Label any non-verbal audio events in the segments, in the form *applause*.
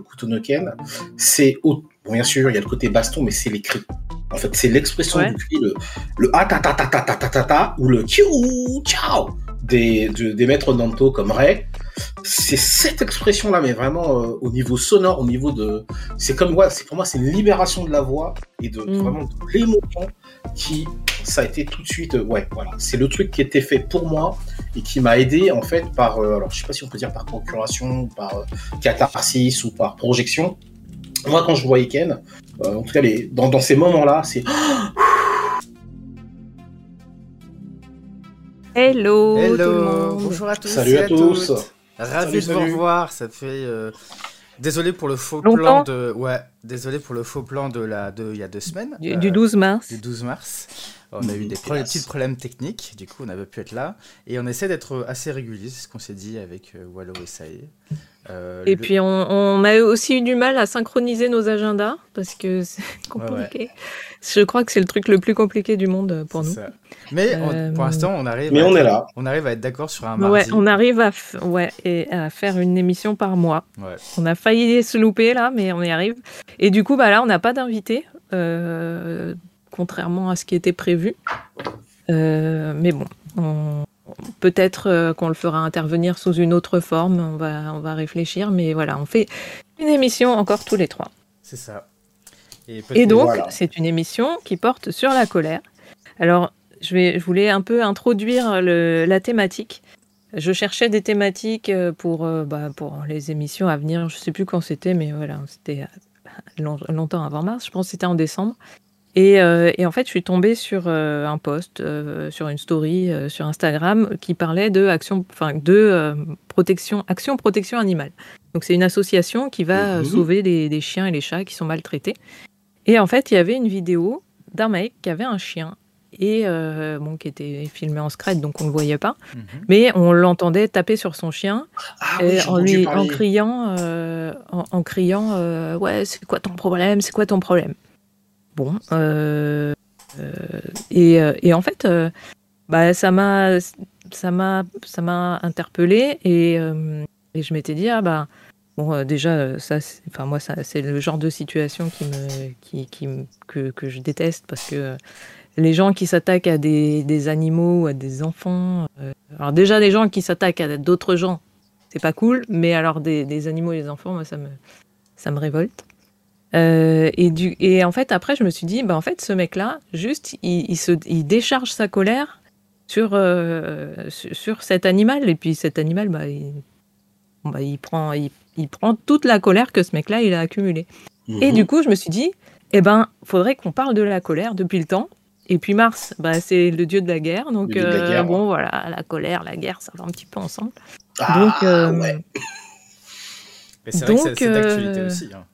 Kutonoken, c'est bon, bien sûr, il y a le côté baston, mais c'est l'écrit. En fait, c'est l'expression du cri, le, le ah ta ta ta ta ta ta ta ta ou le kiou ciao des, des maîtres Nanto comme Ray. C'est cette expression-là, mais vraiment euh, au niveau sonore, au niveau de, c'est comme ouais, c'est pour moi c'est une libération de la voix et de mm. vraiment de l'émotion qui, ça a été tout de suite, euh, ouais, voilà, c'est le truc qui était fait pour moi et qui m'a aidé en fait par, euh, alors je sais pas si on peut dire par procuration, par euh, catharsis ou par projection. Moi, quand je vois Ken, euh, en tout cas, les, dans, dans ces moments-là, c'est. Hello, Hello. bonjour à tous. Salut à, tous. Ravi de vous revoir. Ça fait. Désolé pour le faux plan de. Ouais, désolé pour le faux plan de la de il y a deux semaines. Du, 12 mars. Du 12 mars. On a eu des petits problèmes techniques, du coup on n'avait pu être là. Et on essaie d'être assez régulier, c'est ce qu'on s'est dit avec euh, Wallo et Sae. Euh, et puis on, a aussi eu du mal à synchroniser nos agendas parce que *laughs* c'est compliqué. Je crois que c'est le truc le plus compliqué du monde pour nous. Mais pour l'instant, on arrive. Mais on est là. On arrive à être d'accord sur un mardi. Ouais, on arrive à, ouais, et à faire une émission par mois. On a failli se louper là, mais on y arrive. Et du coup, bah là, on n'a pas d'invité. Euh, contrairement à ce qui était prévu. Euh, mais bon, peut-être euh, qu'on le fera intervenir sous une autre forme, on va, on va réfléchir, mais voilà, on fait une émission encore tous les trois. C'est ça. Et, donc, c'est une émission qui porte sur la colère. Alors, je, vais, je voulais un peu introduire la thématique. Je cherchais des thématiques pour, bah, pour les émissions à venir. Je ne sais plus quand c'était, mais voilà, c'était longtemps avant mars. Je pense que c'était en décembre. Euh, et, en fait, je suis tombée sur euh, un post, euh, sur une story sur Instagram qui parlait de action, enfin de protection, action protection animale. Donc c'est une association qui va mhm. sauver des, chiens et les chats qui sont maltraités. Et en fait, il y avait une vidéo d'un mec qui avait un chien et bon qui était filmé en scred, donc on le voyait pas, mhm. mais on l'entendait taper sur son chien ah en lui en criant, en, en, criant ouais c'est quoi ton problème, c'est quoi ton problème? Bon. Euh, euh, euh, et, en fait, bah, ça m'a ça m'a ça m'a interpellé et, et je m'étais dit ah bah bon déjà ça enfin moi ça c'est le genre de situation qui me qui, qui que, que, je déteste parce que les gens qui s'attaquent à des, des, animaux à des enfants alors déjà les gens qui s'attaquent à d'autres gens c'est pas cool mais alors des, des, animaux et des enfants moi ça me ça me révolte euh, et, du, et en fait, après, je me suis dit, bah, en fait, ce mec-là, juste, il, se, il décharge sa colère sur, euh, sur cet animal. Et puis cet animal, bah, il, bah, il, prend, il, prend toute la colère que ce mec-là, il a accumulée. Et mhm. du coup, je me suis dit, eh ben, faudrait qu'on parle de la colère depuis le temps. Et puis Mars, bah, c'est le dieu de la guerre. Donc, euh, bon, voilà, la colère, la guerre, ça va un petit peu ensemble. Ah, donc, ouais. c'est vrai que c'est d'actualité aussi. Hein.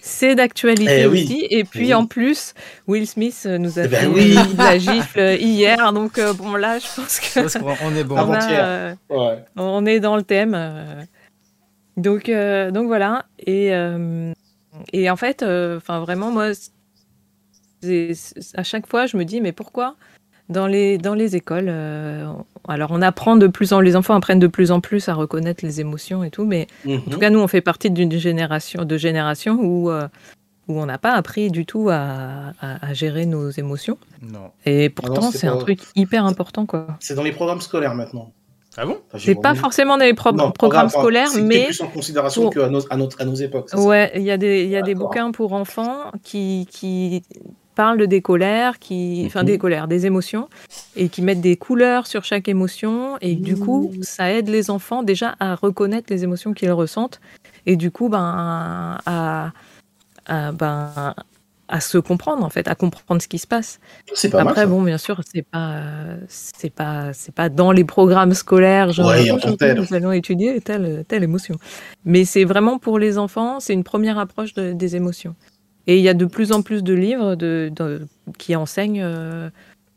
C'est d'actualité eh aussi. Et puis en plus, Will Smith nous a eh ben fait la gifle hier. Donc euh, bon, là, je pense que. on est bon. On, on, est dans le thème. Donc, euh, donc voilà. Et, euh, et en fait, enfin vraiment, moi, à chaque fois, je me dis, mais pourquoi dans les, dans les écoles, euh, alors on apprend de plus en les enfants apprennent de plus en plus à reconnaître les émotions et tout, mais en tout mhm. cas nous on fait partie d'une génération de génération où euh, où on n'a pas appris du tout à, à, gérer nos émotions. Non. Et pourtant c'est un truc hyper important quoi. C'est dans les programmes scolaires maintenant. Ah bon? C'est pas forcément dans les programmes scolaires, mais plus en considération qu'à nos, à, notre, à nos époques. Ouais, il y a des, y a des bouquins pour enfants qui, qui parlent des colères, qui, enfin des colères, des émotions, et qui mettent des couleurs sur chaque émotion. Et du coup, ça aide les enfants déjà à reconnaître les émotions qu'ils ressentent, et du coup, ben, à, ben, à se comprendre en fait, à comprendre ce qui se passe. Pas Après, bon, bien sûr, c'est pas, c'est pas, c'est pas dans les programmes scolaires. Genre, nous allons étudier telle, telle émotion. Mais c'est vraiment pour les enfants, c'est une première approche des émotions. Et il y a de plus en plus de livres de, qui enseignent euh,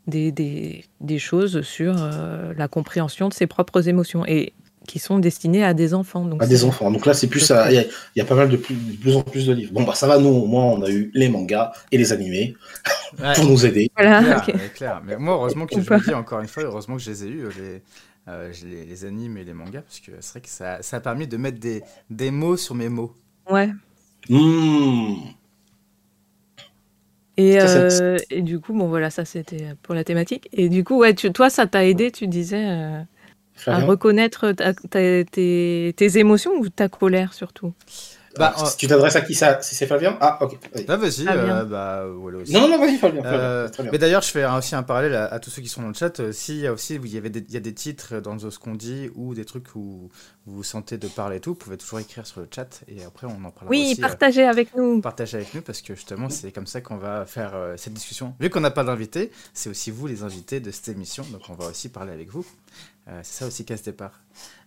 des, des, des, choses sur euh, la compréhension de ses propres émotions et qui sont destinés à des enfants. Donc à des enfants. Donc là, c'est plus il y, y, a pas mal de plus, de plus, en plus de livres. Bon, bah ça va, nous, au moins, on a eu les mangas et les animés pour nous aider. Voilà, clair, Mais moi, heureusement que je me dis encore une fois, heureusement que je les ai eus, les, euh, les, les, animes et les mangas, parce que c'est vrai que ça, ça, a permis de mettre des, des mots sur mes mots. Ouais. Mmh. Et, Ça, euh, et du coup, bon voilà, ça c'était pour la thématique. Et du coup, ouais, tu, toi, ça t'a aidé, tu disais, euh, à reconnaître ta- ta- tes, tes émotions ou ta colère surtout? Bah, si tu t'adresses à qui ça Si c'est Flavien Ah, ok. vas-y. Ah, vas-y, Ah, bien. euh, bah, voilà aussi. Non, non, non, vas-y, Flavien. Flavien, Euh, très bien. mais d'ailleurs, je fais aussi un parallèle à, à tous ceux qui sont dans le chat. Euh, S'il y a aussi, il y, avait des, il y a des titres dans ce qu'on dit ou des trucs où vous vous sentez de parler et tout, vous pouvez toujours écrire sur le chat et après on en parlera Oui, aussi. euh, partagez avec nous. partager avec nous parce que justement c'est comme ça qu'on va faire euh, cette discussion. Vu qu'on n'a pas d'invités, c'est aussi vous les invités de cette émission, donc on va aussi parler avec vous. Euh, c'est ça aussi casse départ.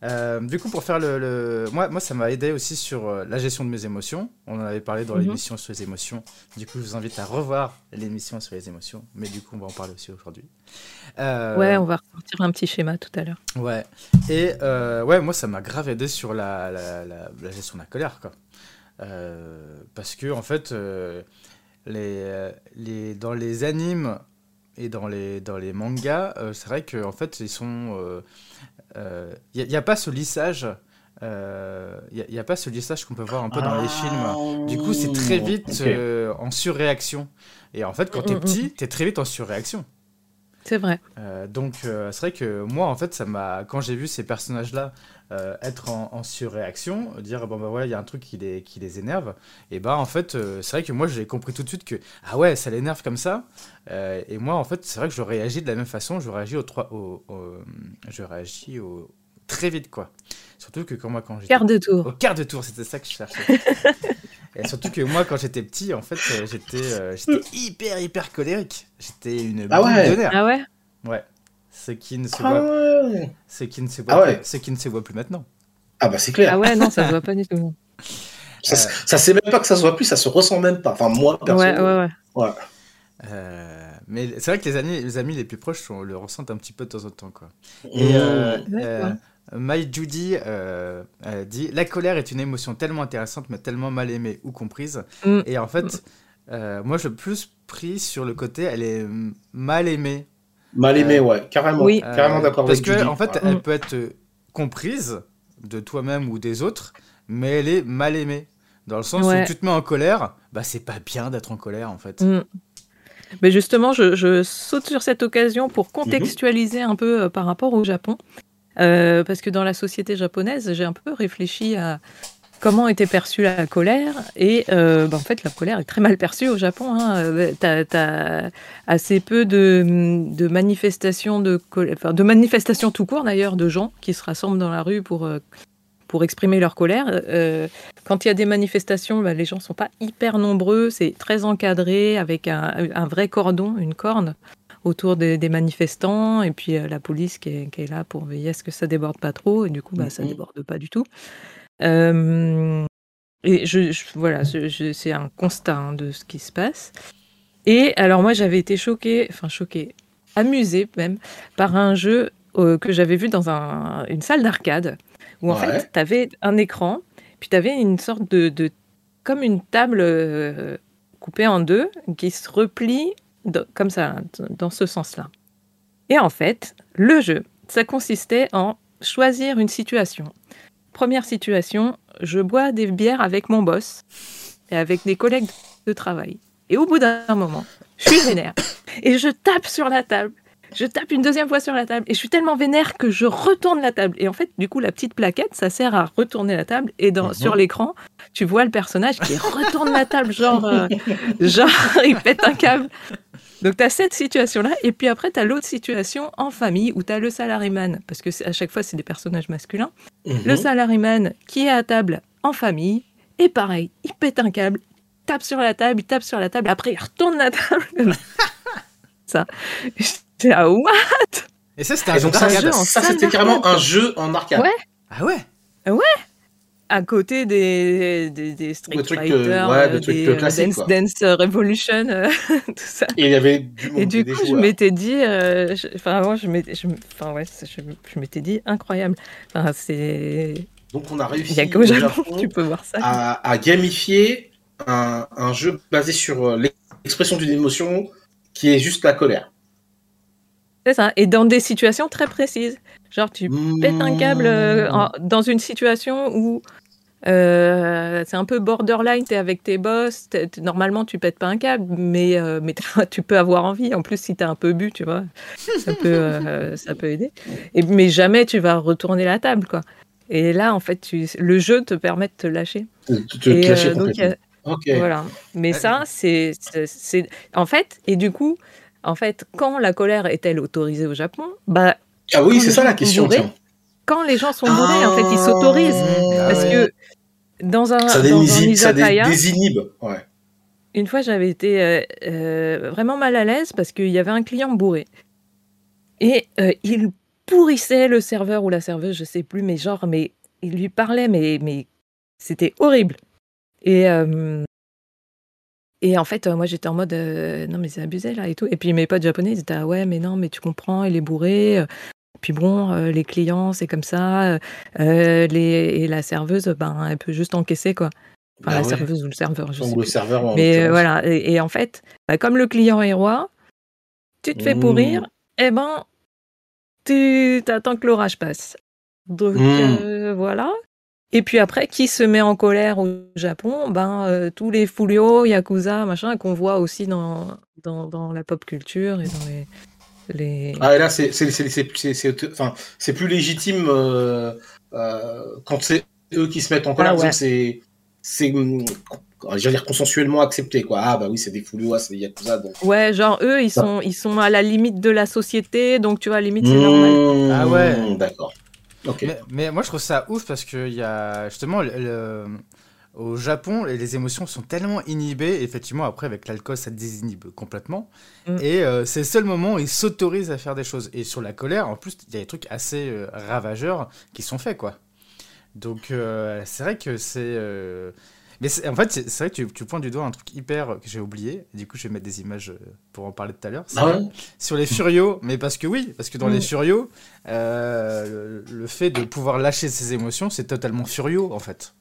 Euh, du coup pour faire le, le- moi moi ça m'a aidé aussi sur euh, la gestion de mes émotions. On en avait parlé dans Mhm. l'émission sur les émotions. Du coup je vous invite à revoir l'émission sur les émotions, mais du coup on va en parler aussi aujourd'hui. Ouais, on va repartir un petit schéma tout à l'heure. Ouais. Et ouais, moi, ça m'a grave aidé sur la, la, la- la gestion de la colère, quoi. Parce que, en fait, les, les, dans les animes et dans les, dans les mangas, euh, c'est vrai qu'en fait, ils sont. Il n'y a, pas ce lissage. Il n'y a, pas ce lissage qu'on peut voir un peu dans les films. Du coup, c'est très vite Ok. euh, en surréaction. Et en fait, quand t'es Mm, mm, petit, t'es très vite en surréaction. C'est vrai. Euh, donc euh, c'est vrai que moi en fait ça m'a quand j'ai vu ces personnages là être en, en surréaction dire bon bah voilà il y a un truc qui les qui les énerve et bah en fait euh, c'est vrai que moi j'ai compris tout de suite que ah ouais ça l'énerve comme ça Euh, et moi en fait c'est vrai que je réagis de la même façon je réagis au trois au, au- je réagis au très vite quoi surtout que quand moi quand j'étais Quart de tour. au quart de tour, c'était ça que je cherchais. *laughs* Et surtout que moi, quand j'étais petit, en fait, euh, j'étais euh, j'étais hyper, hyper colérique. J'étais une Ah boule ouais. de nerfs. Ah ouais? Ouais. Ce qui ne se Ah voit, ouais. ce qui ne se voit, Ah ouais. plus, ce qui ne se voit plus maintenant. Ah bah c'est clair. Ah ouais, non, ça se voit pas du tout. *laughs* Ça, ça c'est même pas que ça se voit plus, ça se ressent même pas. Enfin moi perso. Ouais, ouais, ouais. ouais. Euh, mais c'est vrai que les amis, les amis les plus proches on le ressentent un petit peu de temps en temps, quoi. Et euh, My Judy euh, euh, dit La colère est une émotion tellement intéressante, mais tellement mal aimée ou comprise. Mm. Et en fait, euh, moi, je suis plus pris sur le côté elle est mm, mal aimée. Mal aimé, Euh, ouais, carrément. Oui. Carrément d'accord Parce avec que, Judy. en fait, Ouais. elle Mm. peut être comprise de toi-même ou des autres, mais elle est mal aimée. Dans le sens Ouais. où tu te mets en colère, bah c'est pas bien d'être en colère en fait. Mm. Mais justement, je, je saute sur cette occasion pour contextualiser un peu euh, par rapport au Japon. Euh, parce que dans la société japonaise, j'ai un peu réfléchi à comment était perçue la colère. Et euh, bah, en fait, la colère est très mal perçue au Japon. Hein. Euh, T'as as assez peu de, manifestations de manifestations tout court d'ailleurs, de gens qui se rassemblent dans la rue pour, pour exprimer leur colère. Quand il y a des manifestations, bah, les gens sont pas hyper nombreux, c'est très encadré avec un vrai cordon, une corne autour des, des manifestants et puis euh, la police qui est, qui est là pour veiller à ce que ça déborde pas trop et du coup bah, ça Mhm. déborde pas du tout. Euh, et je, je- voilà, c'est un constat hein, de ce qui se passe. Et alors moi j'avais été choquée, enfin choquée, amusée même par un jeu euh, que j'avais vu dans un- une salle d'arcade où en Ouais. fait tu avais un écran, puis tu avais une sorte de, de- comme une table euh, coupée en deux qui se replie comme ça, dans ce sens-là. Et en fait, le jeu, ça consistait en choisir une situation. Première situation, je bois des bières avec mon boss et avec des collègues de travail. Et au bout d'un moment, je suis vénère et je tape sur la table. Je tape une deuxième fois sur la table et je suis tellement vénère que je retourne la table. Et en fait, du coup, la petite plaquette, ça sert à retourner la table. Et dans, Mhm. sur l'écran, tu vois le personnage qui retourne la table, genre, euh, *laughs* genre il pète un câble. Donc, tu as cette situation-là. Et puis après, tu as l'autre situation en famille où tu as le salaryman, parce que à chaque fois, c'est des personnages masculins. Le Mhm. salaryman qui est à table en famille. Et pareil, il pète un câble, tape sur la table, il tape sur la table. Après, il retourne la table. *laughs* ça. J'étais là, what Et ça, c'était un jeu donc en ça, c'était carrément un jeu en arcade. Ouais. Ah ouais à côté des, des, des Street Des trucs, euh, Fighter, ouais, des euh, trucs, des euh, euh, classiques, Dance, quoi. Dance Revolution, euh, *laughs* tout ça. Et il y avait du monde, Et du des coup, je m'étais dit, euh, je- enfin, moi, je m'étais, je, m- enfin, ouais, je, je m'étais dit, incroyable. Enfin, c'est, Donc on a il réussi y a qu'au Japon, Japon *laughs* tu peux voir ça. à, à gamifier un, un jeu basé sur euh, l'expression d'une émotion qui est juste la colère. C'est ça. Et dans des situations très précises. Genre, tu pètes un câble euh, en- dans une situation où euh, c'est un peu borderline, tu es avec tes boss, normalement tu pètes pas un câble, mais, euh, mais *laughs* tu peux avoir envie. En plus, si tu as un peu bu, tu vois, ça peut, euh, *laughs* ça peut aider. Et, mais jamais tu vas retourner la table, quoi. Et là, en fait, tu, le jeu te permet de te lâcher. Te, lâcher Voilà. Mais ça, c'est, en fait, et du coup, en fait, quand la colère est-elle autorisée au Japon Bah. Ah oui, c'est ça la question. quand les gens sont bourrés, en fait, ils s'autorisent. Ah parce que dans un, ça, dans désinhibe, Ouais. Une fois, j'avais été euh, euh, vraiment mal à l'aise parce qu'il y avait un client bourré. Et euh, il pourrissait le serveur ou la serveuse, je sais plus, mais genre, mais il lui parlait, mais, mais c'était horrible. Et, et en fait, moi, j'étais en mode, non, mais c'est abusé là et tout. Et puis mes potes japonais, ils étaient, ah ouais, mais non, mais tu comprends, il est bourré. Puis bon, euh, les clients, c'est comme ça. Euh, les, et la serveuse, ben, elle peut juste encaisser, quoi. Enfin, bah la serveuse ou le serveur, je sais le serveur, Mais voilà, et, en fait, bah, comme le client est roi, tu te fais pourrir, et mmh. eh ben, tu attends que l'orage passe. Donc mmh. euh, voilà. Et puis après, qui se met en colère au Japon? Ben tous les Fulio, Yakuza, machin, qu'on voit aussi dans, dans, dans, la pop culture et dans les, ah, et là, c'est enfin, plus légitime euh, euh, quand c'est eux qui se mettent en colère. Ah, c'est c'est dire consensuellement accepté quoi. Ah bah oui c'est des foulois c'est des yakuza donc. Ouais genre eux ils sont ils sont à la limite de la société donc tu vois à la limite c'est normal. Mmh, ah ouais. d'accord mais, mais, moi je trouve ça ouf parce que il y a justement le, au Japon, les émotions sont tellement inhibées, effectivement, après, avec l'alcool, ça désinhibe complètement. Mm. Et euh, c'est le seul moment où ils s'autorisent à faire des choses. Et sur la colère, en plus, il y a des trucs assez euh, ravageurs qui sont faits, quoi. Donc, euh, c'est vrai que c'est. Mais en fait, c'est vrai que tu, tu, pointes du doigt un truc hyper que j'ai oublié. Du coup, je vais mettre des images pour en parler tout à l'heure. Ah sur les furios, mais parce que oui, parce que dans les mm. furios, le, le, fait de pouvoir lâcher ses émotions, c'est totalement furio, en fait.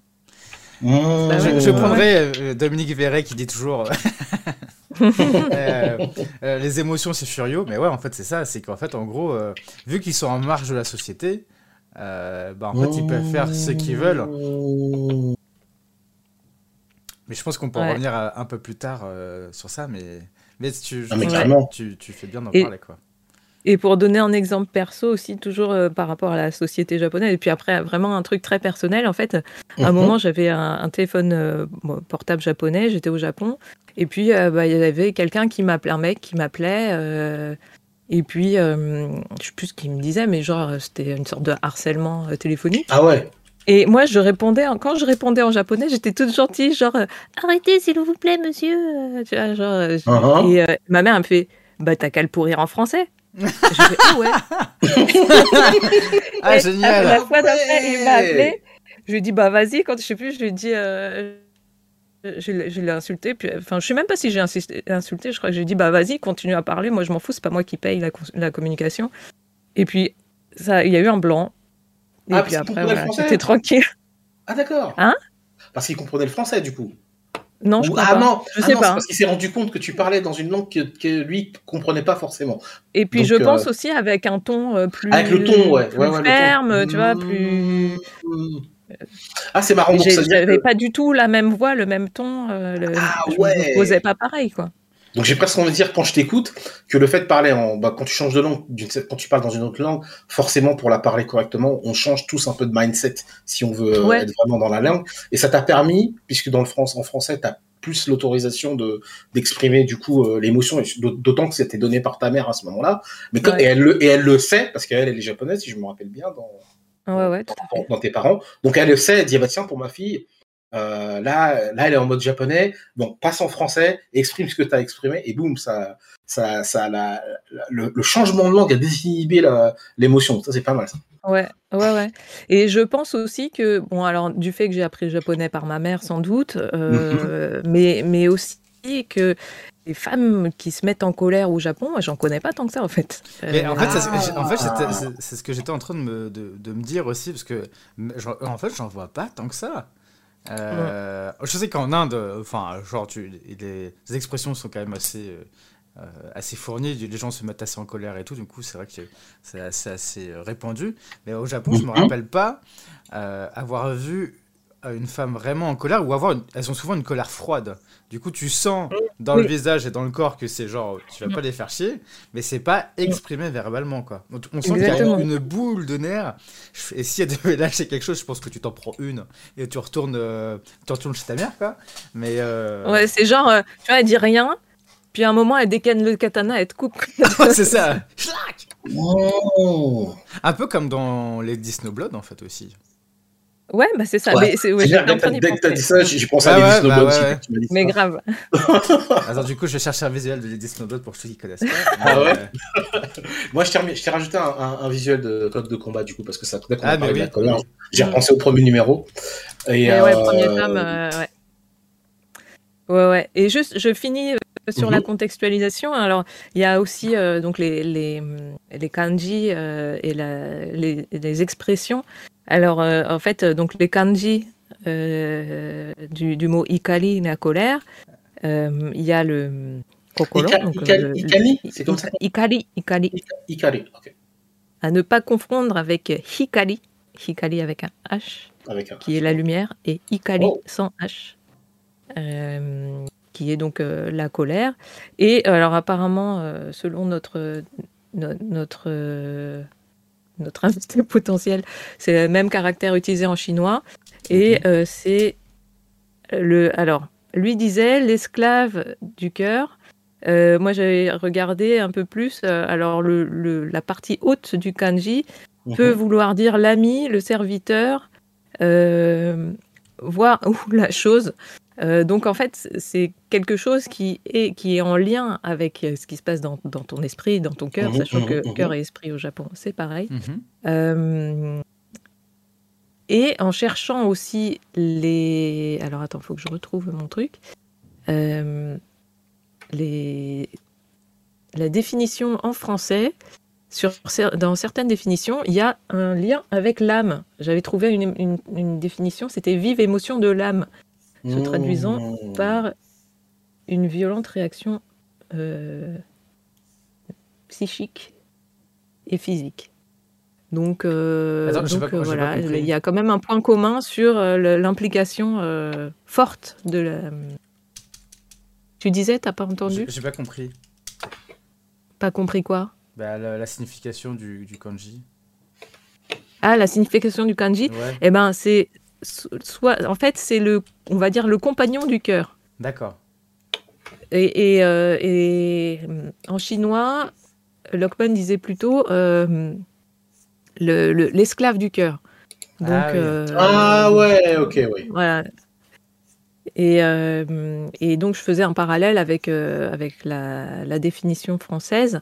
Bah je, prendrai euh, Dominique Verret qui dit toujours *laughs* euh, euh, les émotions c'est furieux, mais ouais en fait c'est ça, c'est qu'en fait en gros vu qu'ils sont en marge de la société, bah en fait ils peuvent faire ce qu'ils veulent. Mais je pense qu'on peut revenir un peu plus tard sur ça, mais mais tu, ah, tu, tu, fais bien d'en parler quoi. Et pour donner un exemple perso aussi, toujours euh, par rapport à la société japonaise, et puis après, vraiment un truc très personnel, en fait, à un mhm. moment, j'avais un, téléphone euh, portable japonais, j'étais au Japon, et puis euh, bah, il y avait quelqu'un qui m'appelait, un mec qui m'appelait, et puis je sais plus ce qu'il me disait, mais genre, c'était une sorte de harcèlement téléphonique. Ah ouais et moi, je répondais, quand je répondais en japonais, j'étais toute gentille, genre, arrêtez s'il vous plaît, monsieur. Tu vois, genre, uh-huh. Et ma mère, elle me fait, bah, t'as qu'à le pourrir en français *laughs* ah ouais. ah génial. La fois d'après, il m'a appelé. Je lui ai dit bah vas-y quand je sais plus, je lui ai dit euh, je, l'ai insulté puis enfin je sais même pas si j'ai insulté, je crois que j'ai dit bah vas-y, continue à parler, moi je m'en fous, c'est pas moi qui paye la, la, communication. Et puis ça il y a eu un blanc. Et ah, puis après voilà, j'étais tranquille. Ah d'accord. Hein? Parce qu'il comprenait le français du coup. Non, je crois ah, pas. Non, je ah sais pas. Parce qu'il s'est rendu compte que tu parlais dans une langue que, que lui comprenait pas forcément. Et puis je pense euh, aussi avec un ton plus, avec le ton, ouais, ferme, tu vois, plus. Ah, c'est marrant. J'avais pas du tout la même voix, le même ton. Euh, ah, je ouais. posais pas pareil, quoi. Donc j'ai presque envie de dire quand je t'écoute que le fait de parler en, bah, quand tu changes de langue, quand tu parles dans une autre langue, forcément pour la parler correctement, on change tous un peu de mindset si on veut être vraiment dans la langue. Et ça t'a permis, puisque dans le France, en français, t'as plus l'autorisation de d'exprimer du coup euh, l'émotion, d'autant que c'était donné par ta mère à ce moment-là. Mais et elle le et elle le sait parce qu'elle elle est japonaise, si je me rappelle bien dans ouais, dans, dans, tes parents. Donc elle le sait, elle dit ah bah tiens pour ma fille euh, là, là, elle est en mode japonais. Donc, passe en français, exprime ce que tu as exprimé, et boum, ça, ça, ça, la, le, changement de langue a désinhibé l'émotion. Ça, c'est pas mal. Ça. Ouais, ouais, ouais. Et je pense aussi que, bon, alors, du fait que j'ai appris le japonais par ma mère, sans doute, euh, mhm. mais, mais aussi que les femmes qui se mettent en colère au Japon, moi, j'en connais pas tant que ça, en fait. Mais en fait, c'est, en fait c'est, ce que j'étais en train de me, de, de me dire aussi, parce que, en fait, j'en vois pas tant que ça. Euh, je sais qu'en Inde, enfin, genre, tu, les, expressions sont quand même assez, euh, assez fournies. Les gens se mettent assez en colère et tout. Du coup, c'est vrai que c'est assez, répandu. Mais au Japon, je me mhm. rappelle pas euh, avoir vu euh, une femme vraiment en colère ou avoir une... elles ont souvent une colère froide. Du coup, tu sens dans le visage et dans le corps que c'est genre tu vas pas les faire chier, mais c'est pas exprimé verbalement quoi. On sent qu'il y a une boule de nerfs. Et si elle devait lâcher quelque chose, je pense que tu t'en prends une et tu retournes, euh, tu retournes chez ta mère quoi. Mais euh, ouais, c'est genre tu vois, elle dit rien. Puis à un moment, elle décanne le katana, elle te coupe. *laughs* c'est ça. *laughs* Oh. Un peu comme dans les Disney Blood en fait aussi. Ouais, bah c'est ça. Ouais. Mais ouais, dès que t'as dit ça, j'ai pensé à ah Lady Snowblood bah ouais. Mais grave. Attends, du coup, je vais chercher un visuel de Lady Snowblood pour ceux qui connaissent pas. *laughs* ah ouais? Moi, je t'ai rajouté un, un, un, visuel de code de combat, du coup, parce que ça, tout qu'on ah, oui, oui. J'ai repensé au premier numéro. Et, euh... ouais, premier tome, euh, ouais. Ouais, ouais. Et juste, je finis euh, sur la mhm. contextualisation. Alors, il y a aussi euh, donc les, les, les kanji euh, et la, les, les, expressions alors, euh, en fait, euh, donc les kanji euh, du, mot ikari, la colère, il y a le kokoro. ikari, c'est comme ça Ikari, ikari. Ikari, ok. À ne pas confondre avec hikari, hikari avec un H, qui est la lumière, et ikari oh. sans H. qui est donc la colère. Et alors apparemment, selon notre, notre notre *laughs* invité potentiel, c'est le même caractère utilisé en chinois. Et euh, c'est le. Alors, lui disait l'esclave du cœur. Euh, moi, j'avais regardé un peu plus. Euh, alors, le, la partie haute du kanji peut vouloir dire l'ami, le serviteur, voire *laughs* ou la chose. Euh, donc en fait, c'est quelque chose qui est, qui est en lien avec euh, ce qui se passe dans, dans ton esprit, dans ton cœur, mmh, sachant mmh, que mmh, cœur et esprit au Japon, c'est pareil. Euh, et en cherchant aussi les... Alors attends, il faut que je retrouve mon truc. les... La définition en français, sur, dans certaines définitions, il y a un lien avec l'âme. J'avais trouvé une, une, une définition, c'était vive émotion de l'âme se traduisant mmh. par une violente réaction euh, psychique et physique. Donc, euh, euh, voilà, il y a quand même un point commun sur l'implication forte de la. Tu disais, t'as pas entendu? J'ai pas compris. Pas compris quoi? Bah, la, signification du, kanji. Ah, la signification du kanji? Eh ben, c'est soit, en fait, c'est le, on va dire, le compagnon du cœur. D'accord. Et, et, euh, et, en chinois, Lockman disait plutôt euh, l'esclave le, du cœur. Donc, ah, euh, ah, ouais, ok, oui. Voilà. Et, euh, et, donc, je faisais un parallèle avec, avec la, la, définition française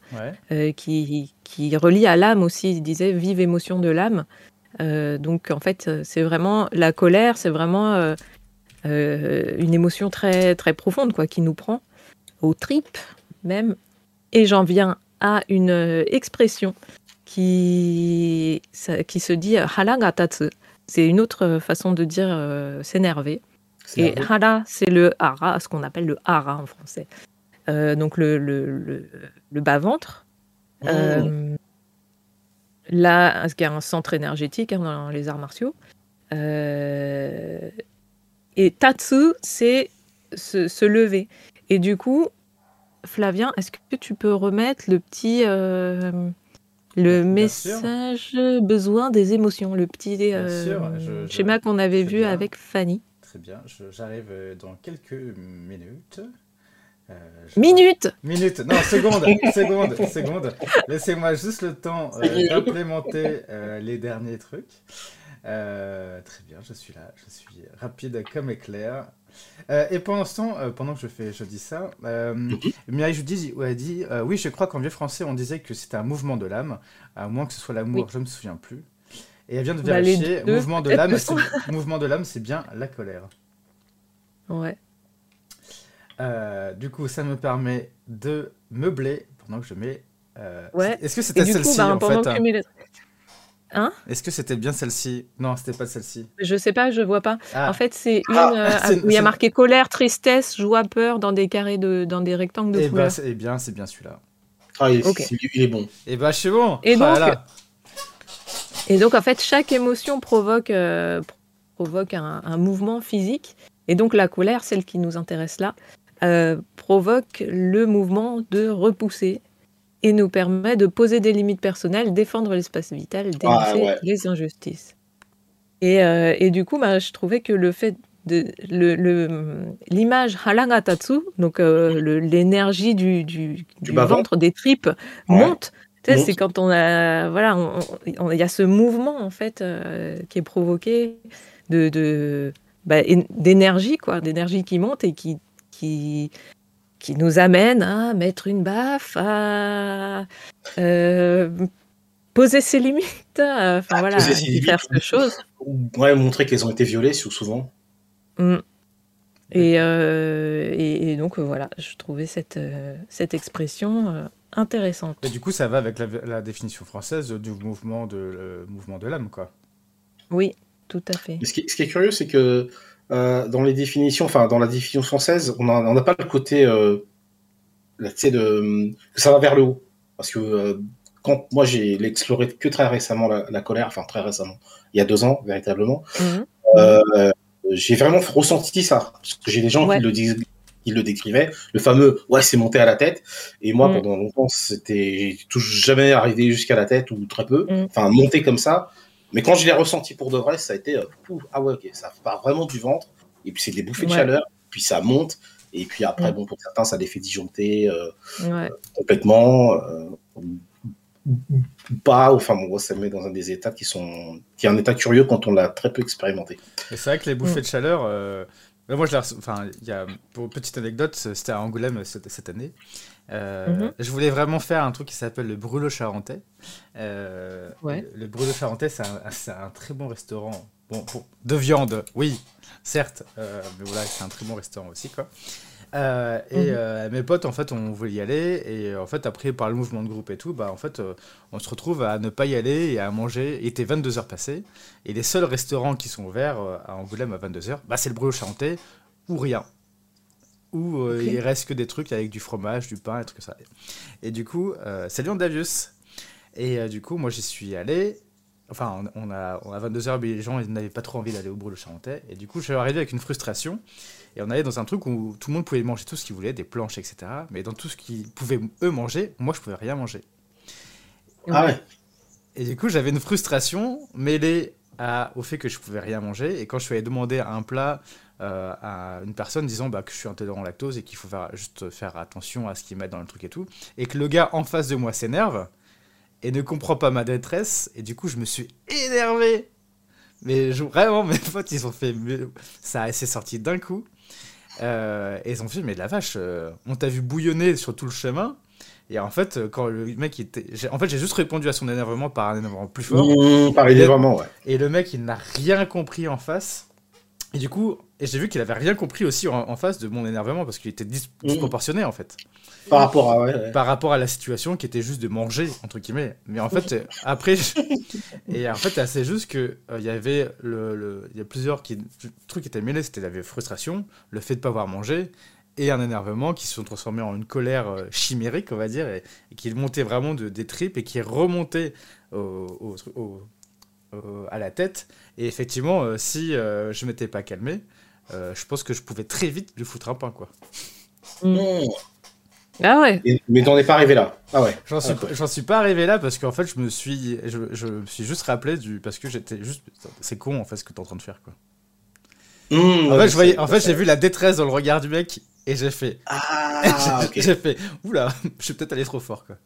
ouais. qui, qui relie à l'âme aussi. Il disait vive émotion de l'âme. Euh, donc en fait, c'est vraiment la colère, c'est vraiment euh, euh, une émotion très très profonde quoi, qui nous prend aux tripes même. Et j'en viens à une expression qui qui se dit haragatsu. C'est une autre façon de dire s'énerver. Et hara, c'est le hara, ce qu'on appelle le hara en français. donc le, le, le, bas-ventre. Mmh. Là, il y a un centre énergétique hein, dans les arts martiaux. Euh, et tatsu, c'est se, lever. Et du coup, Flavien, est-ce que tu peux remettre le petit euh, le message besoin des émotions, le petit euh, schéma qu'on avait vu avec Fanny Très bien, j'arrive dans quelques minutes. Euh, Minute Minute, non, seconde, *laughs* seconde, seconde. Laissez-moi juste le temps euh, d'implémenter euh, les derniers trucs. très bien, je suis là, je suis rapide comme éclair. et pendant ce temps, pendant que je, fais, je dis ça, Mireille je dis, a dit Oui, je crois qu'en vieux français, on disait que c'était un mouvement de l'âme, à moins que ce soit l'amour, je ne me souviens plus. Et elle vient de bah, vérifier, mouvement de l'âme, *laughs* mouvement de l'âme, c'est bien la colère. Ouais. Euh, du coup, ça me permet de meubler pendant que je mets. Euh... Ouais. Est-ce que c'était celle-ci bah, en fait Hein? Est-ce que c'était bien celle-ci? Non, c'était pas celle-ci. Je sais pas, je vois pas. Ah. En fait, c'est une ah, euh, où il y a marqué colère, tristesse, joie, peur dans des carrés de, dans des rectangles de et eh bah, Eh bien, c'est bien celui-là. Ah, il, est bon. Et eh bah, c'est bon. Et donc, et donc, en fait, chaque émotion provoque, euh, provoque un, un mouvement physique. Et donc la colère, celle qui nous intéresse là, euh, provoque le mouvement de repousser et nous permet de poser des limites personnelles, défendre l'espace vital, Ah, dénoncer ouais. les injustices. Et, euh, et du coup, bah, je trouvais que le fait de le- le- l'image halangatatsu, donc euh, l'énergie du, du, du bas-ventre. ventre, des tripes, Ouais. monte. C'est quand on a voilà, il y a ce mouvement en fait euh, qui est provoqué de, bah, d'énergie quoi, d'énergie qui monte et qui qui qui nous amène à mettre une baffe, à euh, poser ses limites, à- enfin À voilà, ses faire ces choses. Ouais, montrer qu'elles ont été violées sou- souvent. Mm. Et, euh, et, et donc voilà, je trouvais cette, euh, cette expression intéressante. Et du coup, ça va avec la, la définition française du mouvement de, le mouvement de l'âme, quoi. Oui, tout à fait. Ce, qui, ce qui est curieux, c'est que euh, dans les définitions, enfin dans la définition française, on n'a pas le côté, euh, là, tu sais, de que ça va vers le haut. Parce que euh, quand moi j'ai exploré que très récemment la, la colère, enfin très récemment, il y a deux ans véritablement, Mhm. euh, j'ai vraiment ressenti ça. Parce que j'ai des gens Ouais. qui le disent, le décrivaient, le fameux ouais c'est monté à la tête. Et moi Mm. pendant longtemps c'était jamais arrivé jusqu'à la tête ou très peu. Mm. Enfin monté comme ça. Mais quand je l'ai ressenti pour de vrai, ça a été euh, ah ouais ok ça part vraiment du ventre. Et puis c'est des bouffées de chaleur. Puis ça monte. Et puis après Mm. bon pour certains ça les fait disjoncter euh, Ouais. complètement. euh, pas, enfin bon, ça me met dans un des états qui sont, qui est un état curieux quand on l'a très peu expérimenté. C'est vrai que les bouffées Mm. de chaleur, euh, moi je l'ai reçu- enfin, il y a, pour petite anecdote, c'était à Angoulême cette, cette année. Euh, Mhm. Je voulais vraiment faire un truc qui s'appelle le brûlot charentais. Euh, Ouais. Le, brûlot charentais, c'est un, très bon restaurant. Bon, pour- de viande, oui, certes, euh, mais voilà, c'est un très bon restaurant aussi, quoi. Et Mhm. mes potes, en fait, on voulait y aller. Et en fait, après, par le mouvement de groupe et tout, bah, en fait, on se retrouve à ne pas y aller et à manger. Il était 22h passées. Et les seuls restaurants qui sont ouverts à Angoulême à 22h, bah, c'est le brûlot charentais ou rien. Ou euh, il reste que des trucs avec du fromage, du pain, et trucs comme ça. Et du coup, euh, c'est Lyon Davius. Et euh, du coup, moi, j'y suis allé. Enfin, on, on a, on a 22h, mais les gens n'avaient pas trop envie d'aller au brûlot charentais. Et du coup, je suis arrivé avec une frustration. Et on allait dans un truc où tout le monde pouvait manger tout ce qu'il voulait, des planches, etc. Mais dans tout ce qu'ils pouvaient, eux, manger, moi, je pouvais rien manger. Ah ouais. Et du coup, j'avais une frustration mêlée au fait que je pouvais rien manger. Et quand je suis allé demander un plat euh, à une personne disant bah, que je suis intolérant lactose et qu'il faut juste faire attention à ce qu'ils mettent dans le truc et tout, et que le gars en face de moi s'énerve et ne comprend pas ma détresse, et du coup, je me suis énervé. Mais je- vraiment, mes *laughs* potes, ils ont fait. Ça s'est sorti d'un coup. Euh, et ils ont fait, mais la vache, euh, on t'a vu bouillonner sur tout le chemin. Et en fait, euh, quand le mec était. j'ai- En fait, j'ai juste répondu à son énervement par un énervement plus fort. Mmh, pareil, Et- vraiment, ouais. Et le mec, il n'a rien compris en face. Et du coup, et j'ai vu qu'il avait rien compris aussi en, en face de mon énervement parce qu'il était dis- Mhm. disproportionné en fait. Par rapport à, ouais, ouais. Par rapport à la situation qui était juste de manger, entre guillemets. Mais en fait, euh, après. je- *laughs* Et en fait, c'est juste que euh, il y avait le, le- y a plusieurs qui, trucs qui étaient mêlés. C'était la frustration, le fait de pas avoir mangé et un énervement qui se sont transformés en une colère euh, chimérique, on va dire, et, et qui montait vraiment de, des tripes et qui remontait au, au- au- au- à la tête. Et effectivement, euh, si euh, je m'étais pas calmé, euh, je pense que je pouvais très vite lui foutre un pain, quoi. Mmh. Ah ouais. Et- mais t'en es pas arrivé là. Ah ouais. J'en suis, Ah, pas- j'en suis pas arrivé là parce qu'en fait, je me suis, je, je me suis juste rappelé du, parce que j'étais juste, c'est con en fait ce que t'es en train de faire, quoi. Mmh, En ouais, fait, je voyais, c'est- en fait, j'ai vu la détresse dans le regard du mec et j'ai fait, Ah, *laughs* ok. j'ai fait, oula, *laughs* je suis peut-être allé trop fort, quoi.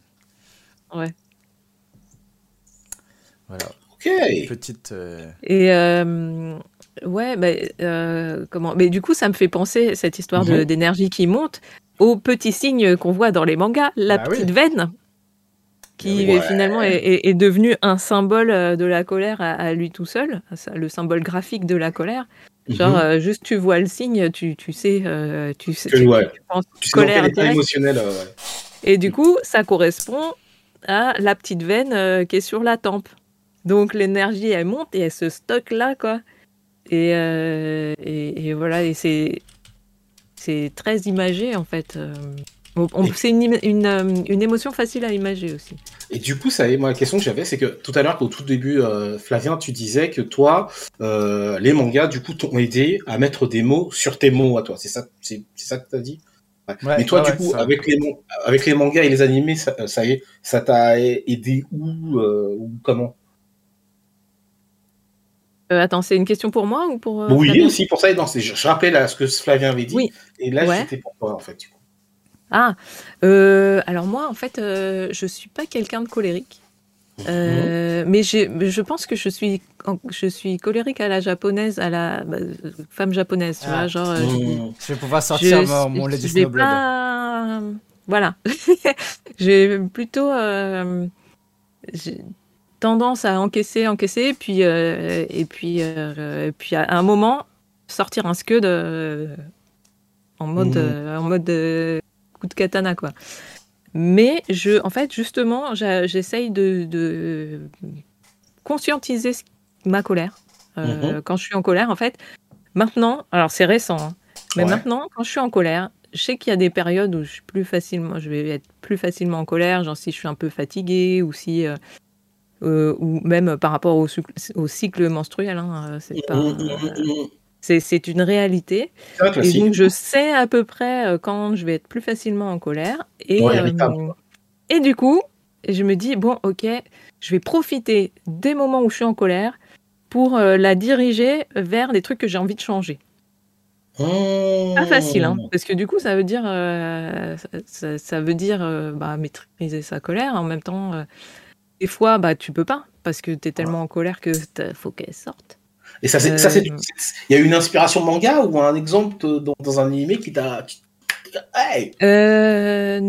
Ouais. Voilà, Ok. petite. euh, Et euh, ouais, bah, euh, comment Mais du coup, ça me fait penser cette histoire Mhm. d'énergie qui monte au petit signe qu'on voit dans les mangas, la Bah oui. petite veine, qui Ouais. finalement est, est- est devenue un symbole de la colère à, à lui tout seul, le symbole graphique de la colère. Genre, Mhm. euh, juste tu vois le signe, tu, tu sais, euh, tu sais, Que- tu, ouais. tu penses Tu colère euh, ouais. Et du coup, ça correspond à la petite veine euh, qui est sur la tempe. Donc l'énergie, elle monte et elle se stocke là, quoi. Et, euh, et, et voilà, et c'est c'est très imagé en fait. C'est une, une, euh, une, émotion facile à imager aussi. Et du coup, ça moi, la question que j'avais, c'est que tout à l'heure, au tout début, euh, Flavien, tu disais que toi, euh, les mangas, du coup, t'ont aidé à mettre des mots sur tes mots à toi. C'est ça, c'est, ça que tu as dit? Ouais. Mais toi, du coup, avec les, avec les mangas et les animés, ça, ça, ça t'a aidé où, ou comment? Attends, c'est une question pour moi ou pour. oui, aussi pour ça. Non, je, je rappelle à ce que Flavien avait dit. Oui. Et là, c'était pour toi, en fait. Du coup. Ah, euh, alors moi, en fait, euh, je suis pas quelqu'un de colérique. Euh, mais je pense que je suis, je suis colérique à la japonaise, à la bah, femme japonaise, tu vois, ah. genre. Mmh. Je vais pouvoir sortir mon, mon Lady Snowblood. Pas... Voilà. *laughs* j'ai plutôt tendance à encaisser, encaisser, puis, et puis, et puis à un moment, sortir un scud en mode, mmh. en mode coup de katana, quoi. Mais je, en fait, justement, j'essaye de, conscientiser ma colère. Euh, mhm. Quand je suis en colère, en fait, maintenant, alors c'est récent, hein, mais maintenant, quand je suis en colère, je sais qu'il y a des périodes où je suis plus facilement, je vais être plus facilement en colère, genre si je suis un peu fatiguée ou si, euh, euh, ou même par rapport au, au cycle menstruel. Hein, c'est pas, mhm, mhm, c'est une réalité. Et donc, je sais à peu près euh, quand je vais être plus facilement en colère. Et, euh, et du coup, je me dis, bon, ok, je vais profiter des moments où je suis en colère pour euh, la diriger vers des trucs que j'ai envie de changer. Pas facile, hein, parce que du coup, ça veut dire, ça, veut dire bah, maîtriser sa colère. En même temps, des fois, bah, tu peux pas, parce que tu es tellement en colère que faut qu'elle sorte. Et ça, c'est, ça, c'est, euh. il y a une inspiration manga ou un exemple dans, dans un animé qui t'a, hey euh,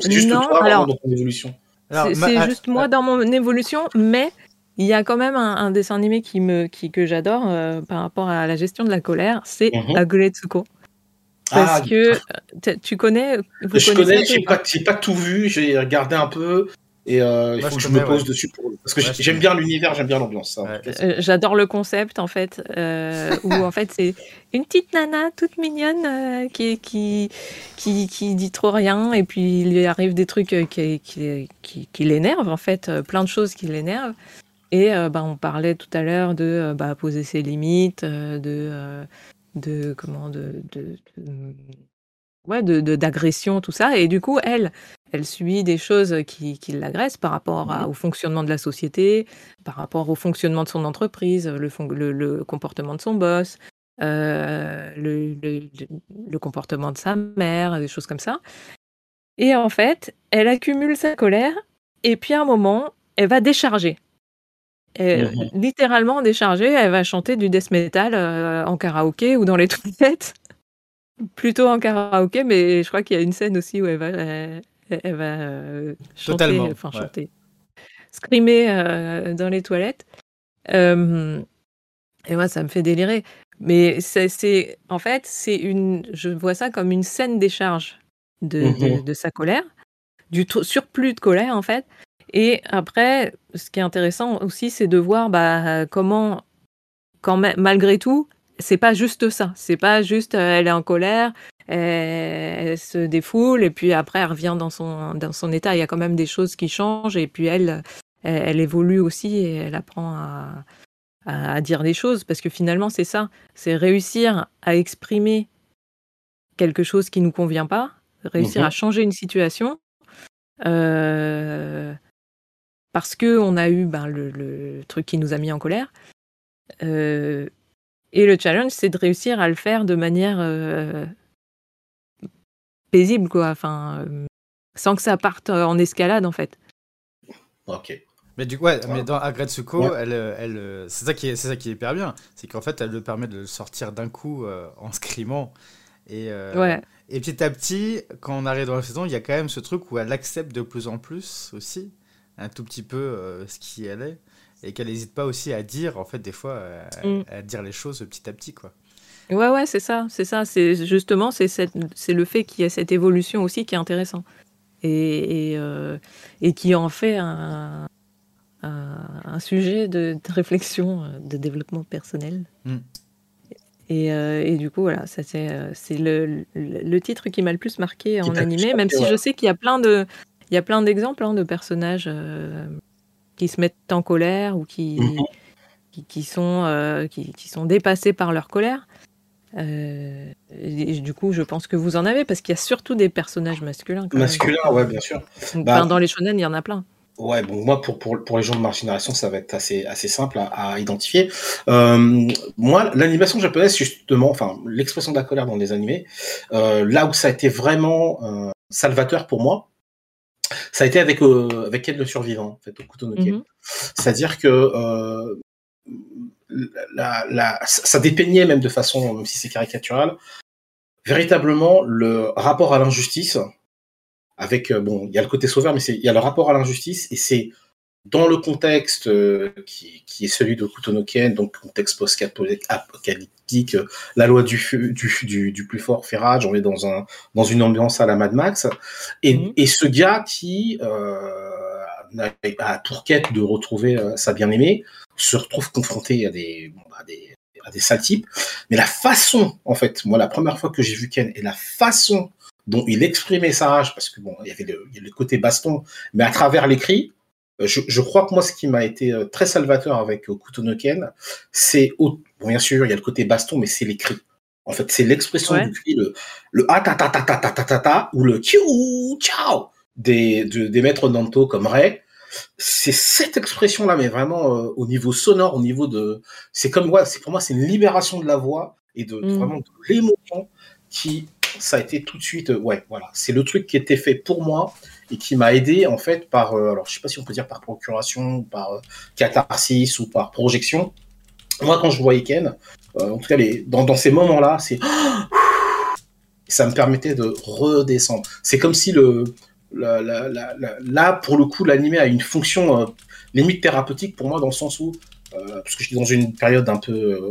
C'est juste non, toi alors, dans ton évolution. C'est, ah, juste moi ah. dans mon évolution, mais il y a quand même un, dessin animé qui me, qui, que j'adore euh, par rapport à la gestion de la colère, c'est mm Agoretsuko. Parce ah, que tu connais. Vous je connais, j'ai pas, j'ai pas tout vu, j'ai regardé un peu. Et euh, il faut que je me pose dessus pour... parce que j'aime bien l'univers, j'aime bien l'ambiance. Euh, j'adore le concept en fait, euh, où en fait c'est une petite nana toute mignonne euh, qui, qui, qui, qui dit trop rien et puis il lui arrive des trucs qui, qui, qui, qui l'énervent en fait, plein de choses qui l'énervent. Et bah, on parlait tout à l'heure de bah, poser ses limites, de, de comment de, de, de ouais, de, d'agression, tout ça. Et du coup, elle, elle subit des choses qui, qui l'agressent par rapport au fonctionnement de la société, par rapport au fonctionnement de son entreprise, le, le, comportement de son boss, euh, le, le, comportement de sa mère, des choses comme ça. Et en fait, elle accumule sa colère, et puis à un moment, elle va décharger. Mmh littéralement décharger, elle va chanter du death metal euh, en karaoké ou dans les *laughs* toilettes. Plutôt en karaoké, mais je crois qu'il y a une scène aussi où elle va, elle, *laughs* va euh, chanter, enfin chanter, screamer euh, dans les toilettes. Euh, et moi, ça me fait délirer. Mais c'est, en fait, c'est une, je vois ça comme une scène décharge de, mmh de sa colère, du surplus de colère en fait. Et après, ce qui est intéressant aussi, c'est de voir bah, comment, quand même, malgré tout, c'est pas juste ça. C'est pas juste euh, elle est en colère, elle, se défoule et puis après elle revient dans son dans son état. Il y a quand même des choses qui changent et puis elle elle, évolue aussi et elle apprend à, à, dire des choses parce que finalement c'est ça, c'est réussir à exprimer quelque chose qui nous convient pas, réussir mmh à changer une situation. Euh, parce que on a eu ben, le, le, truc qui nous a mis en colère. Euh, et le challenge, c'est de réussir à le faire de manière euh, paisible, quoi. Enfin, euh, sans que ça parte en escalade, en fait. Ok. Mais du coup, ouais, mais dans Agretsuko, elle, elle, c'est ça qui est, c'est ça qui est hyper bien, c'est qu'en fait, elle le permet de le sortir d'un coup euh, en scrimant. Et, ouais. et petit à petit, quand on arrive dans la saison, il y a quand même ce truc où elle accepte de plus en plus aussi, un tout petit peu ce qui elle est et qu'elle n'hésite pas aussi à dire, en fait, des fois, mm. à, dire les choses petit à petit, quoi. Ouais, ouais, c'est ça, c'est ça. C'est justement, c'est c'est le fait qu'il y ait cette évolution aussi qui est intéressant et, et, euh, et qui en fait un, un, sujet de, réflexion, de développement personnel. Mm. Et, du coup, voilà, ça c'est le, le, titre qui m'a le plus marqué en animé, même si je sais qu'il y a plein de, il y a plein d'exemples hein, de personnages qui se mettent en colère ou qui, mhm. qui, sont, qui, qui, sont dépassés par leur colère. Euh, et, du coup, je pense que vous en avez parce qu'il y a surtout des personnages masculins. Masculins, ouais, bien sûr. Bah, dans les shonen, il y en a plein. Ouais, bon, moi, pour, pour, pour les gens de ma génération, ça va être assez, assez simple à, identifier. Euh, moi, l'animation japonaise, justement, enfin, l'expression de la colère dans les animés, euh, là où ça a été vraiment salvateur pour moi, ça a été avec, avec le survivant, en fait, au Kutonoke. Mm-hmm. C'est-à-dire que la, ça dépeignait même de façon, même si c'est caricatural, véritablement le rapport à l'injustice. Avec euh, bon, il y a le côté sauveur, mais il y a le rapport à l'injustice et c'est dans le contexte euh, qui, qui, est celui de Kutonoken, donc contexte post-apocalyptique, euh, la loi du, du, du, plus fort fait rage, on est dans, un, dans une ambiance à la Mad Max, et, mhm. et ce gars qui euh, a pour quête de retrouver sa bien-aimée, se retrouve confronté à des, à des, à des sales types. Mais la façon, en fait, moi, la première fois que j'ai vu Ken et la façon dont il exprimait sa rage, parce que bon, il y avait le, il y le côté baston, mais à travers l'écrit, euh, je, je, crois que moi, ce qui m'a été euh, très salvateur avec euh, Kutono Ken, c'est, bon, bien sûr, il y a le côté baston, mais c'est l'écrit. En fait, c'est l'expression du cri, le, le ah ta ta ta ta ta ta ta ta ou le kiou ciao des, des maîtres Nanto comme Ray c'est cette expression-là, mais vraiment euh, au niveau sonore, au niveau de, c'est comme ouais, c'est pour moi c'est une libération de la voix et de, mm. vraiment de l'émotion qui, ça a été tout de suite, euh, ouais, voilà, c'est le truc qui était fait pour moi et qui m'a aidé en fait par, euh, alors je sais pas si on peut dire par procuration, par catharsis ou par projection. Moi, quand je voyais Ken, en tout cas les, dans, dans ces moments-là, c'est *gasps* ça me permettait de redescendre. C'est comme si le, là, pour le coup, l'animé a une fonction euh, limite thérapeutique pour moi, dans le sens où, euh, parce que j'étais dans une période un peu euh,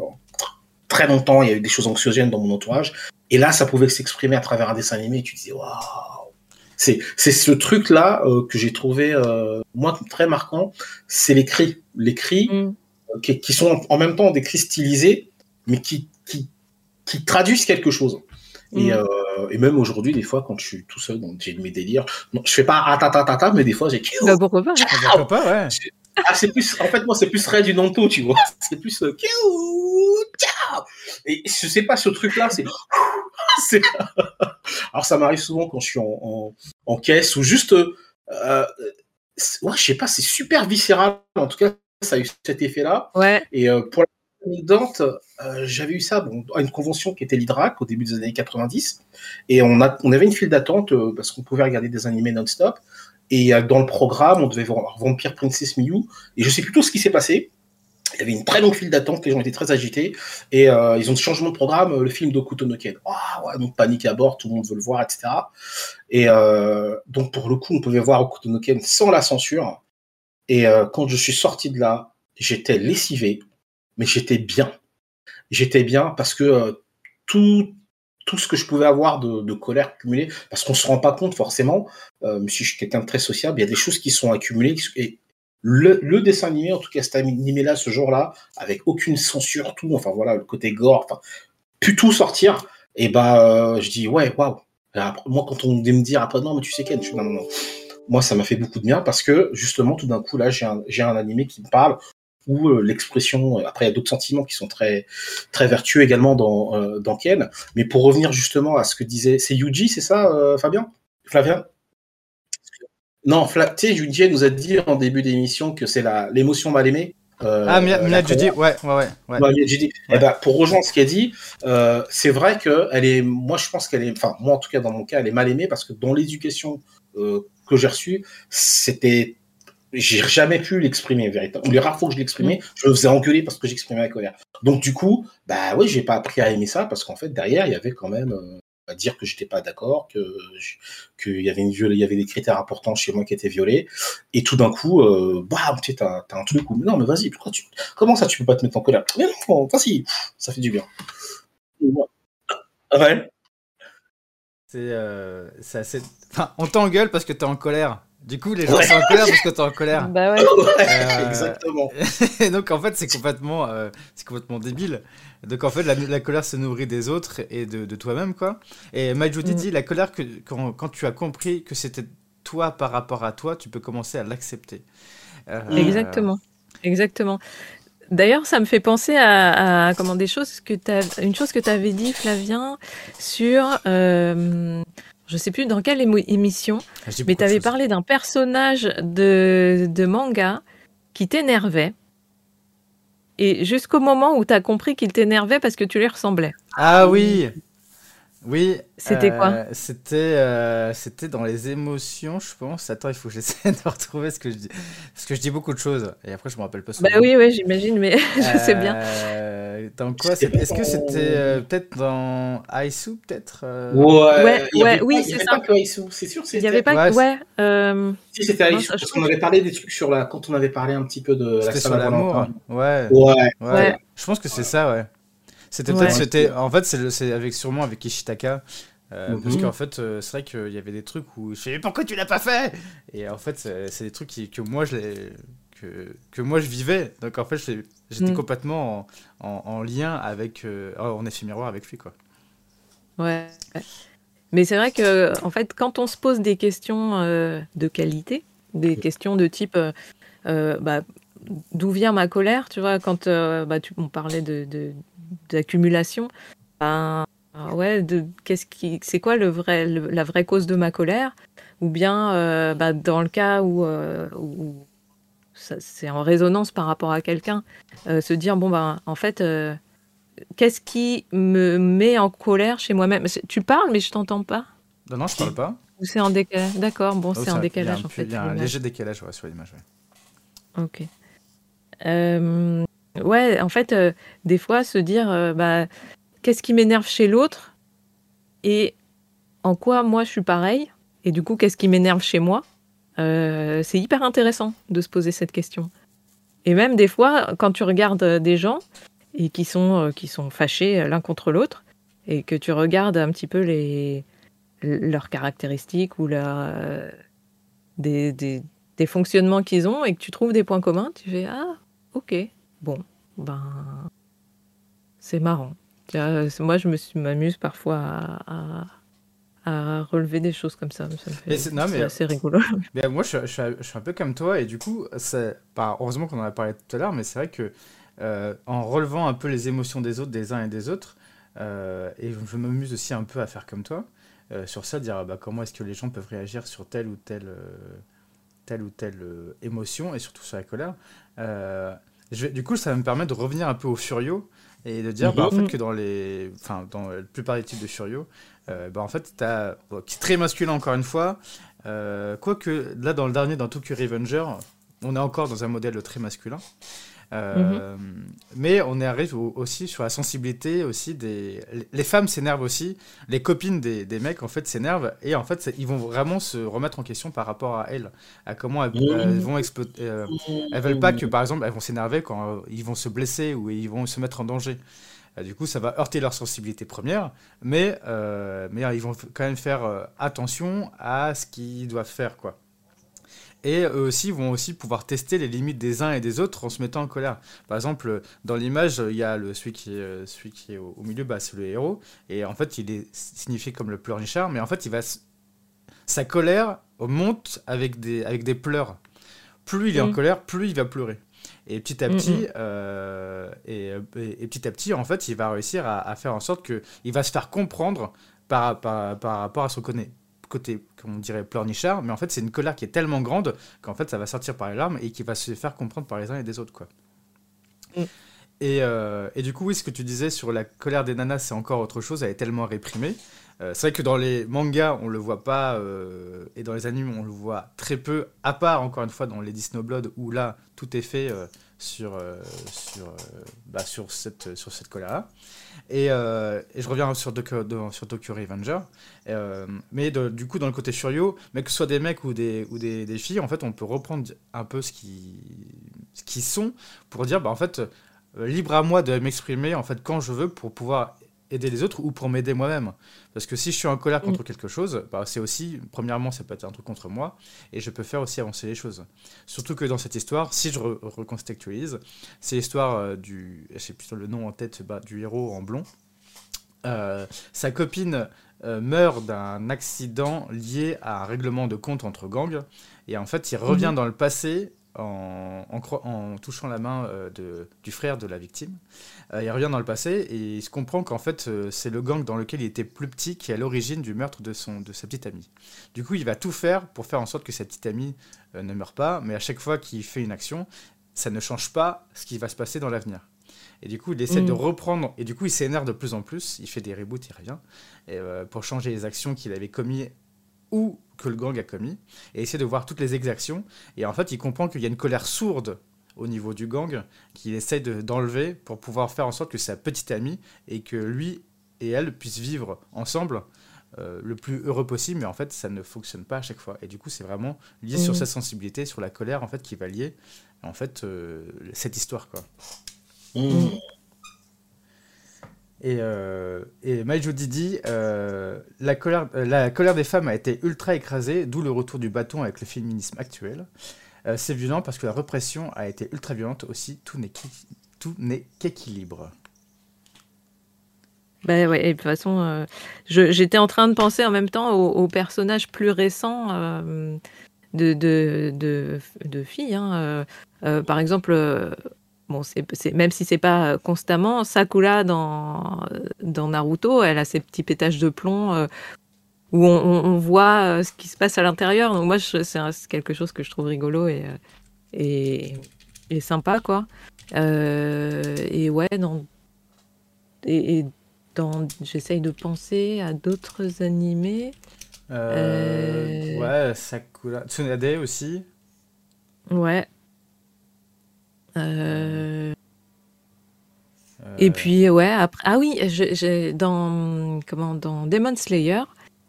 très longtemps, il y avait des choses anxiogènes dans mon entourage, et là, ça pouvait s'exprimer à travers un dessin animé, et tu disais, waouh! C'est, c'est ce truc-là que j'ai trouvé, moi, très marquant, c'est les cris. Les cris mm. qui, sont en même temps des cris stylisés, mais qui, qui, qui traduisent quelque chose. Et, mm. Euh, et, même aujourd'hui, des fois, quand je suis tout seul, donc j'ai mes délires, non, je fais pas ta mais des fois j'ai. Bah, pourquoi pas *laughs* Pourquoi pas, ouais. Ah, c'est plus, en fait, moi, c'est plus Ray du Nanto, tu vois. *laughs* C'est plus euh, Et je sais pas, ce truc-là, c'est. *laughs* Alors, ça m'arrive souvent quand je suis en, en, en caisse ou juste. Euh, ouais, je sais pas, c'est super viscéral. En tout cas, ça a eu cet effet-là. Ouais. Et euh, pour la euh, j'avais eu ça à une convention qui était l'IDRAC au début des années 90, et on, a, on avait une file d'attente euh, parce qu'on pouvait regarder des animés non-stop, et euh, dans le programme, on devait voir Vampire Princess Miyu, et je sais plutôt ce qui s'est passé. Il y avait une très longue file d'attente, les gens étaient très agités, et ils ont changement de programme, le film d'Okuto no Ken. Oh, ouais, donc panique à bord, tout le monde veut le voir, etc. Et donc pour le coup, on pouvait voir Okuto Ken sans la censure, et quand je suis sorti de là, j'étais lessivé, mais j'étais bien. J'étais bien parce que euh, tout, tout ce que je pouvais avoir de, colère cumulée, parce qu'on se rend pas compte forcément, euh, si je suis quelqu'un de très sociable, il y a des choses qui sont accumulées. Et le, dessin animé, en tout cas cet animé-là, ce jour-là, avec aucune censure, tout, enfin voilà, le côté gore, enfin, pu tout sortir, et bah, euh, je dis, ouais, waouh. Moi, quand on me dire après, non, mais tu sais, Ken, je non, non, non. Moi, ça m'a fait beaucoup de bien parce que, justement, tout d'un coup, là, j'ai un, j'ai un animé qui me parle, ou euh, l'expression. Euh, après, il y a d'autres sentiments qui sont très très vertueux également dans euh, dans Ken. Mais pour revenir justement à ce que disait, c'est Yuji, c'est ça, Fabien, Flavien? Non, tu sais, Yuji nous a dit en début d'émission que c'est la l'émotion mal aimée. ah, Mia, Judy, ouais, ouais, ouais. ouais. Eh ben, pour rejoindre ce qu'elle dit, euh, c'est vrai que elle est, moi je pense qu'elle est, enfin moi en tout cas dans mon cas, elle est mal aimée parce que dans l'éducation euh, que j'ai reçue, c'était j'ai jamais pu l'exprimer véritablement. Les rares fois que je l'exprimais, mm. je me faisais engueuler parce que j'exprimais la colère. Donc du coup, bah oui, j'ai pas appris à aimer ça parce qu'en fait derrière il y avait quand même euh, à dire que j'étais pas d'accord, que qu'il y avait une il y avait des critères importants chez moi qui étaient violés. Et tout d'un coup, euh, bah tu sais, t'as, un truc où non mais vas-y, pourquoi tu, comment ça tu peux pas te mettre en colère? Mais non, vas-y, ça fait du bien. Ouais. C'est, euh, c'est assez. Enfin, on t'engueule parce que t'es en colère Du coup, les gens sont en colère parce que t'es en colère. Bah ouais. Ouais, exactement. Et *laughs* donc en fait, c'est complètement, euh, c'est complètement débile. Donc en fait, la, la colère se nourrit des autres et de, de toi-même, quoi. Et Majudi Mm. dit, la colère, que, quand, quand tu as compris que c'était toi par rapport à toi, tu peux commencer à l'accepter. Euh, Exactement. Exactement. D'ailleurs, ça me fait penser à, à comment des choses que t'as, une chose que tu avais dit, Flavien, sur, euh, je sais plus dans quelle émission, dis mais tu avais parlé d'un personnage de, de manga qui t'énervait. Et jusqu'au moment où tu as compris qu'il t'énervait parce que tu lui ressemblais. Ah oui Oui. C'était euh, quoi C'était euh, c'était dans les émotions, je pense. Attends, il faut que *laughs* j'essaie de retrouver ce que je dis. Parce que je dis beaucoup de choses. Et après, je me rappelle pas souvent. Bah oui, oui, j'imagine, mais *laughs* je sais bien. Euh, Dans quoi Est-ce que c'était euh, peut-être dans Aisu, peut-être euh, Ouais, Ouais, il y avait ouais, pas- oui, c'est avait ça. pas que Aïssou, c'est sûr, Il n'y avait pas Ouais, que. Ouais, euh, Si, c'était je parce qu'on avait parlé des trucs sur la. Quand on avait parlé un petit peu de la C'était sur Saint-Valentin. l'amour. Ouais. Ouais, ouais. Ouais. Je pense que c'est ça, ouais. C'était peut-être, c'était, en fait, c'est, avec sûrement avec Ishitaka, euh, Mhm. parce qu'en fait, euh, c'est vrai qu'il y avait des trucs où je fais, mais pourquoi tu l'as pas fait? Et en fait, c'est, des trucs qui- que moi je que, que moi je vivais. Donc en fait, j'étais Mm. complètement en, en- en lien avec, euh, en effet miroir avec lui, quoi. Ouais. Mais c'est vrai que, en fait, quand on se pose des questions euh, de qualité, des questions de type bah, d'où vient ma colère, tu vois, quand bah, tu, on parlait de, de- d'accumulation, ben, ah ouais, de, qu'est-ce qui, c'est quoi le vrai, le- la vraie cause de ma colère? Ou bien, euh, bah, dans le cas où, euh, où c'est en résonance par rapport à quelqu'un, euh, se dire, bon, ben, en fait, euh, qu'est-ce qui me met en colère chez moi-même? Tu parles, mais je t'entends pas. Non, non, je parle pas. Ou c'est en décalage D'accord, bon, Oh, c'est en décalage un en peu- fait. Il y a un léger décalage ouais, sur l'image. ouais. Ok. Euh, ouais, en fait, euh, des fois, se dire, euh, bah, qu'est-ce qui m'énerve chez l'autre et en quoi moi je suis pareil et du coup, qu'est-ce qui m'énerve chez moi Euh, C'est hyper intéressant de se poser cette question. Et même des fois, quand tu regardes des gens et qui sont, qui sont fâchés l'un contre l'autre et que tu regardes un petit peu les, leurs caractéristiques ou leurs, euh, des, des, des fonctionnements qu'ils ont et que tu trouves des points communs, tu fais Ah, ok, bon, ben, c'est marrant. C'est- Moi, je me suis- m'amuse parfois à, à- à relever des choses comme ça. ça me fait- Mais c'est- non, mais- c'est assez rigolo. *laughs* Mais moi, je, je suis je suis un peu comme toi, et du coup, c'est- bah, heureusement qu'on en a parlé tout à l'heure, mais c'est vrai que euh, en relevant un peu les émotions des autres, des uns et des autres, euh, et je m'amuse aussi un peu à faire comme toi, euh, sur ça, dire ah bah, comment est-ce que les gens peuvent réagir sur telle ou telle, euh, telle, ou telle euh, émotion, et surtout sur la colère. Je vais- du coup, ça va me permettre de revenir un peu au furio, et de dire bah, en fait Mhm. que dans, les, enfin, dans la plupart des types de furio, euh, bah, en fait, tu as, qui est très masculin encore une fois, euh, Quoique, là, dans le dernier, dans Tokyo Revenger, on est encore dans un modèle très masculin. Euh, Mais on arrive au- aussi sur la sensibilité aussi des... Les femmes s'énervent aussi, les copines des, des mecs, en fait, s'énervent, et en fait, ils vont vraiment se remettre en question par rapport à elles, à comment elles, elles vont exploiter... euh, elles veulent pas que, par exemple, elles vont s'énerver quand ils vont se blesser ou ils vont se mettre en danger. Euh, du coup, ça va heurter leur sensibilité première, mais, euh, mais euh, ils vont quand même faire attention à ce qu'ils doivent faire, quoi. Et eux aussi vont aussi pouvoir tester les limites des uns et des autres en se mettant en colère. Par exemple, dans l'image, il y a le, celui qui est, euh, celui qui est au, au milieu, bah, c'est le héros, et en fait, il est signifié comme le pleurnichard, mais en fait, il va sa colère monte avec des, avec des pleurs. Plus il est en Mm. colère, plus il va pleurer. Et petit à Mm, petit, mm. euh, et, et- et petit à petit, en fait, il va réussir à, à faire en sorte que il va se faire comprendre par, par, par rapport à son côté, comme on dirait, pleurnichard. Mais en fait, c'est une colère qui est tellement grande qu'en fait, ça va sortir par les larmes et qui va se faire comprendre par les uns et des autres, quoi. Mm. Et, euh, et du coup, oui, ce que tu disais sur la colère des nanas, c'est encore autre chose. Elle est tellement réprimée. Euh, c'est vrai que dans les mangas, on le voit pas, euh, et dans les animes, on le voit très peu, à part encore une fois dans les Disney Blood, où là, tout est fait sur, euh, sur, euh, bah, sur cette, sur cette. Et, euh, et je reviens sur Tokyo, de- sur Tokyo Revenger. Mais du coup, dans le côté Shuryo, mais que ce soit des mecs ou des, ou des, des filles, en fait, on peut reprendre un peu ce qui, ce qui sont pour dire, bah, en fait, libre à moi de m'exprimer en fait quand je veux pour pouvoir aider les autres ou pour m'aider moi-même. Parce que si je suis en colère contre Mm. quelque chose, bah, c'est aussi, premièrement, ça peut être un truc contre moi, et je peux faire aussi avancer les choses. Surtout que dans cette histoire, si je re- recontextualise, c'est l'histoire euh, du, je sais plus le nom en tête, bah, du héros en blond. Euh, sa copine euh, meurt d'un accident lié à un règlement de compte entre gangs, et en fait, il revient Mhm. dans le passé en, en, cro- en touchant la main euh, de, du frère de la victime. Euh, il revient dans le passé et il se comprend qu'en fait euh, c'est le gang dans lequel il était plus petit qui est à l'origine du meurtre de, son, de sa petite amie. Du coup il va tout faire pour faire en sorte que sa petite amie ne meure pas, mais à chaque fois qu'il fait une action, ça ne change pas ce qui va se passer dans l'avenir. Et du coup il essaie Mm. de reprendre, et du coup il s'énerve de plus en plus, il fait des reboots, il revient, et, euh, pour changer les actions qu'il avait commis ou que le gang a commis, et essayer de voir toutes les exactions. Et en fait, il comprend qu'il y a une colère sourde au niveau du gang qu'il essaye de- d'enlever pour pouvoir faire en sorte que sa petite amie et que lui et elle puissent vivre ensemble euh, le plus heureux possible. Mais en fait, ça ne fonctionne pas à chaque fois. Et du coup, c'est vraiment lié sur Mhm. sa sensibilité, sur la colère en fait qui va lier en fait euh, cette histoire quoi. Mm. Et, euh, et Maïjo dit euh, la, colère, euh, la colère des femmes a été ultra écrasée, d'où le retour du bâton avec le féminisme actuel. Euh, c'est violent parce que la répression a été ultra violente aussi, tout n'est qu'équilibre. Ben ouais, de toute façon, j'étais en train de penser en même temps aux, personnages plus récents de, de, de, filles. hein, par exemple, euh, même si c'est pas constamment, Sakura dans, dans Naruto, elle a ses petits pétages de plomb euh, où on, on- on voit euh, ce qui se passe à l'intérieur. Donc moi, c'est, quelque chose que je trouve rigolo et, euh, et, et sympa, quoi. Euh, et ouais, dans, et, et dans, j'essaye de penser à d'autres animés. Euh, Euh. Ouais, Sakura. Tsunade aussi. Ouais. Euh, Et puis ouais après ah oui j'ai dans comment dans Demon Slayer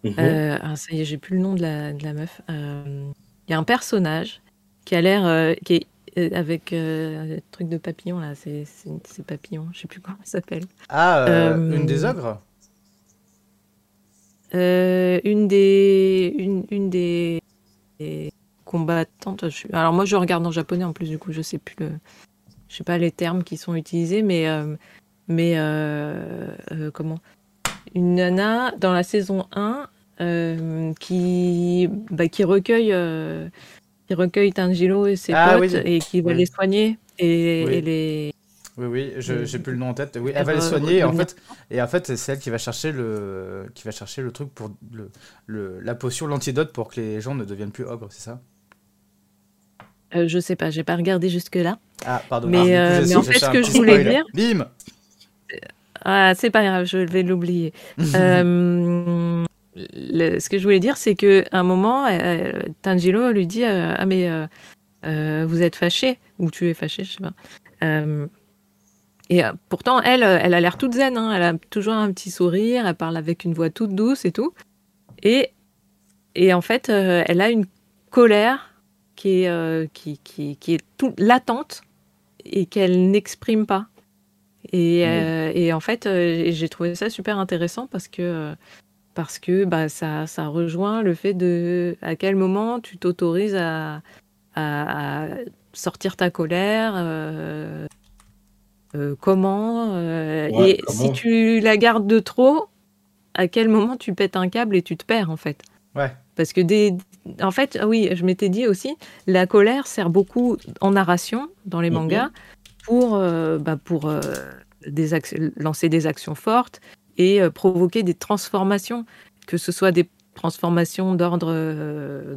Mhm. euh, ah, ça y est j'ai plus le nom de la, de la meuf Euh, il y a un personnage qui a l'air qui est avec euh, le truc de papillon là c'est papillon je sais plus comment ça s'appelle. Ah, euh, euh, une des ogres? Une des une, une des, des combattantes je alors moi je regarde en japonais en plus du coup je sais plus le je sais pas les termes qui sont utilisés mais euh, mais euh, euh, comment? Une nana dans la saison 1 euh, qui bah, qui recueille qui recueille Tanjiro et ses Ah, potes oui. et qui va Oui. les soigner et, Oui. et les Oui, oui, je- j'ai plus le nom en tête. Oui, elle va les soigner et en fait, et en fait, c'est elle qui va chercher le, qui va chercher le truc pour le, le- la potion, l'antidote pour que les gens ne deviennent plus ogres, c'est ça? Euh, je sais pas j'ai pas regardé jusque là Ah, pardon. Mais, coup, euh, mais en fait, ce que je voulais dire- Bim Ah, c'est pas grave, je vais l'oublier. *laughs* Euh, le- ce que je voulais dire, c'est que à un moment, euh, Tanjiro lui dit euh, Ah, mais euh, euh, vous êtes fâché Ou tu es fâché, je sais pas. Euh, et euh, pourtant, elle, euh, elle a l'air toute zen. hein, Elle a toujours un petit sourire, elle parle avec une voix toute douce et tout. Et, et en fait, euh, elle a une colère qui est, euh, qui, qui, qui est tout latente et qu'elle n'exprime pas. Et, euh, et en fait, euh, j'ai trouvé ça super intéressant parce que, euh, parce que bah, ça, ça rejoint le fait de à quel moment tu t'autorises à, à, à sortir ta colère, euh, comment, Ouais, et comment si tu la gardes de trop, à quel moment tu pètes un câble et tu te perds en fait? Ouais. Parce que des... En fait, ah oui, je m'étais dit aussi, la colère sert beaucoup en narration dans les Mhm. mangas pour, euh, bah, pour euh, des lancer des actions fortes et euh, provoquer des transformations, que ce soit des transformations d'ordre euh,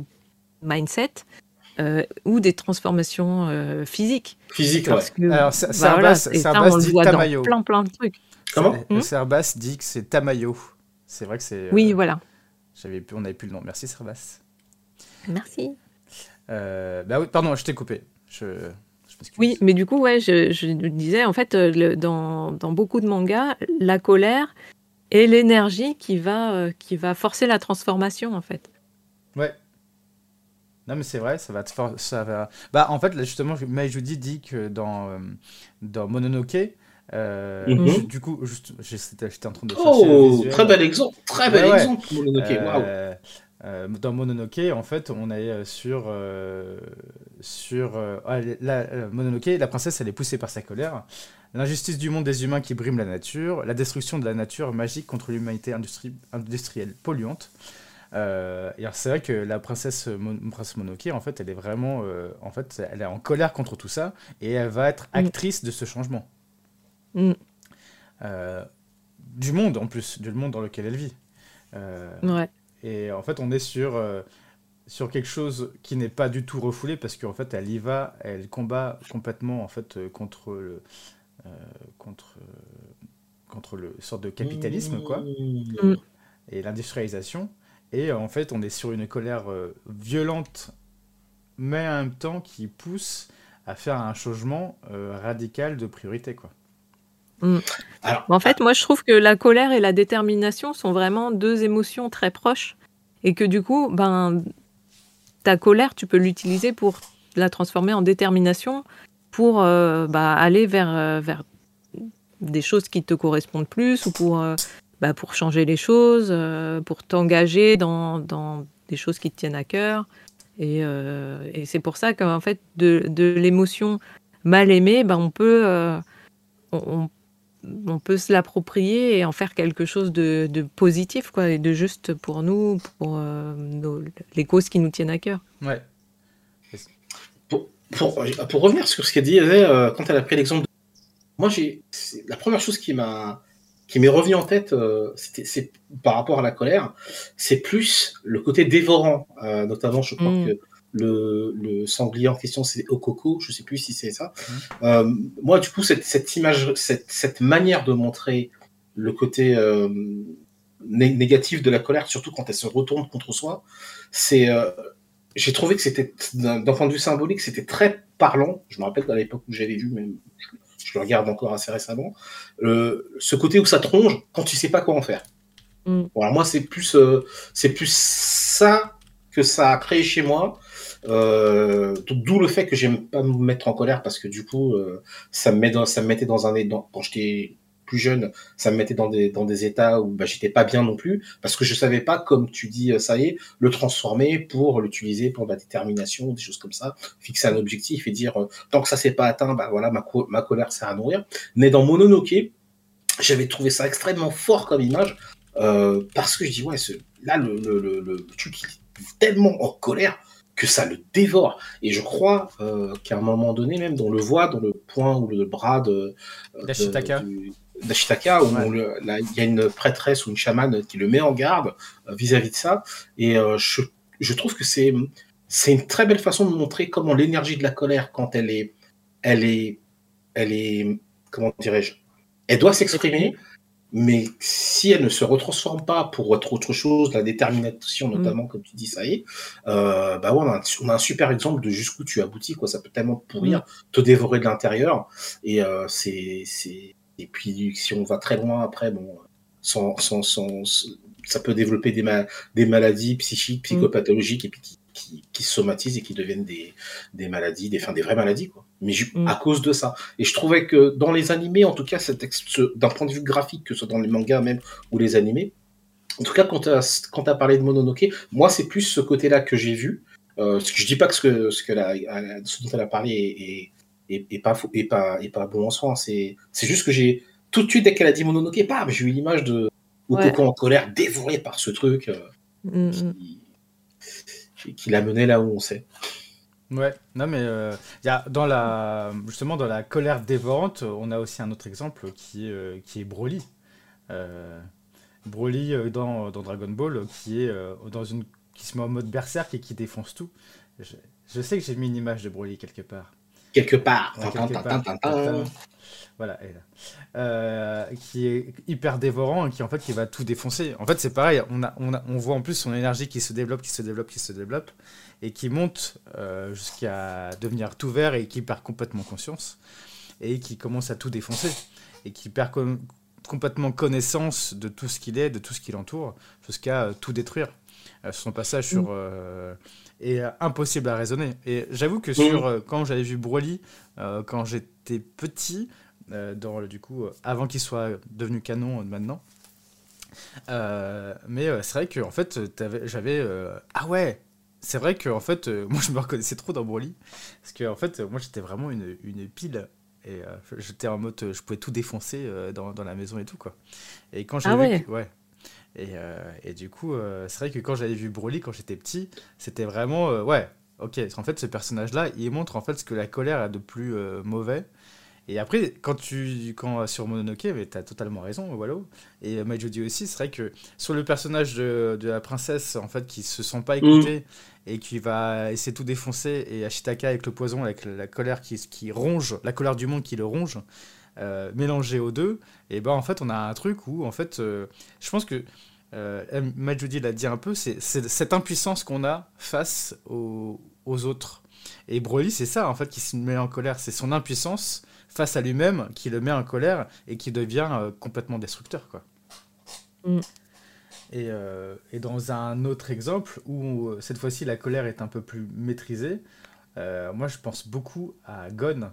mindset euh, ou des transformations euh, physiques. Physique, ouais. Parce que, Alors, bah, voilà, ça, on le voit Tamayo. dans plein plein de trucs. Comment? Hmm? Serbas dit que c'est Tamayo. C'est vrai que c'est. euh, Oui, voilà. J'avais on n'avait plus le nom. Merci Serbas. Merci. Euh, bah oui, pardon, je t'ai coupé. Je. Oui, mais du coup, ouais, je, je disais, en fait, euh, le- dans, dans beaucoup de mangas, la colère est l'énergie qui va, euh, qui va forcer la transformation, en fait. Ouais. Non, mais c'est vrai, ça va te ça va. Bah, en fait, là, justement, Maijudi dit que dans, euh, dans Mononoke, Mhm. Du coup, j'étais en train de Oh, très bel exemple, très bel exemple, Mononoke, waouh. dans Mononoke, en fait, on est sur sur ah, la, Mononoke, la princesse, elle est poussée par sa colère. L'injustice du monde des humains qui brime la nature, la destruction de la nature magique contre l'humanité industrielle polluante. Euh, c'est vrai que la princesse, Mononoke, en fait, elle est vraiment, euh, en fait, elle est en colère contre tout ça et elle va être mm. actrice de ce changement. Mm. Euh, du monde en plus, du monde dans lequel elle vit. ouais. Et en fait, on est sur sur quelque chose qui n'est pas du tout refoulé parce qu'en fait, elle y va, elle combat complètement en fait contre le contre contre le sorte de capitalisme quoi mm. et l'industrialisation et euh, en fait, on est sur une colère euh, violente, mais en même temps qui pousse à faire un changement euh, radical de priorité. Quoi. Mm. Alors, en fait, moi, je trouve que la colère et la détermination sont vraiment deux émotions très proches. Et que du coup, ben, ta colère, tu peux l'utiliser pour la transformer en détermination, pour bah, aller vers, vers des choses qui te correspondent plus ou pour bah, pour changer les choses, euh, pour t'engager dans, dans, des choses qui te tiennent à cœur. Et, euh, et c'est pour ça qu'en fait, de, de l'émotion mal aimée, bah, on, peut, euh, on, on, peut se l'approprier et en faire quelque chose de, de, positif, quoi, et de juste pour nous, pour les causes qui nous tiennent à cœur. Ouais. Pour, pour, pour revenir sur ce qu'elle dit, quand elle a pris l'exemple de... Moi, j'ai la première chose qui m'a qui m'est revenu en tête, euh, c'est par rapport à la colère, c'est plus le côté dévorant, euh, notamment, je crois mm. que le, le, sanglier en question, c'est Okoko, je sais plus si c'est ça. Mm. Euh, moi, du coup, cette, cette image, cette, cette, manière de montrer le côté euh, négatif de la colère, surtout quand elle se retourne contre soi, c'est, euh, j'ai trouvé que c'était, d'un point de vue symbolique, c'était très parlant. Je me rappelle à l'époque où j'avais vu, même, je le regarde encore assez récemment, euh, ce côté où ça tronge quand tu sais pas quoi en faire. Mm. moi, c'est plus, euh, c'est plus ça que ça a créé chez moi. Euh, d'où le fait que j'aime pas me mettre en colère parce que du coup, ça me met dans, ça me mettait dans un dans, quand j'étais plus jeune, ça me mettait dans des, dans des états où bah, j'étais pas bien non plus, parce que je savais pas, comme tu dis, euh, ça y est, le transformer pour l'utiliser pour la détermination, des choses comme ça, fixer un objectif et dire, euh, tant que ça s'est pas atteint, bah voilà, ma, colère sert à nourrir. Mais dans Mononoke, j'avais trouvé ça extrêmement fort comme image, euh, parce que je dis, ouais, ce, là, le, le, le, le truc est tellement en colère que ça le dévore. Et je crois euh, qu'à un moment donné, même, on le voit dans le point ou le bras de, de, d'Ashitaka, où il y a une prêtresse ou une chamane qui le met en garde euh, vis-à-vis de ça. Et euh, je, je, trouve que c'est c'est une très belle façon de montrer comment l'énergie de la colère, quand elle est, elle est, elle est, comment dirais-je, elle doit s'exprimer, mais si elle ne se retransforme pas pour être autre chose, la détermination mm. notamment, comme tu dis, ça y est, euh, bah ouais, on, a un, on, a un, super exemple de jusqu'où tu aboutis, quoi. Ça peut tellement pourrir, mm. te dévorer de l'intérieur, et euh, c'est, c'est, et puis, si on va très loin après, bon, sans, sans, sans, ça peut développer des, des maladies psychiques, mm. psychopathologiques, et puis qui, qui, qui, se somatisent et qui deviennent des, des maladies, des, enfin, des vraies maladies, quoi. Mais mm. à cause de ça. Et je trouvais que dans les animés, en tout cas, d'un point de vue graphique, que ce soit dans les mangas même ou les animés, en tout cas, quand tu as, parlé de Mononoke, moi, c'est plus ce côté-là que j'ai vu. Euh, je dis pas que ce, que, ce, que la, ce dont elle a parlé est, pas bon en soi. Hein. C'est juste que j'ai tout de suite dès qu'elle a dit Mononoke, bah, j'ai eu l'image de Ukoko en colère dévoré par ce truc euh, mm, mm. qui, qui l'a mené là où on sait. Ouais, non mais euh, y a, dans la justement dans la colère dévorante, on a aussi un autre exemple qui est euh, qui est Broly. Euh, Broly euh, dans, dans, Dragon Ball qui est dans une qui se met en mode berserk et qui défonce tout. Je, je sais que j'ai mis une image de Broly quelque part quelque part. Voilà, euh, qui est hyper dévorant et qui en fait qui va tout défoncer. En fait, c'est pareil. On, a, on, a, on, voit en plus son énergie qui se développe, qui se développe, qui se développe et qui monte euh, jusqu'à devenir tout vert et qui perd complètement conscience et qui commence à tout défoncer et qui perd complètement connaissance de tout ce qu'il est, de tout ce qui l'entoure, jusqu'à euh, tout détruire. son passage sur euh, impossible à raisonner. Et j'avoue que sur, quand j'avais vu Broly, quand j'étais petit, dans, du coup, avant qu'il soit devenu canon maintenant. mais c'est vrai que en fait, j'avais ah ouais, c'est vrai que en fait, *laughs* moi je me reconnaissais trop dans Broly parce que en fait, moi j'étais vraiment une, une pile et j'étais en mode, je pouvais tout défoncer dans, dans, la maison et tout quoi. Et quand j'ai ah vu, ouais. Et, et, du coup, c'est vrai que quand j'avais vu Broly quand j'étais petit, c'était vraiment ouais, ok, en fait, ce personnage-là, il montre en fait ce que la colère a de plus euh, mauvais. Et après, quand tu, quand sur Mononoke, mais as totalement raison, Wallo. Et euh, dit aussi, c'est vrai que sur le personnage de, de, la princesse, en fait, qui se sent pas mm. et qui va essayer de tout défoncer, et Ashitaka avec le poison, avec la colère qui, qui ronge, la colère du monde qui le ronge, euh, mélangé aux deux, et ben en fait, on a un truc où, en fait, euh, je pense que euh, Majudi l'a dit un peu, c'est cette impuissance qu'on a face aux, autres. Et Broly, c'est ça en fait qui se met en colère, c'est son impuissance face à lui-même qui le met en colère et qui devient euh, complètement destructeur. Quoi. Mm. Et, euh, et, dans un autre exemple où euh, cette fois-ci la colère est un peu plus maîtrisée, moi je pense beaucoup à Gon.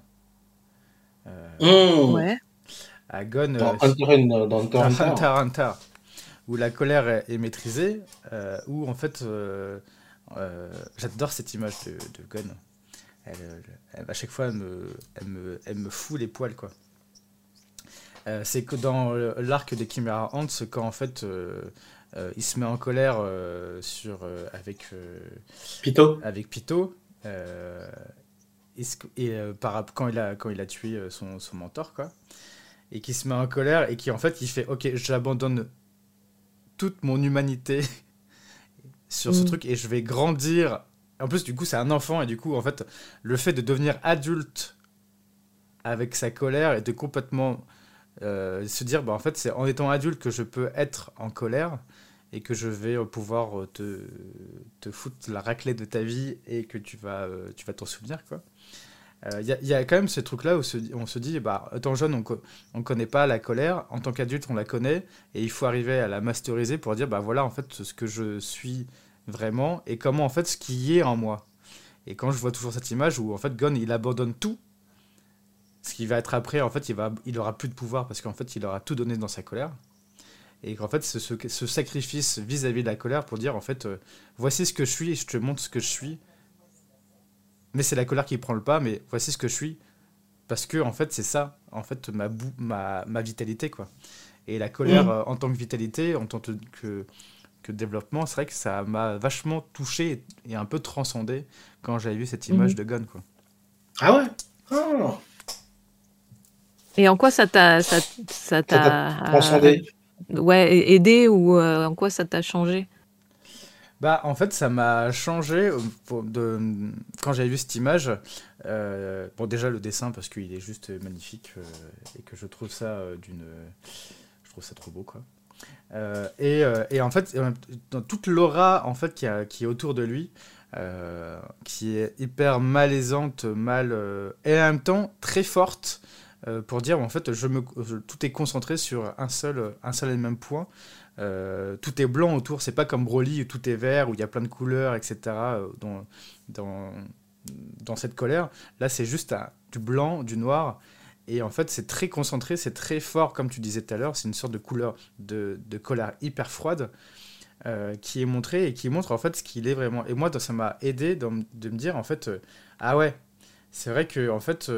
Mm. Ouais. À Gon. Dans Hunter, Hunter où la colère est, maîtrisée, euh, où en fait, euh, euh, j'adore cette image de, de Gon. Elle, à chaque fois, elle me, elle, me, elle me fout les poils, quoi. c'est que dans l'arc des Chimera Ants, quand en fait il se met en colère sur, avec Pito, avec Pito et, par, quand, il a, quand il a tué son, son mentor, quoi, et qui se met en colère et qui en fait il fait ok j'abandonne toute mon humanité *laughs* sur ce mm. truc et je vais grandir. En plus, du coup, c'est un enfant et du coup, en fait, le fait de devenir adulte avec sa colère et de complètement euh, se dire, bah, en fait, c'est en étant adulte que je peux être en colère et que je vais pouvoir te, te foutre la raclée de ta vie et que tu vas euh, tu vas t'en souvenir, quoi. Il euh, y, a quand même ce truc-là où on se dit, bah, étant jeune, on ne connaît pas la colère. En tant qu'adulte, on la connaît. Et il faut arriver à la masteriser pour dire, bah voilà, en fait, ce que je suis vraiment et comment, en fait, ce qui est en moi. Et quand je vois toujours cette image où, en fait, Gon, il abandonne tout, ce qui va être après, en fait, il, va, il aura plus de pouvoir parce qu'en fait, il aura tout donné dans sa colère. Et qu'en fait, ce, ce, sacrifice vis-à-vis de la colère pour dire, en fait, euh, voici ce que je suis et je te montre ce que je suis mais c'est la colère qui prend le pas, mais voici ce que je suis. Parce que, en fait, c'est ça, en fait, ma, ma, ma vitalité, quoi. Et la colère, mm. euh, en tant que vitalité, en tant que, que développement, c'est vrai que ça m'a vachement touché et, un peu transcendé quand j'avais vu cette image mm. de Gun, quoi. Ah ouais? Oh. Et en quoi ça t'a... Ça, ça t'a transcendé? Ouais, aidé ou euh, en quoi ça t'a changé? Bah, en fait, ça m'a changé euh, de, quand j'avais vu cette image. Euh, bon, déjà le dessin parce qu'il est juste magnifique euh, et que je trouve ça d'une, je trouve ça trop beau quoi. Et, et, en fait, dans toute l'aura en fait qui, est autour de lui, qui est hyper malaisante, mal et en même temps très forte pour dire en fait je me, tout est concentré sur un seul, un seul et même point. Euh, tout est blanc autour, c'est pas comme Broly où tout est vert, où il y a plein de couleurs, etc. Euh, dans cette colère. Là, c'est juste du blanc, du noir. Et en fait, c'est très concentré, c'est très fort, comme tu disais tout à l'heure. C'est une sorte de couleur de, de colère hyper froide euh, qui est montrée et qui montre en fait ce qu'il est vraiment. Et moi, ça m'a aidé de, de, me dire en fait, ah ouais, c'est vrai que en fait,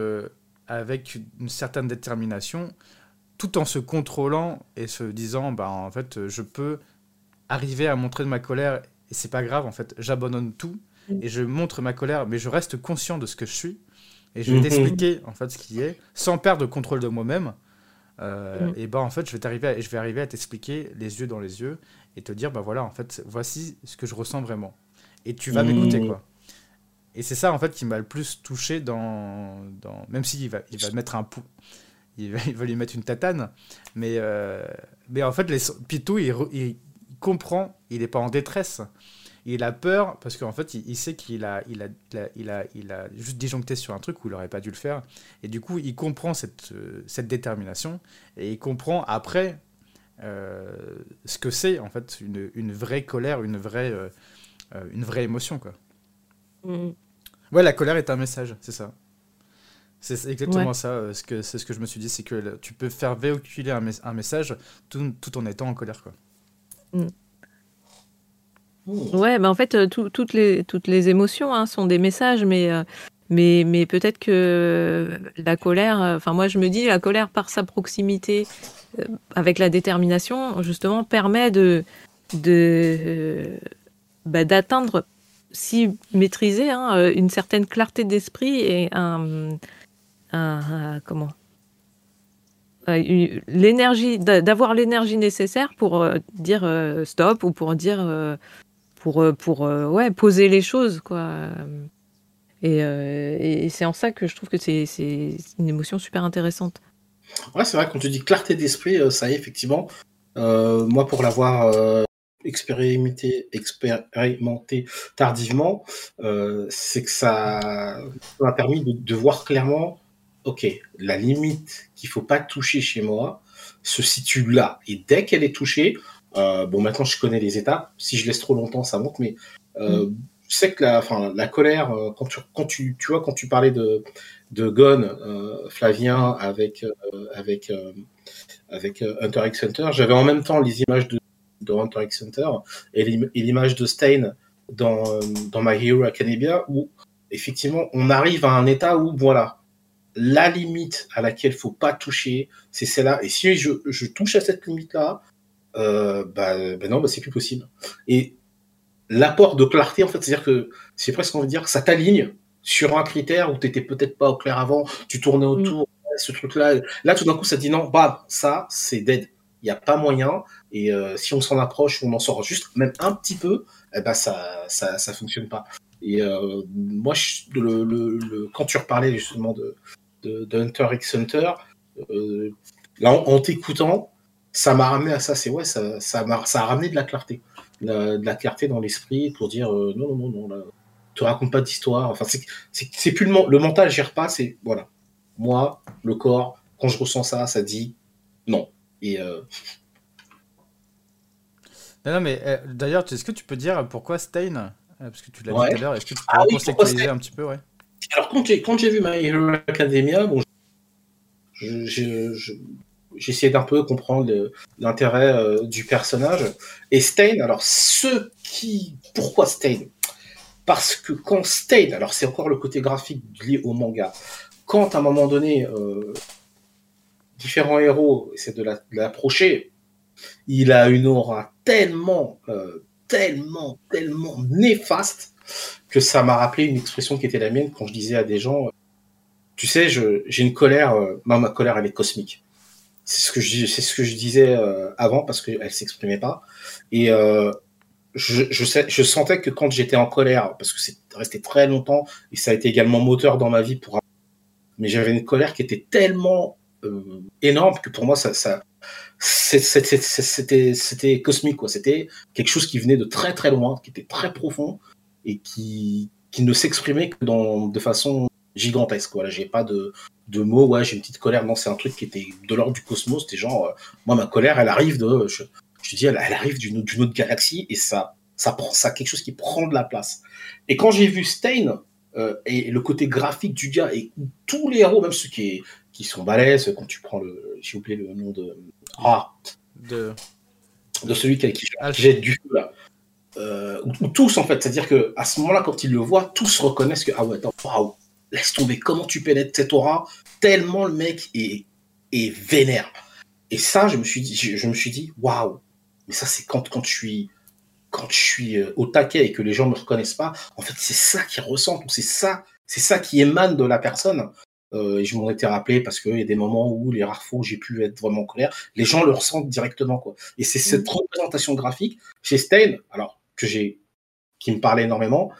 avec une certaine détermination, tout en se contrôlant et se disant, bah, en fait, je peux arriver à montrer de ma colère et c'est pas grave, en fait, j'abandonne tout mm. et je montre ma colère, mais je reste conscient de ce que je suis et je vais mm-hmm. t'expliquer en fait ce qui est sans perdre le contrôle de moi-même. Euh, mm. Et bah en fait, je vais t'arriver, à, je vais arriver à t'expliquer les yeux dans les yeux et te dire bah voilà en fait voici ce que je ressens vraiment et tu vas m'écouter mm. quoi. Et c'est ça en fait qui m'a le plus touché dans, dans... même s'il va il va mettre un pou il va, *laughs* lui mettre une tatane. Mais, euh, mais en fait, les, Pitou, il, comprend, il n'est pas en détresse. Il a peur parce qu'en fait, il, sait qu'il a, il a, il a, il a, juste disjoncté sur un truc où il n'aurait pas dû le faire. Et du coup, il comprend cette, euh, cette détermination et il comprend après euh, ce que c'est en fait une, une, vraie colère, une vraie, une vraie émotion. Quoi. Mm. Ouais, la colère est un message, c'est ça. C'est exactement ça. ce que c'est ce que je me suis dit, c'est que tu peux faire véhiculer un, un message tout, tout, en étant en colère, quoi. Mm. Ouais, bah en fait, toutes, les, toutes les émotions hein, sont des messages, mais mais, mais peut-être que la colère, enfin moi je me dis, la colère par sa proximité euh, avec la détermination, justement, permet de, de bah, d'atteindre, si maîtriser, hein, euh, une certaine clarté d'esprit et un, un, comment euh, l'énergie d'avoir l'énergie nécessaire pour dire stop ou pour dire pour pour ouais poser les choses quoi euh, et, c'est en ça que je trouve que c'est une émotion super intéressante. Ouais, c'est vrai, quand tu dis clarté d'esprit, euh, ça y est, effectivement. Euh, moi, pour l'avoir expérimenté, expérimenté tardivement, c'est que ça m'a permis de, voir clairement, ok, la limite qu'il faut pas toucher chez moi se situe là. Et dès qu'elle est touchée, bon, maintenant je connais les étapes. Si je laisse trop longtemps, ça monte, mais mm je sais que la, colère, euh, quand tu, quand tu, tu vois, quand tu parlais de, de Gon, euh, Flavien, avec, euh, avec, avec Hunter x Hunter, j'avais en même temps les images de, de Hunter x Hunter et l'image de Stein dans, dans My Hero Academia, où effectivement, on arrive à un état où, voilà, la limite à laquelle faut pas toucher, c'est celle-là. Et si je, je, touche à cette limite-là, euh, bah, bah non, bah c'est plus possible. Et l'apport de clarté, en fait, c'est-à-dire que c'est presque, on va dire, ça t'aligne sur un critère où tu n'étais peut-être pas au clair avant, tu tournais autour, mm. ce truc-là. Là, tout d'un coup, ça dit non, bah, ça, c'est dead. Il n'y a pas moyen. Et euh, si on s'en approche, on en sort juste même un petit peu, eh ben, ça, ça, ça fonctionne pas. Et euh, moi, le, le, quand tu reparlais justement de, de, Hunter x Hunter, euh, là, en, t'écoutant, ça m'a ramené à ça. C'est ouais, ça, ça, ça a ramené de la clarté de la clarté dans l'esprit pour dire euh, non, non, non, non, te raconte pas d'histoire. Enfin, c'est plus le, le mental gère pas, c'est voilà. Moi, le corps, quand je ressens ça, ça dit non. Et euh, non, mais euh, d'ailleurs, est-ce que tu peux dire pourquoi Stein Parce que tu l'as dit tout à l'heure, est-ce que tu peux ah, contextualiser un petit peu ouais? Alors, quand j'ai vu My Hero Academia, bon, je, j'essayais d'un peu comprendre l'intérêt euh, du personnage. Et Stein, alors ceux qui... Pourquoi Stein? Parce que quand Stein, alors c'est encore le côté graphique lié au manga, quand à un moment donné, euh, différents héros essaient de l'approcher, il a une aura tellement, euh, tellement, tellement néfaste que ça m'a rappelé une expression qui était la mienne quand je disais à des gens, tu sais, j'ai une colère, ma colère elle est cosmique. C'est ce que je, c'est ce que je disais euh, avant parce qu'elle s'exprimait pas. Et euh, je, je, sais, je sentais que quand j'étais en colère, parce que c'est resté très longtemps et ça a été également moteur dans ma vie pour. Mais j'avais une colère qui était tellement euh, énorme que pour moi ça, ça c'était c'était cosmique quoi. C'était quelque chose qui venait de très très loin, qui était très profond et qui qui ne s'exprimait que dans de façon gigantesque. Voilà, j'ai pas de, de mots, ouais, j'ai une petite colère. Non, c'est un truc qui était de l'ordre du cosmos. C'était genre, euh, moi, ma colère, elle arrive de, je, je dis, elle, elle arrive d'une autre galaxie et ça, ça prend ça quelque chose qui prend de la place. Et quand j'ai vu Stein euh, et le côté graphique du gars et tous les héros, même ceux qui, qui sont balèzes, quand tu prends le, j'ai oublié le nom de, ah, de, de celui qui, qui jette du feu là. Euh, ou, tous en fait, c'est-à-dire que à ce moment-là, quand ils le voient, tous reconnaissent que ah ouais, attends, waouh, laisse tomber, comment tu pénètres cette aura Tellement le mec est, est vénère. Et ça, je me suis dit, je, me suis dit, waouh, mais ça, c'est quand, quand je suis, quand je suis euh, au taquet et que les gens me reconnaissent pas, en fait, c'est ça qu'ils ressentent, c'est ça, c'est ça qui émane de la personne. Euh, et je m'en étais rappelé parce qu'il y a des moments où les rares fois où j'ai pu être vraiment en colère, les gens le ressentent directement, quoi. Et c'est cette mmh. représentation graphique chez Stein, alors, que j'ai, qui me parlait énormément,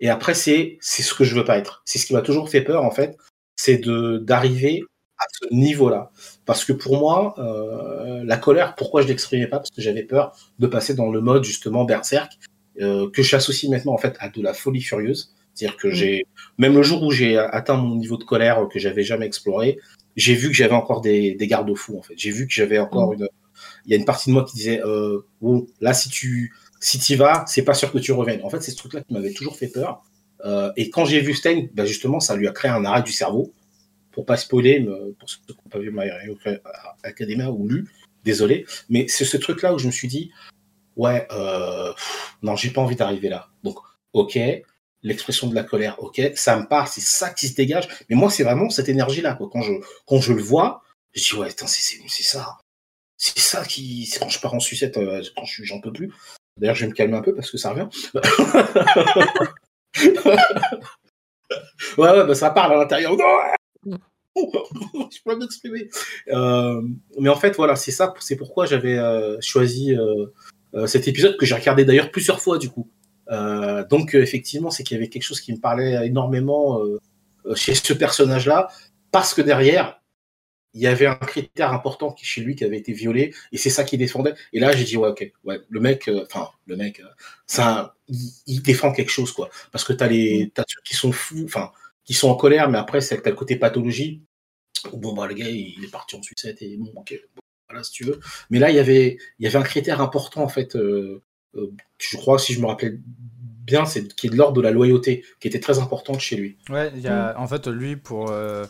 et après, c'est c'est ce que je veux pas être. C'est ce qui m'a toujours fait peur, en fait, c'est de d'arriver à ce niveau-là. Parce que pour moi, euh, la colère, pourquoi je l'exprimais pas? Parce que j'avais peur de passer dans le mode justement berserk euh, que j'associe maintenant en fait à de la folie furieuse. C'est-à-dire que mmh. j'ai même le jour où j'ai atteint mon niveau de colère que j'avais jamais exploré, j'ai vu que j'avais encore des, des garde-fous en fait. J'ai vu que j'avais encore mmh. une il y a une partie de moi qui disait euh, bon là si tu si tu vas, c'est pas sûr que tu reviennes. En fait, c'est ce truc-là qui m'avait toujours fait peur. Euh, et quand j'ai vu Stein, bah justement, ça lui a créé un arrêt du cerveau. pour pas spoiler, pour ceux qui n'ont pas vu My Hero Academia ou lu, désolé, mais c'est ce truc-là où je me suis dit, ouais, euh, non, j'ai pas envie d'arriver là. Donc, ok, l'expression de la colère, ok, ça me part, c'est ça qui se dégage. Mais moi, c'est vraiment cette énergie-là. Quand je, quand je le vois, je dis, ouais, c'est ça. C'est ça qui. C'est quand je pars en sucette, euh, quand j'en peux plus. D'ailleurs, je vais me calmer un peu parce que ça revient. ouais, ouais, bah, ça parle à l'intérieur. *laughs* Je peux m'exprimer. Euh, mais en fait, voilà, c'est ça. C'est pourquoi j'avais euh, choisi cet épisode que j'ai regardé d'ailleurs plusieurs fois du coup. Euh, donc euh, effectivement, c'est qu'il y avait quelque chose qui me parlait énormément euh, chez ce personnage-là, parce que derrière, il y avait un critère important qui chez lui qui avait été violé, et c'est ça qu'il défendait. Et là, j'ai dit ouais, ok, ouais, le mec, enfin le mec, ça, il, défend quelque chose quoi, parce que t'as les, t'as ceux qui sont fous, enfin, qui sont en colère, mais après c'est t'as le côté pathologie. Bon bah le gars, il est parti en sucette et bon, ok, voilà si tu veux. Mais là, il y avait, il y avait un critère important en fait euh, je crois, si je me rappelle bien, c'est qui est de l'ordre de la loyauté, qui était très importante chez lui. Ouais, y a, mm. en fait, lui, pour. Euh,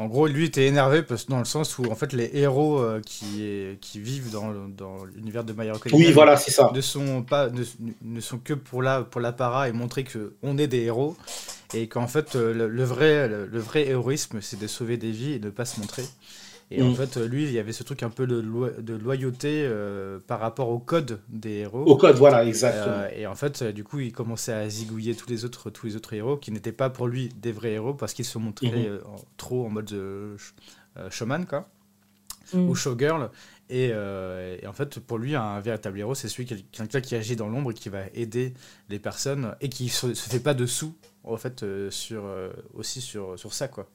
en gros, lui était énervé parce, dans le sens où en fait les héros euh, qui, qui vivent dans, dans l'univers de My Hero oui, voilà, c'est ça. ne sont pas ne, ne, sont que pour la pour l'apparat et montrer que on est des héros et qu'en fait le, vrai le, vrai héroïsme c'est de sauver des vies et de ne pas se montrer. Et en mm. fait, lui, il y avait ce truc un peu de, de loyauté euh, par rapport au code des héros. Au code, voilà, exactement. Euh, et en fait, du coup, il commençait à zigouiller tous les autres, tous les autres héros qui n'étaient pas pour lui des vrais héros parce qu'ils se montraient mm-hmm. euh, trop en mode showman, quoi. Mm. Ou showgirl. Et, et, en fait, pour lui, un véritable héros, c'est celui qui, quelqu'un qui agit dans l'ombre et qui va aider les personnes et qui se, se fait pas de sous, en fait, sur, aussi sur, sur ça, quoi.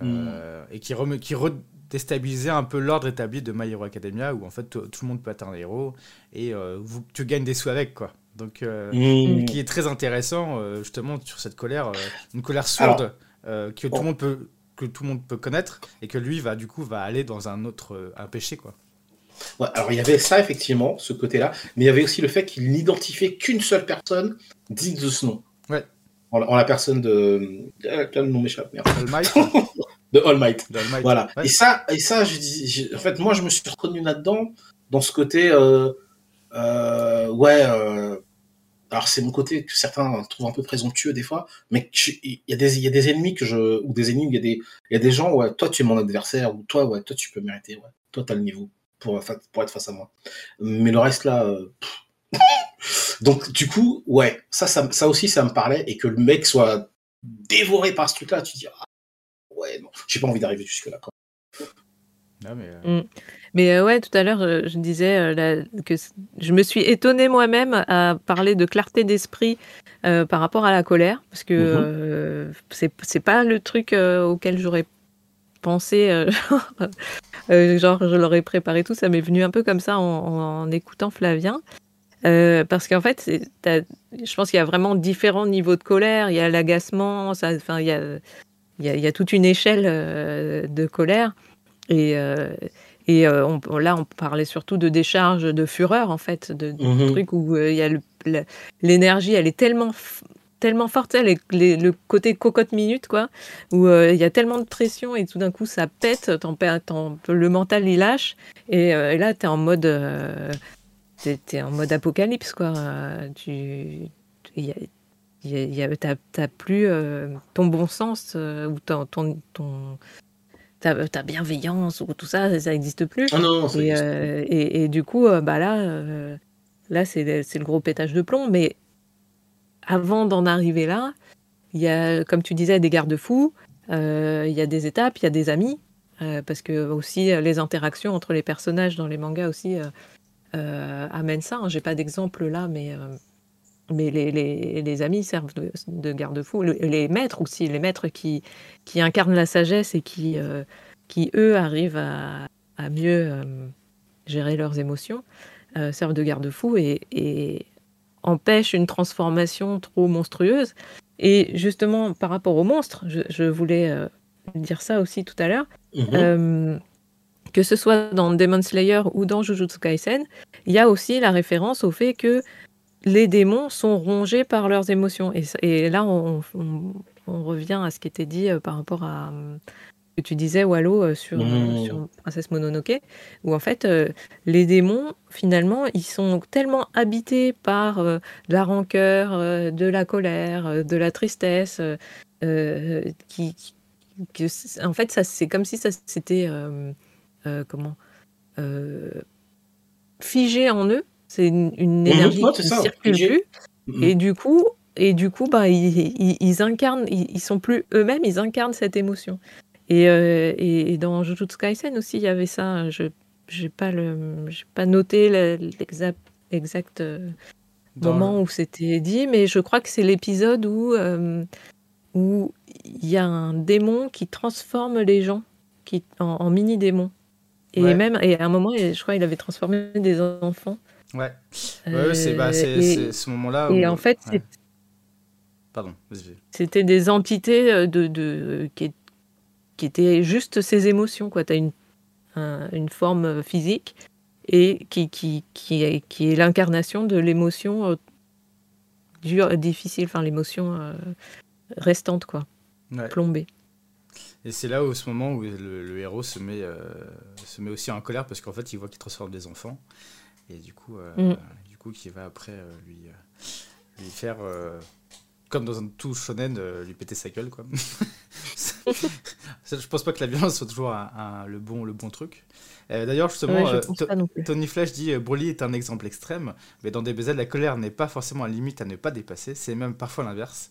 Mm. et qui, remet, qui déstabiliser un peu l'ordre établi de My Hero Academia où en fait tout, le monde peut être un héros et euh, vous, tu gagnes des sous avec quoi. Donc euh, mmh. qui est très intéressant euh, justement sur cette colère, une colère sourde que tout le monde peut que tout le monde peut connaître et que lui va du coup va aller dans un autre un péché quoi. Ouais, alors il y avait ça effectivement, ce côté-là, mais il y avait aussi le fait qu'il n'identifiait qu'une seule personne digne de ce nom. Ouais. En, la personne de. Quel nom m'échappe, *laughs* de All Might. Voilà. Et ça, et ça, je dis, en fait, moi, je me suis reconnu là-dedans, dans ce côté, euh, euh, ouais. Euh, alors c'est mon côté que certains trouvent un peu présomptueux des fois, mais il y a des y a des ennemis que je ou des ennemis, il y a des il y a des gens ouais, toi tu es mon adversaire ou toi ouais, toi tu peux mériter ouais, toi tu as le niveau pour pour être face à moi. Mais le reste là. *laughs* Donc du coup, ouais, ça, ça, ça aussi, ça me parlait et que le mec soit dévoré par ce truc-là, tu dis ah, j'ai pas envie d'arriver jusque-là. mais, euh... Mm. mais euh, ouais, tout à l'heure, euh, je disais euh, que je me suis étonnée moi-même à parler de clarté d'esprit par rapport à la colère, parce que mm-hmm. c'est pas le truc auquel j'aurais pensé, *laughs* genre je l'aurais préparé tout, ça m'est venu un peu comme ça en, en écoutant Flavien. parce qu'en fait, je pense qu'il y a vraiment différents niveaux de colère. Il y a l'agacement, enfin, il y a il y, a toute une échelle euh, de colère. Et, euh, et euh, on, là, on parlait surtout de décharge de fureur, en fait, de, mhm. trucs où il y a l'énergie, elle est tellement tellement forte, le, le côté cocotte minute, quoi, où il y a tellement de pression et tout d'un coup ça pète, le mental il lâche, et, là tu es en mode, es, en mode apocalypse, quoi. Tu, t'as plus euh, ton bon sens euh, ou ton, ton, ta, bienveillance ou tout ça, ça n'existe plus. Ah non, et, euh, et, et, du coup, bah là, là c'est le gros pétage de plomb. Mais avant d'en arriver là, il y a, comme tu disais, des garde-fous, il y a des étapes, il y a des amis, parce que aussi les interactions entre les personnages dans les mangas aussi amènent ça. J'ai pas d'exemple là, mais mais les, les, les, amis servent de, garde-fou. Les maîtres aussi, les maîtres qui, qui incarnent la sagesse et qui, euh, qui eux, arrivent à, à mieux euh, gérer leurs émotions, euh, servent de garde-fou et, et, empêchent une transformation trop monstrueuse. Et justement, par rapport aux monstres, je, je voulais dire ça aussi tout à l'heure. Mm-hmm. que ce soit dans Demon Slayer ou dans Jujutsu Kaisen, il y a aussi la référence au fait que les démons sont rongés par leurs émotions. Et, là, on, revient à ce qui était dit euh, par rapport à, que tu disais, Wallo, sur, Mmh. sur Princesse Mononoke, où en fait, les démons, finalement, ils sont tellement habités par de la rancœur, de la colère, de la tristesse, qui, que, en fait, ça, c'est comme si ça s'était, comment, figé en eux. C'est une, Mmh énergie Ouais, qui ne circule plus. Mmh Et du coup, et du coup, bah, ils, ils, ils incarnent, ils, ils sont plus eux-mêmes, ils incarnent cette émotion. Et, euh, et, et dans Jujutsu Kaisen aussi, il y avait ça. Je j'ai pas le, pas noté le- l'exact exact euh, moment le- où c'était dit, mais je crois que c'est l'épisode où euh, où il y a un démon qui transforme les gens qui en, en mini démons. Et Ouais. même, et à un moment, je crois, il avait transformé des enfants. Ouais, ouais, ouais, c'est bah, Euh, c'est- ce moment-là et où- en fait, ouais. Pardon. C'était des entités euh, de, de, qui, qui étaient juste ces émotions. Tu as une, un- une forme euh, physique et qui, qui, qui est, qui est l'incarnation de l'émotion dure, difficile, enfin l'émotion restante, quoi, Ouais. plombée. Et c'est là où, ce moment où le, le héros se met, euh, se met aussi en colère parce qu'en fait, il voit qu'il transforme des enfants. Et du coup, euh, Mm. du coup qui va après euh, lui, euh, lui faire, comme dans un tout shonen, euh, lui péter sa gueule. Quoi. *laughs* Je pense pas que la violence soit toujours un- un- le, bon, le bon truc. Euh, D'ailleurs, justement, Ouais, euh. Tony Flash dit Broly est un exemple extrême, mais dans DBZ, la colère n'est pas forcément une limite à ne pas dépasser, c'est même parfois l'inverse.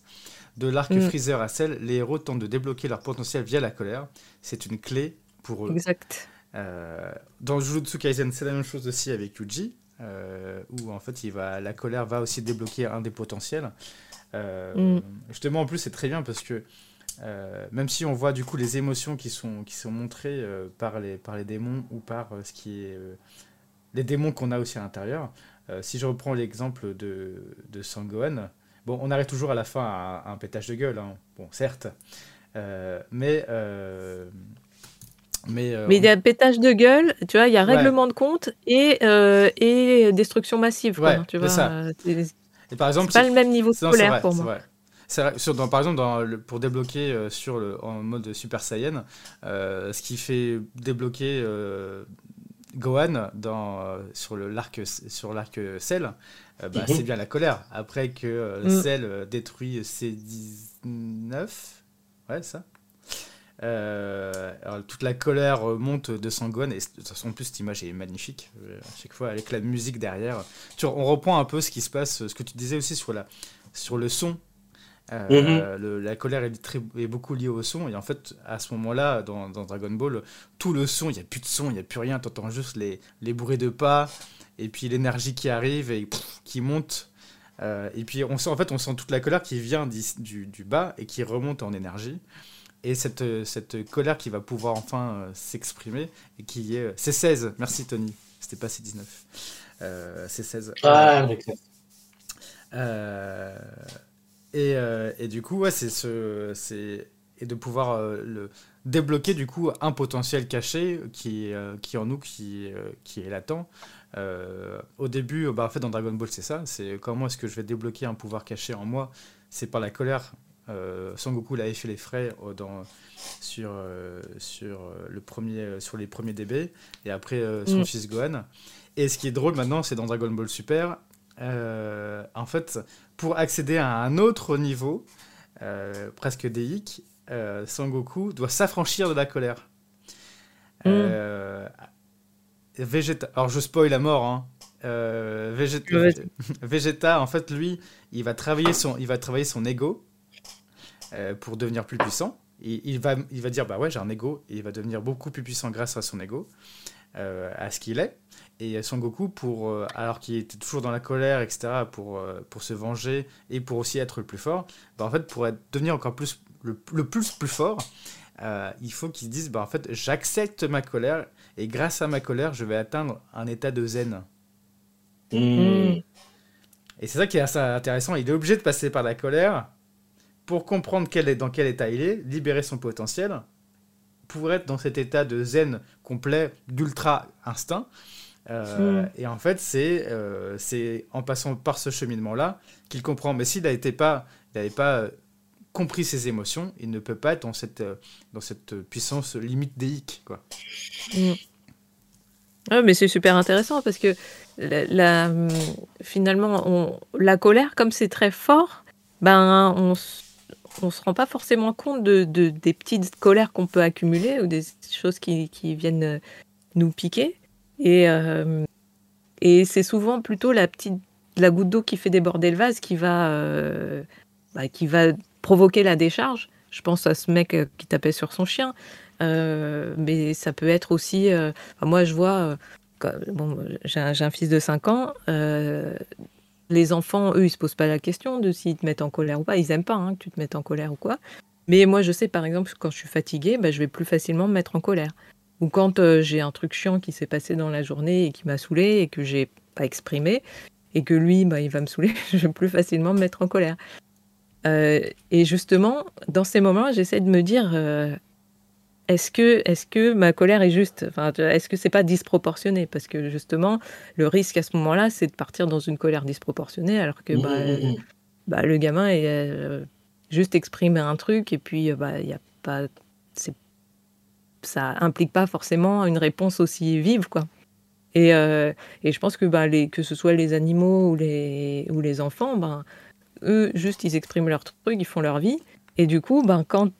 De l'arc Mm. Freezer à Cell, les héros tentent de débloquer leur potentiel via la colère. C'est une clé pour eux. Exact. Euh, dans Jujutsu Kaisen, c'est la même chose aussi avec Yuji, euh, où en fait il va, la colère va aussi débloquer un des potentiels. Euh, Mm. Justement, en plus, c'est très bien parce que euh, même si on voit du coup les émotions qui sont, qui sont montrées euh, par, les, par les démons ou par euh, ce qui est les démons qu'on a aussi à l'intérieur, si je reprends l'exemple de, de Sangohan, bon, on arrive toujours à la fin à, à un pétage de gueule, hein. bon, certes, mais. Euh, mais, euh, Mais il y a pétage de gueule, tu vois, il y a Ouais. règlement de compte et, euh, et destruction massive. Quoi, Ouais, tu vois, ça. euh, c'est et par exemple, c'est pas le même niveau de colère pour moi. sur- dans- par exemple, dans le- pour débloquer euh, sur le, en mode Super Saiyan, ce qui fait débloquer Gohan dans, sur l'arc sur l'arc Cell, bah, Mhm. c'est bien la colère. Après que Mm. Cell détruit C19, ouais, ça. Euh, alors, toute la colère monte de Sangohan et de toute façon en plus cette image est magnifique. Euh, à chaque fois avec la musique derrière. Tu, on reprend un peu ce qui se passe ce que tu disais aussi sur la sur le son. Euh, le- la colère est, très- est beaucoup liée au son. Et en fait à ce moment là dans, dans Dragon Ball tout le son il n'y a plus de son il n'y a plus rien. T'entends juste les, les bruits de pas et puis l'énergie qui arrive et pff, qui monte. Euh, et puis on sent en fait on sent toute la colère qui vient du bas et qui remonte en énergie et cette, euh, cette colère qui va pouvoir enfin euh, s'exprimer et qui est euh, c'est 16 merci Tony c'était pas C19 euh, c'est 16 Ah, euh, et, et du coup, ouais, c'est ce, c'est et de pouvoir le débloquer du coup un potentiel caché qui, qui est en nous, qui, qui est latent. Au début, bah, en fait, dans Dragon Ball, c'est ça. C'est comment est-ce que je vais débloquer un pouvoir caché en moi? C'est par la colère. Euh, Son Goku l'avait fait les frais euh, dans, sur, euh, sur, le premier, sur les premiers DB et après son Mm. fils Gohan. Et ce qui est drôle maintenant, c'est dans Dragon Ball Super, en fait, pour accéder à un autre niveau, presque déique, Sangoku doit s'affranchir de la colère. Mm. Euh, Vegeta, alors je spoil la mort, hein. *laughs* Vegeta, en fait, lui, il va travailler son, il va travailler son ego euh, pour devenir plus puissant. Et il va, il va dire bah ouais j'ai un ego et il va devenir beaucoup plus puissant grâce à son ego, euh, à ce qu'il est. Et Son Goku, pour, euh, alors qu'il était toujours dans la colère, etc., pour, euh, pour se venger et pour aussi être le plus fort, bah, en fait, pour être, devenir encore plus le, le plus plus fort, euh, il faut qu'il se dise bah, en fait, j'accepte ma colère et grâce à ma colère, je vais atteindre un état de zen. Mmh. Mm. Et c'est ça qui est assez intéressant. Il est obligé de passer par la colère pour comprendre quel est, dans quel état il est, libérer son potentiel, pour être dans cet état de zen complet, d'ultra instinct. Euh, Mm. Et en fait, c'est euh, c'est en passant par ce cheminement-là qu'il comprend. Mais s'il n'avait pas, il avait pas euh, compris ses émotions, il ne peut pas être dans cette, euh, dans cette puissance limite déique. Quoi. Mm. mais c'est super intéressant parce que la, finalement, la colère, comme c'est très fort, ben, on ne se rend pas forcément compte de, des petites colères qu'on peut accumuler ou des choses qui, qui viennent nous piquer. Et, euh, et c'est souvent plutôt la petite la goutte d'eau qui fait déborder le vase qui va, euh, bah, qui va provoquer la décharge. Je pense à ce mec euh, qui tapait sur son chien. Euh, mais ça peut être aussi. moi, je vois. bon, j'ai un, fils de 5 ans. Les enfants, eux, ils se posent pas la question de s'ils te mettent en colère ou pas. Ils aiment pas hein, que tu te mettes en colère ou quoi. Mais moi, je sais, par exemple, quand je suis fatiguée, bah, je vais plus facilement me mettre en colère. Ou quand j'ai un truc chiant qui s'est passé dans la journée et qui m'a saoulé et que j'ai pas exprimé, et que lui, bah, il va me saouler, *laughs* je vais plus facilement me mettre en colère. Euh, et justement, dans ces moments, j'essaie de me dire euh, est-ce que, est que ma colère est juste? Enfin, Est-ce que c'est pas disproportionné? Parce que justement, le risque à ce moment-là, c'est de partir dans une colère disproportionnée, alors que bah, mmh, mmh, mmh. bah, le gamin est euh, juste exprime un truc et puis bah, y a pas, ça implique pas forcément une réponse aussi vive, quoi. Euh, et, je pense que, bah, les, que ce soit les animaux ou les, ou les enfants, ben, eux, juste, ils expriment leur truc, ils font leur vie. Et du coup, ben, quand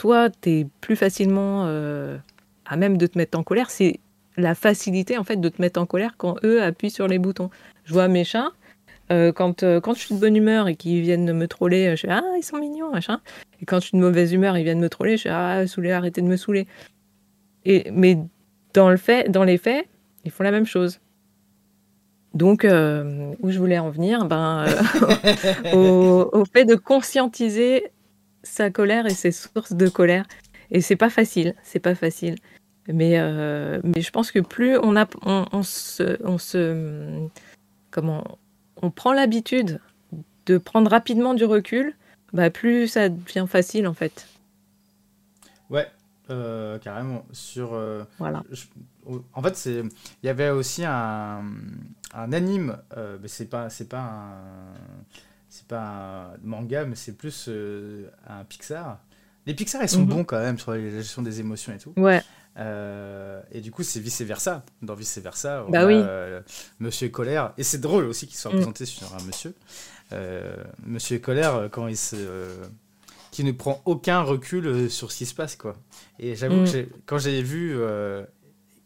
toi, tu es plus facilement euh, à même de te mettre en colère, c'est la facilité en fait de te mettre en colère quand eux appuient sur les boutons. Je vois mes chats, euh, quand, quand je suis de bonne humeur et qu'ils viennent me troller, je fais Ah, ils sont mignons, machin. Et quand je suis de mauvaise humeur, ils viennent me troller, je fais Ah, saoulez, arrêtez de me saouler. Et, mais dans, le fait, dans les faits, ils font la même chose. Donc, euh, où je voulais en venir ben, euh, *laughs* au, fait de conscientiser sa colère et ses sources de colère. Et c'est pas facile, c'est pas facile. Mais, euh, mais je pense que plus on, a, on, se, on se. Comment. On prend l'habitude de prendre rapidement du recul, bah plus ça devient facile en fait. Ouais, carrément. Sur, voilà en fait, c'est il y avait aussi un, un anime, euh, mais c'est pas c'est pas un c'est pas un manga, mais c'est plus euh, un Pixar. Les Pixar, ils sont mhm. bons quand même sur la gestion des émotions et tout. Ouais. Euh, et du coup, c'est vice versa. Dans vice versa, bah oui. Monsieur Colère. Et c'est drôle aussi qu'il soit mm. présenté sur un monsieur. monsieur Colère, quand il se qui ne prend aucun recul sur ce qui se passe quoi. Et j'avoue que mm. quand j'ai vu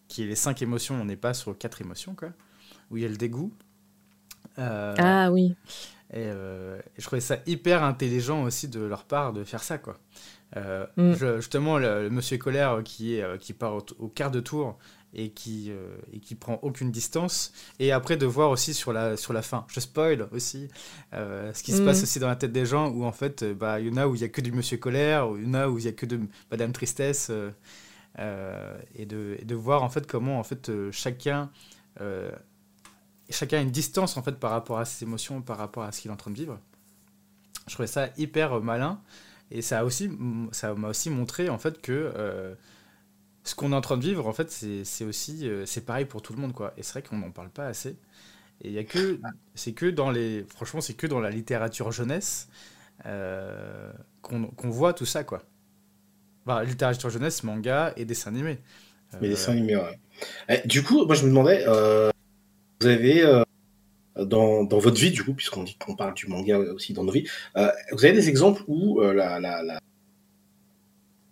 qui est les cinq émotions, on n'est pas sur quatre émotions, quoi, où il y a le dégoût. Euh, ah oui. Euh, et, je trouvais ça hyper intelligent aussi de leur part de faire ça, quoi. Euh, mm. justement, le, monsieur Colère qui, est, qui part au, quart de tour et qui, et qui prend aucune distance. Et après, de voir aussi sur la, sur la fin, je spoil aussi, ce qui se mm. passe aussi dans la tête des gens, où en fait, bah, il y en a où il n'y a que du monsieur Colère, il y en a où il n'y a que de Madame Tristesse. Euh, et, de, de, voir en fait comment en fait euh, chacun euh, chacun a une distance en fait par rapport à ses émotions, par rapport à ce qu'il est en train de vivre. Je trouvais ça hyper malin et ça a aussi ça m'a aussi montré en fait que ce qu'on est en train de vivre en fait c'est aussi c'est pareil pour tout le monde quoi. Et c'est vrai qu'on n'en parle pas assez. Et il y a que c'est que dans les franchement c'est que dans la littérature jeunesse qu'on voit tout ça quoi. Bah, littérature jeunesse, manga et dessin animé. Mais dessin animé, ouais. Eh, du coup, moi je me demandais, euh, vous avez euh, dans, dans, votre vie, du coup, puisqu'on dit qu'on parle du manga aussi dans nos vies, euh, vous avez des exemples où la, la, la...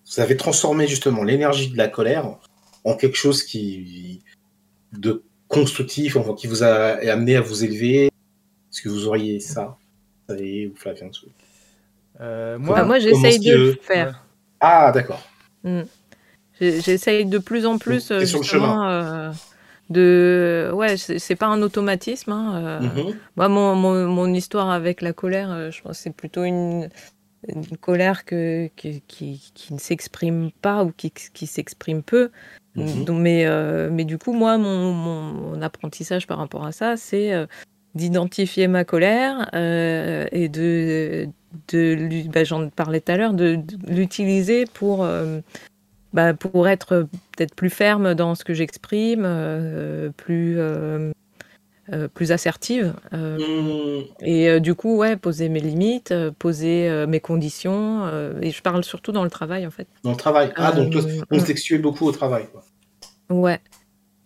vous avez transformé justement l'énergie de la colère en quelque chose qui de constructif, enfin, qui vous a amené à vous élever? Est-ce que vous auriez ça? Vous savez, ou Flavien Moi, bah, moi j'essaye de le faire. Ah, d'accord. Mm. J'essaye de plus en plus. justement, euh, de ouais c'est pas un automatisme hein, euh. mm-hmm. moi mon, mon, histoire avec la colère euh, je pense c'est plutôt une, colère que, qui, qui, ne s'exprime pas ou qui, qui s'exprime peu mm-hmm. Donc, mais mais du coup moi mon, mon, apprentissage par rapport à ça c'est d'identifier ma colère et de de bah, j'en parlais tout à l'heure, de, l'utiliser pour, euh, bah, pour être peut-être plus ferme dans ce que j'exprime, euh, plus, euh, plus assertive. Mmh. Et du coup, ouais, poser mes limites, poser mes conditions. et je parle surtout dans le travail, en fait. Dans le travail. Ah, donc on mmh. beaucoup au travail. Quoi. Ouais.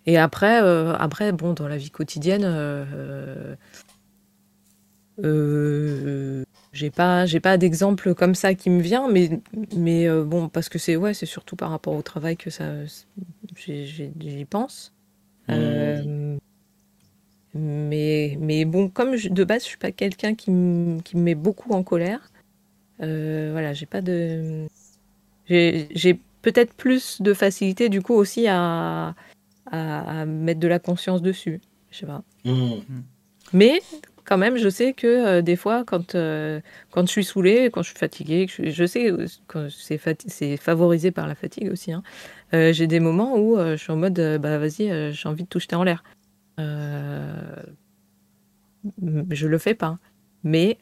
Et après, après, bon, dans la vie quotidienne, euh, j'ai pas, j'ai pas d'exemple comme ça qui me vient, mais, mais euh, bon, parce que c'est ouais, c'est surtout par rapport au travail que ça, j'y pense. Mmh. Euh, mais, mais bon, comme de base, je suis pas quelqu'un qui, qui me met beaucoup en colère. voilà, j'ai pas de, j'ai peut-être plus de facilité du coup aussi à, à, mettre de la conscience dessus. Je sais pas. Mmh. Mais quand même, je sais que euh, des fois, quand, euh, quand je suis saoulée, quand je suis fatiguée, je, sais que c'est favorisé par la fatigue aussi. Hein, euh, j'ai des moments où je suis en mode, bah vas-y, j'ai envie de tout jeter en l'air. je le fais pas. Mais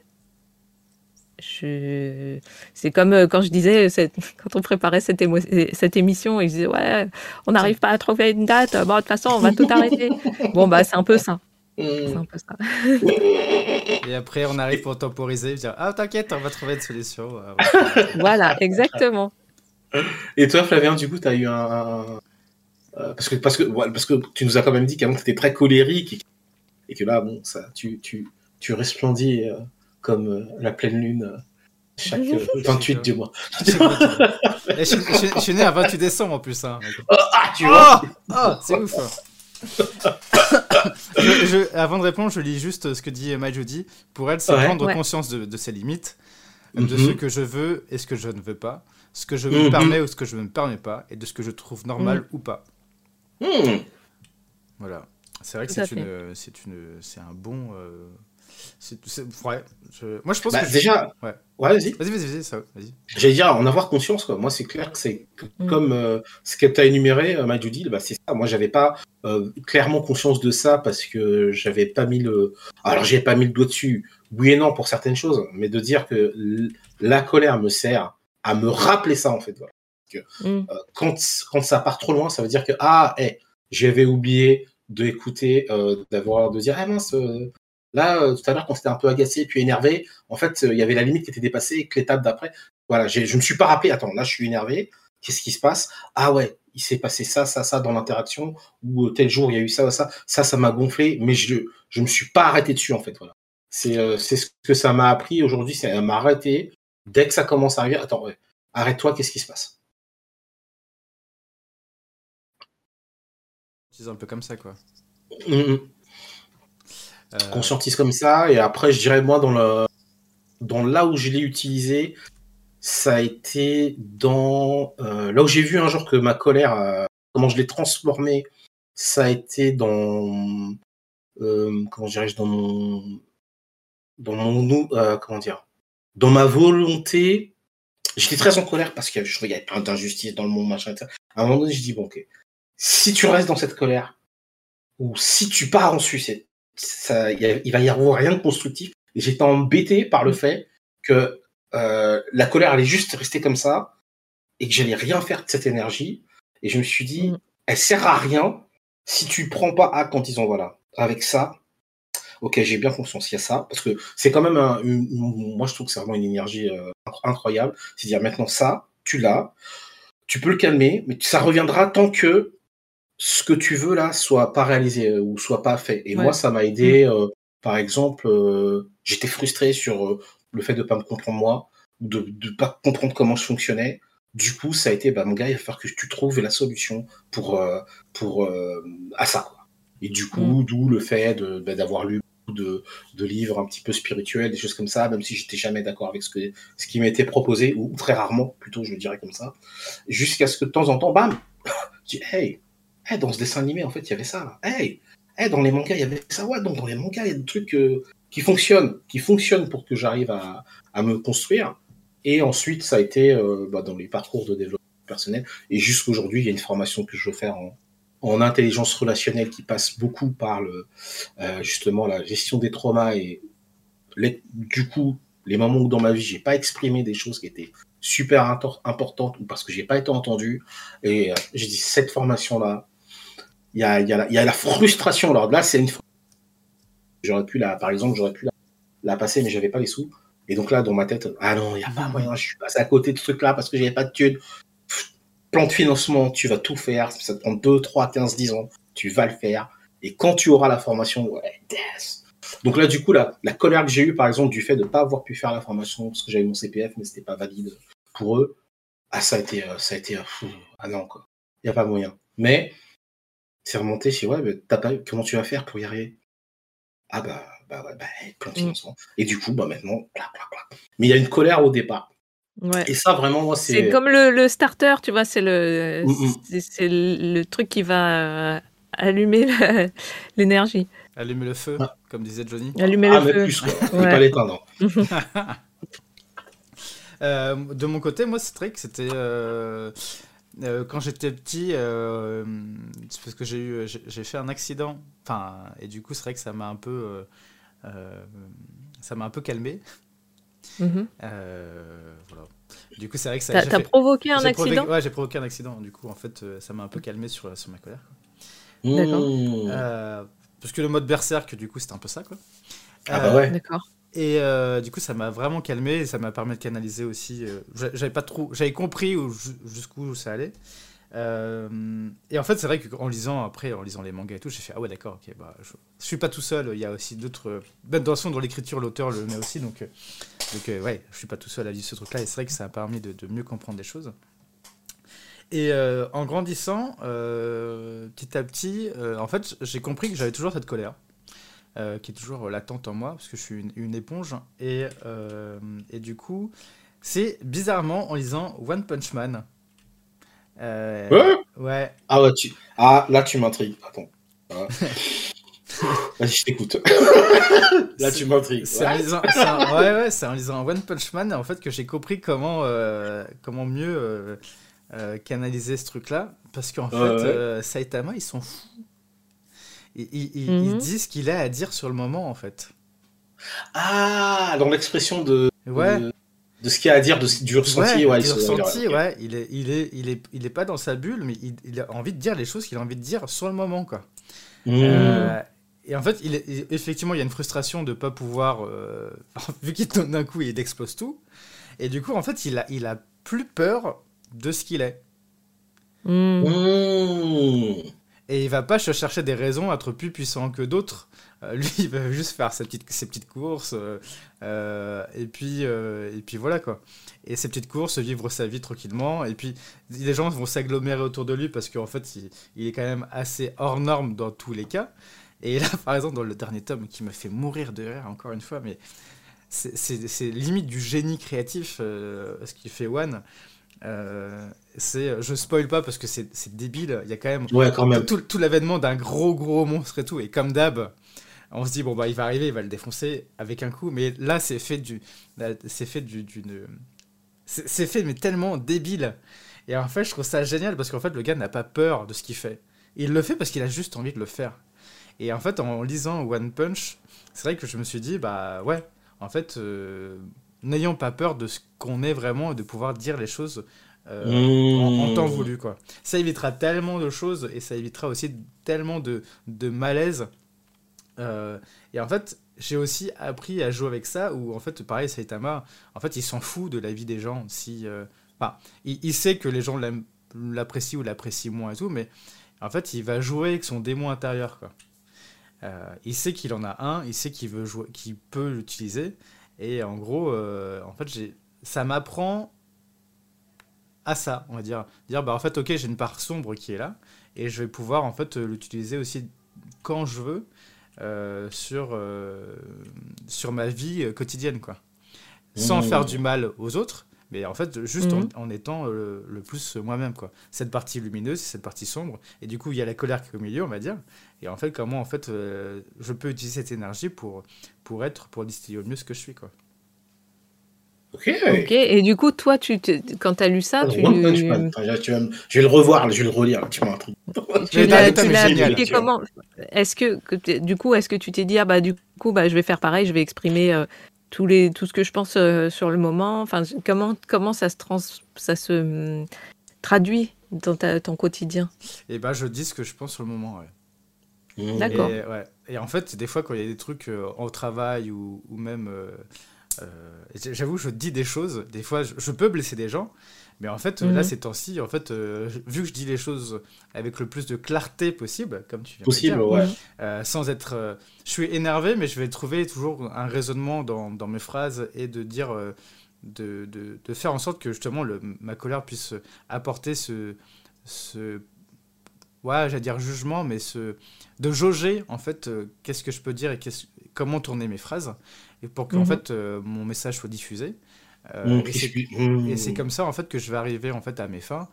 je... c'est comme quand je disais, *laughs* quand on préparait cette, cette émission, ils disaient, ouais, on n'arrive pas à trouver une date, bon, de toute façon, on va tout arrêter. *laughs* bon, bah, c'est un peu ça. C'est un peu ça. Et après, on arrive pour temporiser, dire Ah, t'inquiète, on va trouver une solution. *laughs* voilà, exactement. Et toi, Flavien, du coup, tu as eu un. Euh, parce, que, parce, que, parce que tu nous as quand même dit qu'avant, tu étais très colérique et, que là, bon, ça, tu, tu, tu resplendis euh, comme euh, la pleine lune chaque 28 du mois. je, suis né à 28 décembre en plus. Hein. ah, tu vois oh, oh, C'est ouf. *coughs* avant de répondre, je lis juste ce que dit Majodi. Pour elle, c'est prendre conscience de, ses limites, de mhm. ce que je veux et ce que je ne veux pas, ce que je me mhm. permets ou ce que je ne me permets pas, et de ce que je trouve normal mhm. ou pas. Voilà. C'est vrai que c'est une, c'est une, c'est un bon. Euh, c'est. Moi, je pense bah, que déjà. Ouais. Ouais, vas-y. Vas-y, vas-y, vas-y. Vas J'allais dire, en avoir conscience, quoi. Moi, c'est clair que c'est comme euh, ce que tu as énuméré, euh, Majudi, bah, c'est ça. Moi, j'avais pas euh, clairement conscience de ça parce que j'avais pas mis le. Alors, j'ai pas mis le doigt dessus. Oui et non pour certaines choses, mais de dire que la colère me sert à me rappeler ça, en fait. Voilà. Que, mm. euh, quand, quand ça part trop loin, ça veut dire que, ah, hey, j'avais oublié d'écouter, euh, d'avoir, de dire, ah mince, là, tout à l'heure, quand c'était un peu agacé puis énervé, en fait, il y avait la limite qui était dépassée et que l'étape d'après, voilà, je me suis pas rappelé, attends, là, je suis énervé, qu'est-ce qui se passe? Ah ouais, il s'est passé ça, ça, ça dans l'interaction, ou tel jour il y a eu ça, ça, ça, ça m'a gonflé, mais je je me suis pas arrêté dessus en fait. Voilà. C'est euh, ce que ça m'a appris aujourd'hui, c'est à m'arrêter dès que ça commence à arriver. Attends, arrête-toi, qu'est-ce qui se passe? C'est un peu comme ça quoi. Mmh, mmh. Euh, Conscientise comme ça, et après je dirais moi dans le dans là où je l'ai utilisé, ça a été dans euh, là où j'ai vu un jour que ma colère, euh, comment je l'ai transformée, ça a été dans euh, comment dirais-je dans mon dans mon comment dire dans ma volonté. J'étais très en colère parce que je voyais plein d'injustices dans le monde machin. Etc. À un moment donné, je dis bon ok, si tu restes dans cette colère ou si tu pars en suicide, ça, il va y avoir rien de constructif. Et j'étais embêté par le fait que euh, la colère allait juste rester comme ça et que j'allais rien faire de cette énergie. Et je me suis dit, mm. elle sert à rien si tu prends pas acte en disant voilà, avec ça, ok, j'ai bien conscience, il y a ça, parce que c'est quand même un, moi je trouve que c'est vraiment une énergie euh, incroyable. C'est dire maintenant ça, tu l'as, tu peux le calmer, mais ça reviendra tant que ce que tu veux là soit pas réalisé euh, ou soit pas fait. Et moi, ça m'a aidé. Mm. par exemple, j'étais frustré sur le fait de pas me comprendre moi, de ne pas comprendre comment je fonctionnais. Du coup, ça a été, bah, mon gars, il va falloir que tu trouves la solution pour, euh, pour, euh, à ça. Et du coup, mm. d'où le fait bah, d'avoir lu de, de, livres un petit peu spirituels, des choses comme ça, même si j'étais jamais d'accord avec ce, que, ce qui m'était proposé, ou, très rarement, plutôt, je le dirais comme ça, jusqu'à ce que de temps en temps, bam, *laughs* je dis, hey, hey, dans ce dessin animé, en fait, il y avait ça. Hey, hey, dans les mangas, il y avait ça. Ouais, donc dans les mangas, il y a des trucs euh, qui fonctionne, qui fonctionne pour que j'arrive à, me construire. Et ensuite, ça a été euh, bah, dans les parcours de développement personnel. Et jusqu'aujourd'hui, il y a une formation que je veux faire en, en intelligence relationnelle qui passe beaucoup par euh, justement la gestion des traumas et les, du coup les moments où dans ma vie j'ai pas exprimé des choses qui étaient super importantes ou parce que j'ai pas été entendu. Et j'ai dit cette formation là, il y a, y, a y a la frustration. Alors là, c'est une j'aurais pu la, par exemple, j'aurais pu la, passer, mais j'avais pas les sous. Et donc là, dans ma tête, ah non, il n'y a pas moyen, je suis passé à côté de ce truc-là parce que j'avais pas de thunes. Plan de financement, tu vas tout faire, ça te prend 2, 3, 15, 10 ans, tu vas le faire. Et quand tu auras la formation, ouais, death. Donc là, du coup, la, la colère que j'ai eue, par exemple, du fait de ne pas avoir pu faire la formation parce que j'avais mon CPF, mais c'était pas valide pour eux, ah, ça a été, euh, ça a été, euh, ah non, quoi. Il n'y a pas moyen. Mais, c'est remonté, je ouais, mais pas, comment tu vas faire pour y arriver? Ah bah, bah ouais, bah, plein de mm. financement. Et du coup, bah maintenant, clac, clac, clac. Mais il y a une colère au départ. Ouais. Et ça, vraiment, moi, c'est. C'est comme le, le, starter, tu vois, c'est le, mm, mm. c'est le truc qui va allumer *laughs* l'énergie. Allumer le feu, comme disait Johnny. Allumer ah, le feu. Plus, quoi. Ouais. pas l'éteindre. *laughs* *laughs* euh, de mon côté, moi, c'est vrai que c'était. Euh, euh, quand j'étais petit, euh, c'est parce que j'ai eu, j'ai fait un accident. Enfin, et du coup, c'est vrai que ça m'a un peu, ça m'a un peu calmé. Mm-hmm. voilà. Du coup, c'est vrai que ça. T'as fait... provoqué un accident? ouais, j'ai provoqué un accident. Du coup, en fait, ça m'a un peu calmé sur, sur ma colère. D'accord. Euh, parce que le mode berserk, du coup, c'était un peu ça, quoi. Ah bah ouais. D'accord. Et euh, du coup, ça m'a vraiment calmé et ça m'a permis de canaliser aussi. Euh, j'avais pas trop, j'avais compris jusqu'où ça allait. et en fait, c'est vrai qu'en lisant après, en lisant les mangas et tout, j'ai fait ah ouais d'accord, ok, bah je, suis pas tout seul. Il y a aussi d'autres. Même dans dans l'écriture, l'auteur le met aussi, donc donc ouais, je suis pas tout seul à lire ce truc-là. Et c'est vrai que ça a permis de, de mieux comprendre les choses. Et euh, en grandissant, euh, petit à petit, euh, en fait, j'ai compris que j'avais toujours cette colère, qui est toujours latente en moi, parce que je suis une, éponge. Et, et, du coup, c'est bizarrement en lisant One Punch Man. ouais, ouais. Ah, ouais, tu... ah là, tu m'intrigues. Attends. *laughs* Vas-y, je t'écoute. *laughs* Là, tu m'intrigues. C'est en, lisant... ouais, ouais, en lisant One Punch Man en fait, que j'ai compris comment, comment mieux euh, canaliser ce truc-là, parce qu'en fait, euh, Saitama, ils sont fous. Ils, ils, mhm. disent ce qu'il a à dire sur le moment, en fait. Ah, dans l'expression de, ouais. de, ce qu'il a à dire, de, du ressenti. Ouais, du ressenti, ouais. Il est, il, est, il, est, il est pas dans sa bulle, mais il, a envie de dire les choses qu'il a envie de dire sur le moment, quoi. Mhm. Euh, et en fait, il effectivement, il y a une frustration de pas pouvoir, *laughs* vu qu'il donne d'un coup, il explose tout. Et du coup, en fait, il a, il a plus peur de ce qu'il est. Hmm. Hmm. Et il va pas chercher des raisons à être plus puissant que d'autres. Euh, lui, *laughs* il va juste faire ses petites, ses petites courses. Euh, euh, et, puis, et puis voilà quoi. Et ses petites courses, vivre sa vie tranquillement. Et puis les gens vont s'agglomérer autour de lui parce qu'en fait, il, il, est quand même assez hors norme dans tous les cas. Et là, *laughs* par exemple, dans le dernier tome qui me fait mourir de rire, encore une fois, mais c'est limite du génie créatif ce qu'il fait One. Euh, c'est, je spoil pas parce que c'est, débile. Il y a quand même, ouais, quand même. tout, tout l'avènement d'un gros gros monstre et tout. Et comme d'hab, on se dit bon bah il va arriver, il va le défoncer avec un coup. Mais là c'est fait du, c'est fait du, d'une, c'est, fait mais tellement débile. Et en fait je trouve ça génial parce qu'en fait le gars n'a pas peur de ce qu'il fait. Il le fait parce qu'il a juste envie de le faire. Et en fait en lisant One Punch, c'est vrai que je me suis dit bah ouais, en fait. Euh, n'ayons pas peur de ce qu'on est vraiment et de pouvoir dire les choses euh, en, temps mmh. voulu. Quoi. Ça évitera tellement de choses et ça évitera aussi tellement de, de malaise. Euh, et en fait, j'ai aussi appris à jouer avec ça, où en fait, pareil, Saitama, en fait, il s'en fout de la vie des gens. Si, euh, enfin, il, sait que les gens l'apprécient ou l'apprécient moins et tout, mais en fait, il va jouer avec son démon intérieur. Quoi. il sait qu'il en a un, il sait qu'il veut jouer, qu'il peut l'utiliser, et en gros, euh, en fait, ça m'apprend à ça, on va dire. Dire, bah en fait, ok, j'ai une part sombre qui est là, et je vais pouvoir en fait l'utiliser aussi quand je veux euh, sur, euh, sur ma vie quotidienne, quoi. Sans mmh. faire du mal aux autres, mais en fait, juste en, mmh. étant le, plus moi-même, quoi. Cette partie lumineuse, cette partie sombre, et du coup, il y a la colère qui est au milieu, on va dire. Et en fait, comment en fait, je peux utiliser cette énergie pour, pour être, pour distiller au mieux ce que je suis, quoi. Ok. Ok. Et du coup, toi, tu quand tu as lu ça, tu... Je vais le revoir, je vais le relire. Tu m'as Tu *laughs* l'as comment? Est-ce que, du coup, est-ce que tu t'es dit, ah bah du coup, bah, je vais faire pareil, je vais exprimer euh, tous les, tout ce que je pense euh, sur le moment. Enfin, comment, comment ça se trans, ça se hum, traduit dans ta, ton quotidien? Eh ben, je dis ce que je pense sur le moment. Ouais. Mmh. D'accord. Et, en fait, des fois, quand il y a des trucs euh, au travail ou, ou même. Euh, euh, j'avoue, je dis des choses. Des fois, je, peux blesser des gens. Mais en fait, là, mmh. ces temps-ci, en fait, vu que je dis les choses avec le plus de clarté possible, comme tu viens possible, de dire, ouais. sans être. je suis énervé, mais je vais trouver toujours un raisonnement dans, dans mes phrases et de dire. De, de, de, faire en sorte que justement le, ma colère puisse apporter ce, ce ouais, j'allais dire jugement, mais ce, de jauger en fait euh, qu'est-ce que je peux dire et comment tourner mes phrases et pour que en mhm. fait euh, mon message soit diffusé. Euh, mmh, et c'est comme ça en fait que je vais arriver en fait à mes fins.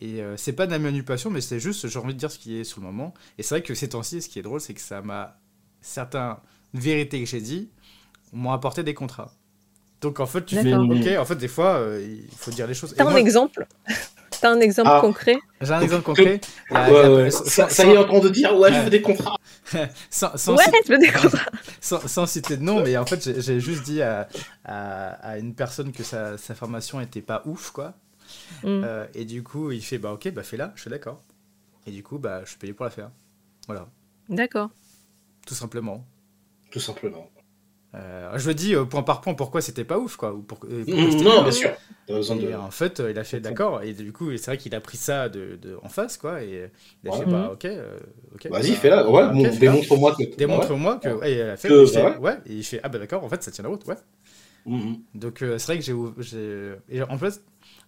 Et c'est pas de la manipulation, mais c'est juste j'ai envie de dire ce qui est sur le moment. Et c'est vrai que ces temps-ci, ce qui est drôle, c'est que ça m'a certaines vérités que j'ai dit m'ont apporté des contrats. Donc en fait, tu fais ok. En fait, des fois, il faut dire les choses. T'as un exemple? T'as un exemple ah. concret J'ai un exemple concret. Ça, y est en train de dire ouais, je veux des contrats. *laughs* sans, sans ouais, je veux des contrats. *laughs* sans, citer de nom, mais en fait, j'ai juste dit à, à, une personne que sa, sa formation était pas ouf, quoi. Mm. Euh, et du coup, il fait bah ok, bah fais-la, je suis d'accord. Et du coup, bah je suis payé pour la faire. Voilà. D'accord. Tout simplement. Tout simplement. Euh, je dis euh, point par point pourquoi c'était pas ouf quoi. Ou pour, euh, non, bien sûr. En fait, il a fait d'accord et du coup, c'est vrai qu'il a pris ça de, de, en face quoi et il a fait bah ok, ok. Vas-y, bah, fais-la. Ouais, démontre-moi que. Démontre-moi que. Ouais. et il a fait. Que, fait ouais. Et il fait ah bah d'accord, en fait ça tient la route, ouais. Mm-hmm. Donc c'est vrai que j'ai, et en fait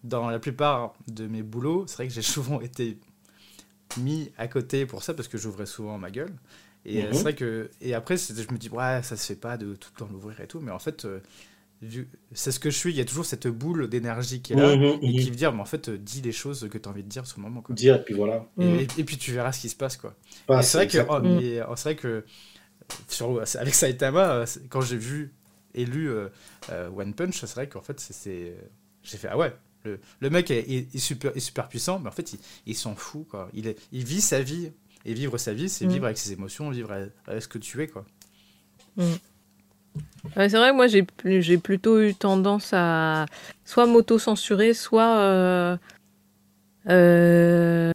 dans la plupart de mes boulots, c'est vrai que j'ai *laughs* souvent été mis à côté pour ça parce que j'ouvrais souvent ma gueule. Et euh, c'est mhm. vrai que. Et après, je me dis, ouais, ça se fait pas de tout le temps l'ouvrir et tout. Mais en fait, euh, c'est ce que je suis. Il y a toujours cette boule d'énergie qui est là mhm, et qui mhm. veut dire, mais en fait, euh, dis les choses que tu as envie de dire sur le moment. Quoi. Dire, et puis voilà. Et, puis tu verras ce qui se passe, quoi. c'est vrai, que, oh, c'est vrai que. Sur, avec Saitama, quand j'ai vu élu One Punch, c'est vrai qu'en fait, c'est. J'ai fait, ah ouais, le, le mec est, super, est super puissant, mais en fait, il, il s'en fout, quoi. Il, est, il vit sa vie et vivre sa vie, c'est mm. vivre avec ses émotions, vivre avec ce que tu es, quoi. Mm. c'est vrai, moi j'ai j'ai plutôt eu tendance à soit m'auto-censurer, soit euh, euh,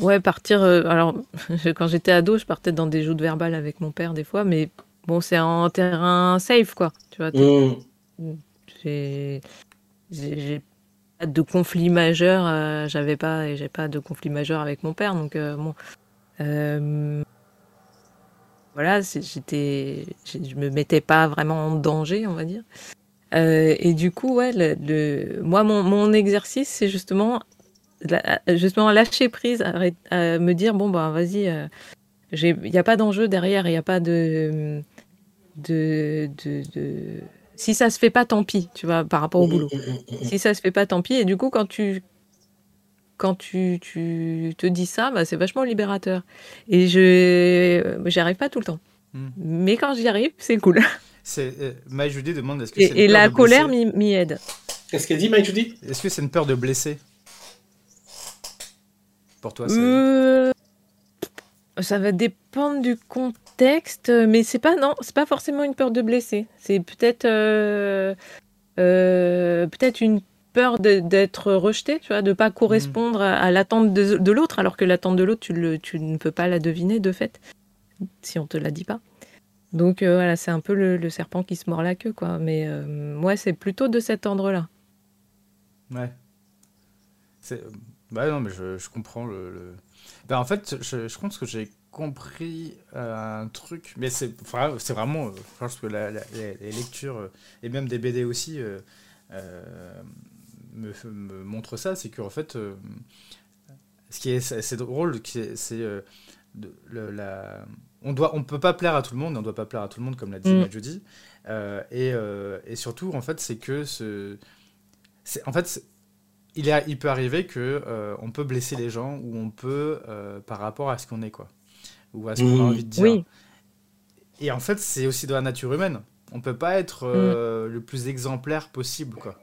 ouais partir. Euh, alors *laughs* quand j'étais ado, je partais dans des joutes verbales avec mon père des fois, mais bon c'est en terrain safe quoi, tu vois. Mm. J'ai de conflit majeur. Euh, j'avais pas j'ai pas de conflit majeur avec mon père, donc euh, bon. Euh, voilà, j'étais, je me mettais pas vraiment en danger, on va dire. et du coup, ouais, le, moi, mon, mon exercice, c'est justement, justement lâcher prise, à, me dire bon bah vas-y, il n'y a pas d'enjeu derrière, il n'y a pas de, de, de si ça se fait pas, tant pis, tu vois, par rapport au boulot. Si ça se fait pas, tant pis. Et du coup, quand tu quand tu, tu te dis ça, bah, c'est vachement libérateur. Et je j'y arrive pas tout le temps. Mais quand j'y arrive, c'est cool. *laughs* C'est euh, demande est-ce que et, et la colère m'y aide. Qu'est-ce qu'elle dit, Judy Est-ce que c'est une peur de blesser? Pour toi euh, Ça va dépendre du contexte texte, mais c'est pas non, c'est pas forcément une peur de blesser. C'est peut-être euh, euh, peut-être une peur d'être rejeté, tu vois, de pas correspondre à, l'attente de, l'autre, alors que l'attente de l'autre, tu, tu ne peux pas la deviner de fait, si on te la dit pas. Donc euh, voilà, c'est un peu le, serpent qui se mord la queue, quoi. Mais moi, c'est plutôt de cet ordre-là. Ouais. Bah non, mais je, je comprends le. Bah, en fait, je, je pense que j'ai compris euh, un truc, mais c'est c'est vraiment, euh, je pense que la, les, lectures euh, et même des BD aussi me, me, montrent ça, c'est qu'en fait, ce qui est assez drôle, c'est la, on doit, on peut pas plaire à tout le monde, on doit pas plaire à tout le monde comme l'a dit mm. et, et, surtout en fait, c'est que ce, en fait il, a, il peut arriver que on peut blesser les gens ou on peut par rapport à ce qu'on est quoi ou à ce qu'on a mmh. envie de dire. Oui. Et en fait, c'est aussi de la nature humaine. On peut pas être euh, mmh. le plus exemplaire possible, quoi.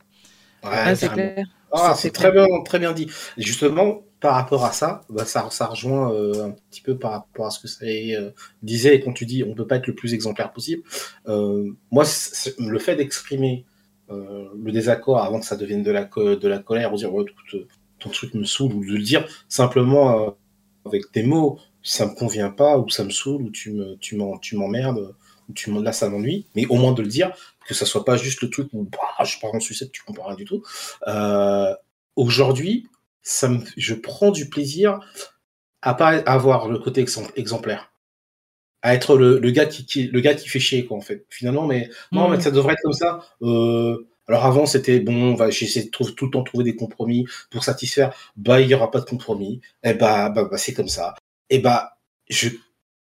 Ouais, ah, c'est clair. Ah, c'est très bien, très bien dit. justement, par rapport à ça, bah, ça, ça rejoint euh, un petit peu par rapport à ce que ça euh, disait quand tu dis on peut pas être le plus exemplaire possible. moi, le fait d'exprimer le désaccord avant que ça devienne de la, de la colère, ou dire ton truc me saoule, ou de le dire simplement avec tes mots, ça me convient pas, ou ça me saoule, ou tu me, tu m'emmerdes, ou tu là ça m'ennuie, mais au moins de le dire, que ça soit pas juste le truc où bah, je pars en sucette, tu comprends rien du tout. Euh, aujourd'hui, je prends du plaisir à pas avoir le côté exemplaire à être le, gars qui, le gars qui fait chier quoi en fait. Finalement mais non mais mmh. ça devrait être comme ça. Euh, alors avant c'était bon va j'essaie de trouver, tout le temps trouver des compromis pour satisfaire. Bah il y aura pas de compromis. Et eh bah, bah, bah c'est comme ça. Et bah je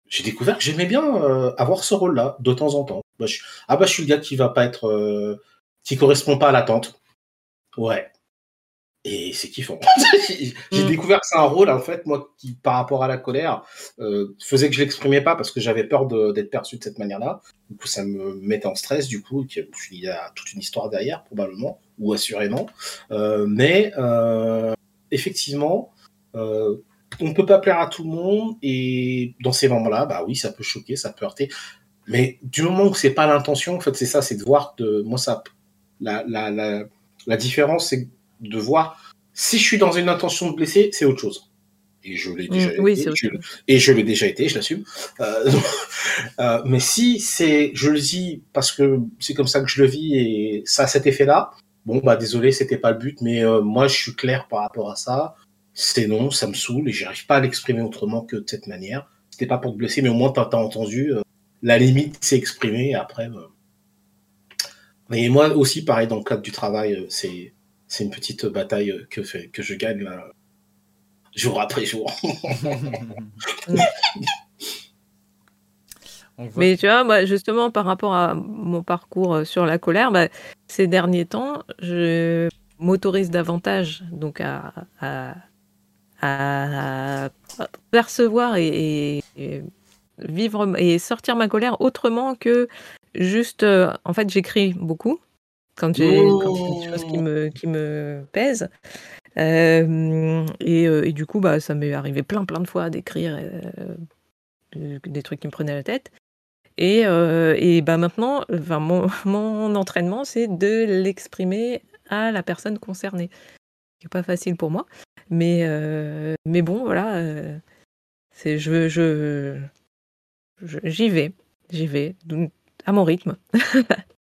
j'ai découvert que j'aimais bien euh, avoir ce rôle là de temps en temps. Bah, ah bah je suis le gars qui va pas être euh, qui correspond pas à l'attente. Ouais et c'est kiffant. *laughs* j'ai mm. découvert que c'est un rôle, en fait, moi, qui, par rapport à la colère, euh, faisait que je l'exprimais pas parce que j'avais peur d'être perçu de cette manière-là. Du coup, ça me mettait en stress, du coup. Il y a toute une histoire derrière, probablement, ou assurément. Euh, mais, euh, effectivement, on peut pas plaire à tout le monde. Et dans ces moments-là, bah oui, ça peut choquer, ça peut heurter. Mais du moment où c'est pas l'intention, en fait, c'est ça, c'est de voir que, moi, ça, la, la, la, la différence, c'est de voir si je suis dans une intention de blesser, c'est autre chose. Et je l'ai déjà mm, été. et je l'ai déjà été, je l'assume. Euh, *laughs* euh, mais si c'est, je le dis parce que c'est comme ça que je le vis et ça a cet effet-là. Bon bah désolé, c'était pas le but, mais euh, moi je suis clair par rapport à ça. C'est non, ça me saoule et j'arrive pas à l'exprimer autrement que de cette manière. C'était pas pour te blesser, mais au moins t'as as entendu. la limite s'est exprimée. Après, et moi aussi pareil dans le cadre du travail, c'est c'est une petite bataille que, que je gagne jour après jour. *laughs* Mais tu vois, moi, justement, par rapport à mon parcours euh, sur la colère, bah, ces derniers temps, je m'autorise davantage donc à, à, percevoir et, vivre et sortir ma colère autrement que juste. Euh, en fait, j'écris beaucoup quand j'ai des choses qui me, qui me pèsent. Euh, et, euh, et, du coup, bah, ça m'est arrivé plein, plein de fois d'écrire euh, des trucs qui me prenaient la tête. Et, et bah maintenant, enfin, mon, *laughs* mon entraînement, c'est de l'exprimer à la personne concernée. Ce n'est pas facile pour moi. Mais, mais bon, voilà. c'est je, je, j'y vais. J'y vais. À mon rythme. *laughs*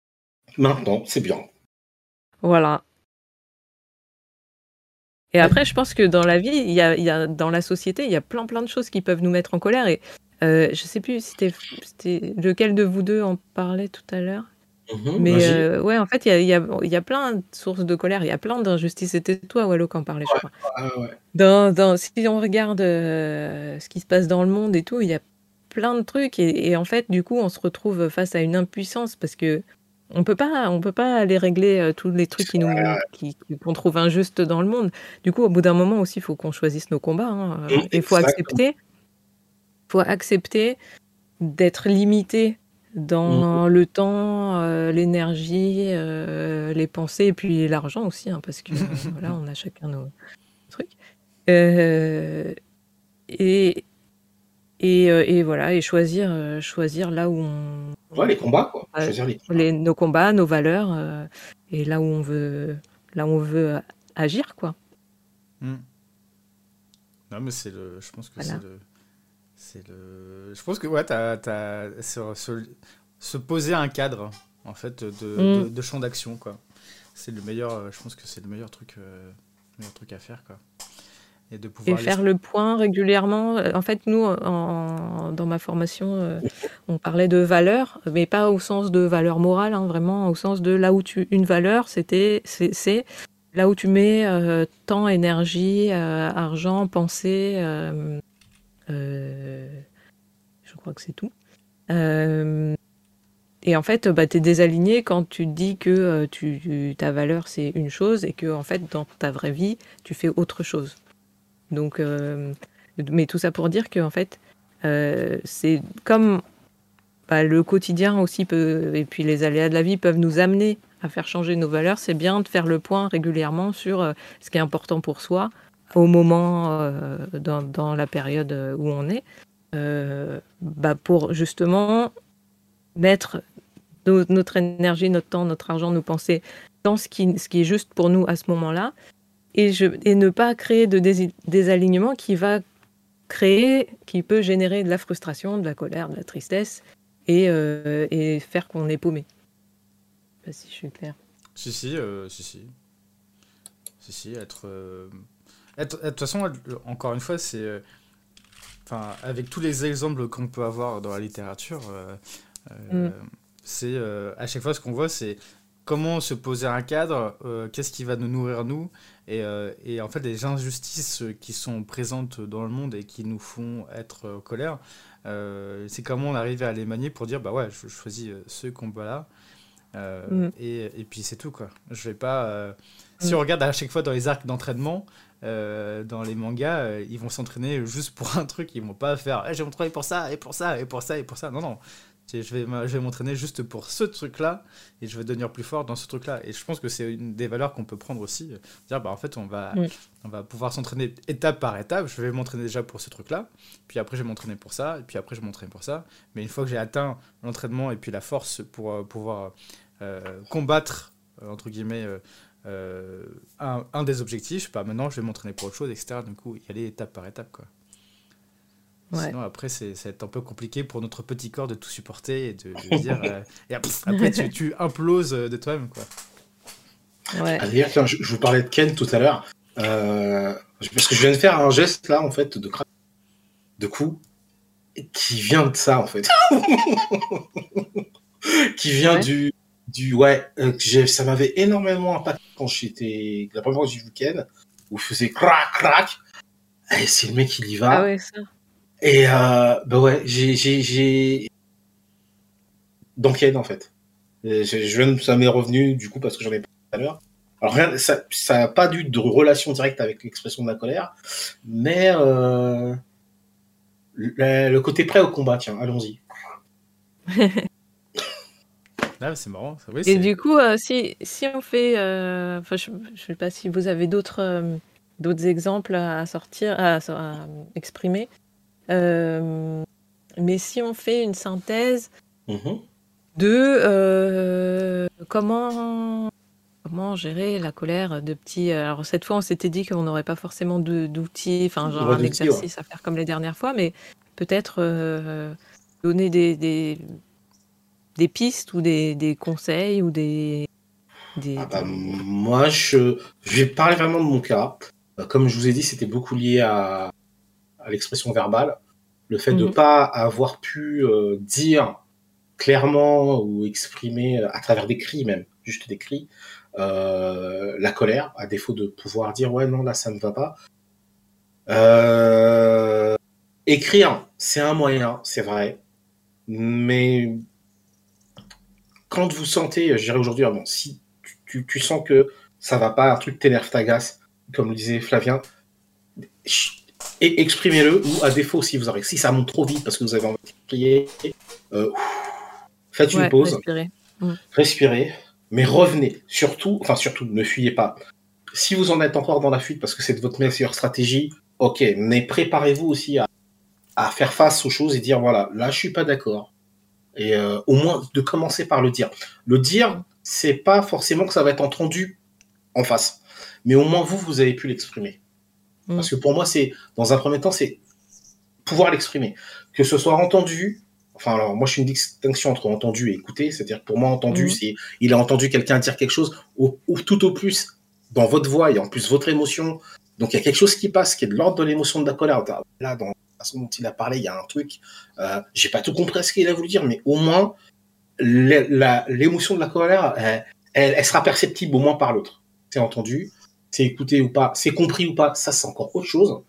Maintenant, c'est bien. Voilà. Et après, je pense que dans la vie, il y a, il y a, dans la société, il y a plein plein de choses qui peuvent nous mettre en colère. Et euh, je sais plus, c'était, lequel de vous deux en parlait tout à l'heure. Mhm, Mais euh, ouais, en fait, il y a, y, y a, plein de sources de colère, il y a plein d'injustices. C'était toi, Wallo, qui en parlait, je crois. Dans, dans, si on regarde euh, ce qui se passe dans le monde et tout, il y a plein de trucs. Et, et, en fait, du coup, on se retrouve face à une impuissance parce que on peut pas, on peut pas aller régler euh, tous les trucs qui nous, qu'on trouve injustes dans le monde. Du coup, au bout d'un moment aussi, il faut qu'on choisisse nos combats. Hein. Mmh, il faut accepter, faut accepter d'être limité dans mmh. le temps, euh, l'énergie, euh, les pensées et puis l'argent aussi, hein, parce que *laughs* voilà, on a chacun nos trucs. et euh, et, voilà, et choisir, euh, choisir là où on. Ouais, les combats, quoi. choisir les... nos combats, nos valeurs, euh, et là où on veut, là où on veut agir, quoi. Hmm. Non, mais c'est le. Je pense que c'est le. C'est le. Je pense que, ouais, t'as. as se, se, poser un cadre, en fait, de, hmm. de, champ d'action, quoi. C'est le meilleur. Je pense que c'est le meilleur truc, meilleur truc à faire, quoi. Et, faire le point régulièrement. Euh, en fait, nous, dans ma formation, euh, on parlait de valeur, mais pas au sens de valeur morale, hein, vraiment au sens de là où tu une valeur, c'était c'est là où tu mets euh, temps, énergie, argent, pensée. je crois que c'est tout. et en fait, bah, tu es désaligné quand tu dis que tu, ta valeur, c'est une chose et que, en fait, dans ta vraie vie, tu fais autre chose. Donc, euh, mais tout ça pour dire que en fait, euh, c'est comme bah, le quotidien aussi peut, et puis les aléas de la vie peuvent nous amener à faire changer nos valeurs. C'est bien de faire le point régulièrement sur euh, ce qui est important pour soi au moment, dans, la période où on est, bah, pour justement mettre notre énergie, notre temps, notre argent, nos pensées dans ce qui, ce qui est juste pour nous à ce moment-là, et, je, et ne pas créer de désalignement qui va créer, qui peut générer de la frustration, de la colère, de la tristesse et, euh, et faire qu'on est paumé. Je sais pas si je suis claire. Si, si, euh, si, si. Si, si, être. euh, être- De toute façon, encore une fois, c'est. Enfin, avec tous les exemples qu'on peut avoir dans la littérature, Mm. c'est. à chaque fois, ce qu'on voit, c'est comment se poser un cadre, euh, qu'est-ce qui va nous nourrir, nous, et, euh, et en fait, les injustices qui sont présentes dans le monde et qui nous font être en colère, euh, c'est comment on arrive à les manier pour dire, bah ouais, je choisis ce combat-là. Mm. et, et puis c'est tout quoi. Je vais pas. euh, Si Mm. on regarde à chaque fois dans les arcs d'entraînement, euh, dans les mangas, euh, ils vont s'entraîner juste pour un truc. Ils vont pas faire. Eh, je vais m'entraîner pour ça et pour ça et pour ça et pour ça. Non non. Je vais, m'a- je vais m'entraîner juste pour ce truc-là et je vais devenir plus fort dans ce truc-là. Et je pense que c'est une des valeurs qu'on peut prendre aussi. euh, Dire, bah, en fait, on va, on va pouvoir s'entraîner étape par étape. Je vais m'entraîner déjà pour ce truc-là. Puis après, je vais m'entraîner pour ça. Et puis après, je vais m'entraîner pour ça. Mais une fois que j'ai atteint l'entraînement et puis la force pour euh, pouvoir euh, combattre, entre guillemets, euh, un, un des objectifs, bah, maintenant, je vais m'entraîner pour autre chose, etc. Du coup, y aller étape par étape, quoi. Ouais. Sinon, après, c'est un peu compliqué pour notre petit corps de tout supporter et de, de *laughs* dire. euh, et après, après, tu, tu imploses de toi-même, quoi. Ouais. Ah, je, je vous parlais de Ken tout à l'heure. Euh, parce que je viens de faire un geste là, en fait, de cra- de coup, qui vient de ça, en fait. *laughs* qui vient Ouais. du. du ouais, euh, ça m'avait énormément impacté quand j'étais. La première fois que j'ai vu Ken, où je faisais crac, crac. Et c'est le mec, il y va. Ah ouais, ça. Et euh, bah ouais, j'ai, j'ai, j'ai... Dans Ken, en fait. Je, je viens de- ça m'est revenu, du coup, parce que j'en ai parlé tout à l'heure. Alors, rien, ça ça n'a pas eu de relation directe avec l'expression de la colère, mais euh, le, le côté prêt au combat, tiens, allons-y. *laughs* Ah, c'est marrant. ça, oui, Et du coup, euh, si, si on fait, euh, enfin, je ne sais pas si vous avez d'autres euh, d'autres exemples à sortir, à, à exprimer, mais si on fait une synthèse Mhm. de euh, comment comment gérer la colère de petits. Alors cette fois, on s'était dit qu'on n'aurait pas forcément d'outils, enfin genre un exercice à faire comme les dernières fois, mais peut-être euh, donner des, des des pistes ou des, des conseils ou des des, Ah bah, moi, je, je vais parler vraiment de mon cas. Euh, Comme je vous ai dit, c'était beaucoup lié à, à l'expression verbale. Le fait de Mhm. pas avoir pu euh, dire clairement ou exprimer euh, à travers des cris même, juste des cris, euh, la colère, à défaut de pouvoir dire ouais non là ça ne va pas. Euh, écrire, c'est un moyen, c'est vrai, mais quand vous sentez, je dirais aujourd'hui, ah bon, si tu, tu, tu sens que ça va pas, un truc t'énerve, t'agace, comme le disait Flavien, exprimez-le, ou à défaut, si vous avez, si ça monte trop vite parce que vous avez envie de crier, euh, faites une pause, respirer. respirez, mais revenez. Surtout, enfin surtout, ne fuyez pas. Si vous en êtes encore dans la fuite parce que c'est votre meilleure stratégie, ok, mais préparez-vous aussi à, à faire face aux choses et dire voilà, là je suis pas d'accord. Et euh, au moins de commencer par le dire. Le dire, c'est pas forcément que ça va être entendu en face, mais au moins vous, vous avez pu l'exprimer. Mm. Parce que pour moi, c'est dans un premier temps, c'est pouvoir l'exprimer, que ce soit entendu. Enfin, alors moi, je fais une distinction entre entendu et écouter. C'est-à-dire que pour moi, entendu, Mhm. c'est il a entendu quelqu'un dire quelque chose, ou, ou tout au plus dans votre voix et en plus votre émotion. Donc il y a quelque chose qui passe, qui est de l'ordre de l'émotion de la colère. Là, dans la façon dont il a parlé, il y a un truc. Euh, J'ai pas tout compris ce qu'il a voulu dire, mais au moins l'émotion de la colère, elle, elle- elle sera perceptible au moins par l'autre. C'est entendu, c'est écouté ou pas, c'est compris ou pas, ça c'est encore autre chose.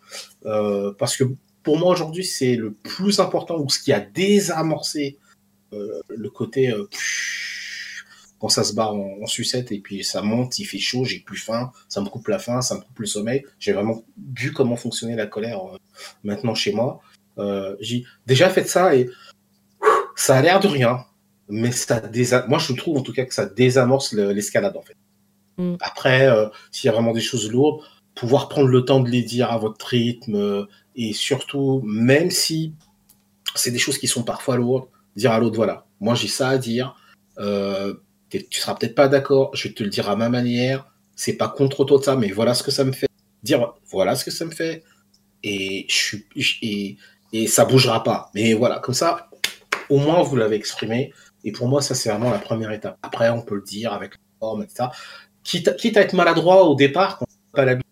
Euh, parce que pour moi aujourd'hui, c'est le plus important ou ce qui a désamorcé euh, le côté euh, quand ça se bat en, sucette et puis ça monte, il fait chaud, j'ai plus faim, ça me coupe la faim, ça me coupe le sommeil. J'ai vraiment vu comment fonctionnait la colère maintenant chez moi. J'ai déjà fait ça et ça a l'air de rien, mais ça moi je trouve en tout cas que ça désamorce le- l'escalade en fait. Mm. Après, euh, s'il y a vraiment des choses lourdes, pouvoir prendre le temps de les dire à votre rythme euh, et surtout, même si c'est des choses qui sont parfois lourdes, dire à l'autre voilà, moi j'ai ça à dire, euh, tu seras peut-être pas d'accord, je vais te le dire à ma manière, c'est pas contre toi de ça, mais voilà ce que ça me fait. Dire voilà ce que ça me fait, et je suis et, et ça bougera pas. Mais voilà, comme ça, au moins vous l'avez exprimé. Et pour moi, ça c'est vraiment la première étape. Après, on peut le dire avec la forme, etc. Quitte, quitte à être maladroit au départ, quand pas l'habitude,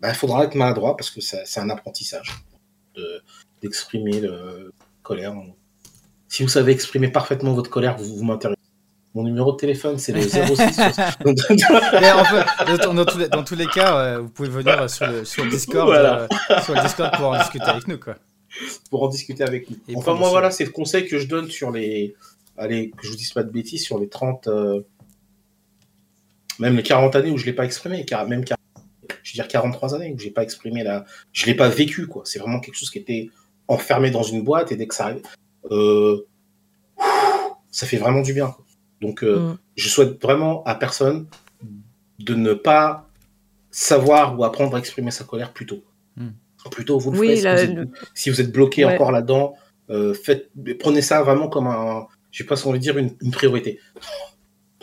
bah, il faudra être maladroit parce que c'est un apprentissage d'exprimer de, la colère. Si vous savez exprimer parfaitement votre colère, vous, vous m'intéressez. Mon numéro de téléphone, c'est le *laughs* 06. dans, dans, tous les, cas, euh, vous pouvez venir sur le, sur Discord, euh, sur le Discord pour en discuter avec nous. Quoi. Pour en discuter avec nous. enfin, moi, voilà, c'est le conseil que je donne sur les. Allez, que je vous dise pas de bêtises, sur les 30. Euh, même les 40 années où je ne l'ai pas exprimé. Même je veux dire 43 années où je n'ai pas exprimé la. Je l'ai pas vécu, quoi. C'est vraiment quelque chose qui était enfermé dans une boîte et dès que ça arrive. ça fait vraiment du bien. Quoi. Donc, euh, mm. je souhaite vraiment à personne de ne pas savoir ou apprendre à exprimer sa colère plus tôt. Mm. Plus tôt, vous le faites. Si, vous êtes, bloqué encore là-dedans, euh, prenez ça vraiment comme un, je sais pas ce qu'on veut dire, une, priorité.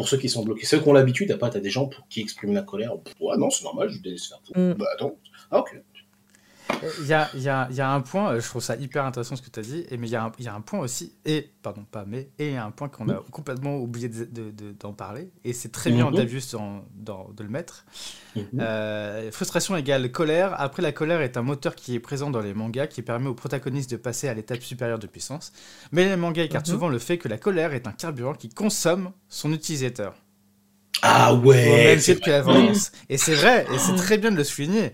Pour ceux qui sont bloqués. Ceux qui ont l'habitude, tu as des gens qui expriment la colère. Ouais, non, c'est normal, je laisse faire tout. Mm. Bah attends. Ah, ok. Il y a, y, a, y a, un point, euh, je trouve ça hyper intéressant ce que tu as dit, et, mais il y, a un, y a un point aussi, et, pardon, pas mais, et il y a un point qu'on a complètement oublié d'en de, de, parler, et c'est très bien, mm de le mettre. Euh, frustration égale colère. Après, la colère est un moteur qui est présent dans les mangas qui permet aux protagonistes de passer à l'étape supérieure de puissance. Mais les mangas écartent mhm. souvent le fait que la colère est un carburant qui consomme son utilisateur. Ah ouais! Et c'est vrai, et c'est très bien de le souligner.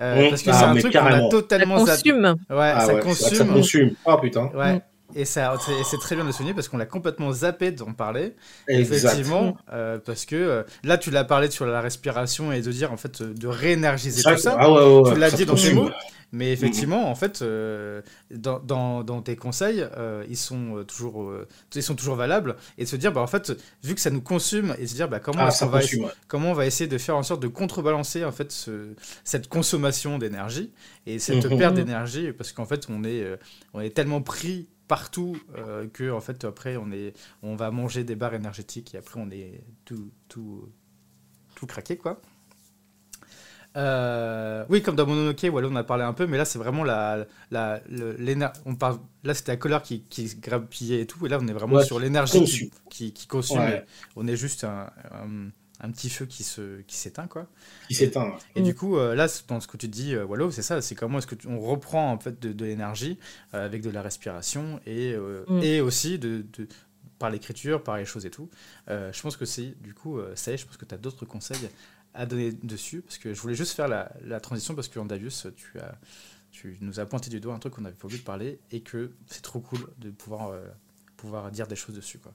Euh, parce que c'est ah, un truc qu'on a totalement ça consume. Ouais, ah ça, consume. ça consume. Oh putain. Ouais. Et ça, c'est très bien de le souligner parce qu'on l'a complètement zappé d'en parler. Effectivement, euh, parce que euh, là, tu l'as parlé sur la respiration et de dire en fait de réénergiser tout ça. Ah ouais, ouais, tu l'as dit dans tes mots. Mais effectivement, en fait, euh, dans, dans, dans, tes conseils, euh, ils, sont euh, toujours, ils sont toujours valables. Et de se dire, bah, en fait, vu que ça nous consume, et se dire bah, comment, ah, on va essayer, comment on va essayer de faire en sorte de contrebalancer en fait, ce, cette consommation d'énergie et cette mhm. perte d'énergie, parce qu'en fait, on est, on est tellement pris partout que en fait après on est on va manger des barres énergétiques et après on est tout tout tout craqué quoi euh, oui, comme dans Mononoke, voilà, on a parlé un peu, mais là c'est vraiment la, la, on parle, là c'était la colère qui, qui grappillait et tout, et là on est vraiment sur l'énergie qui, qui, consume. On est juste un, un, petit feu qui se, qui s'éteint quoi. Qui s'éteint. Et, du coup, euh, là dans ce que tu dis, euh, Wallo, c'est ça, c'est comment est-ce que on reprend en fait de, l'énergie avec de la respiration et, mm. et aussi de, de par l'écriture, par les choses et tout. je pense que c'est du coup, ça y est, je pense que tu as d'autres conseils à donner dessus parce que je voulais juste faire la, la transition parce que Darius, tu, as, tu nous as pointé du doigt un truc qu'on n'avait pas oublié de parler et que c'est trop cool de pouvoir, euh, pouvoir dire des choses dessus. Quoi.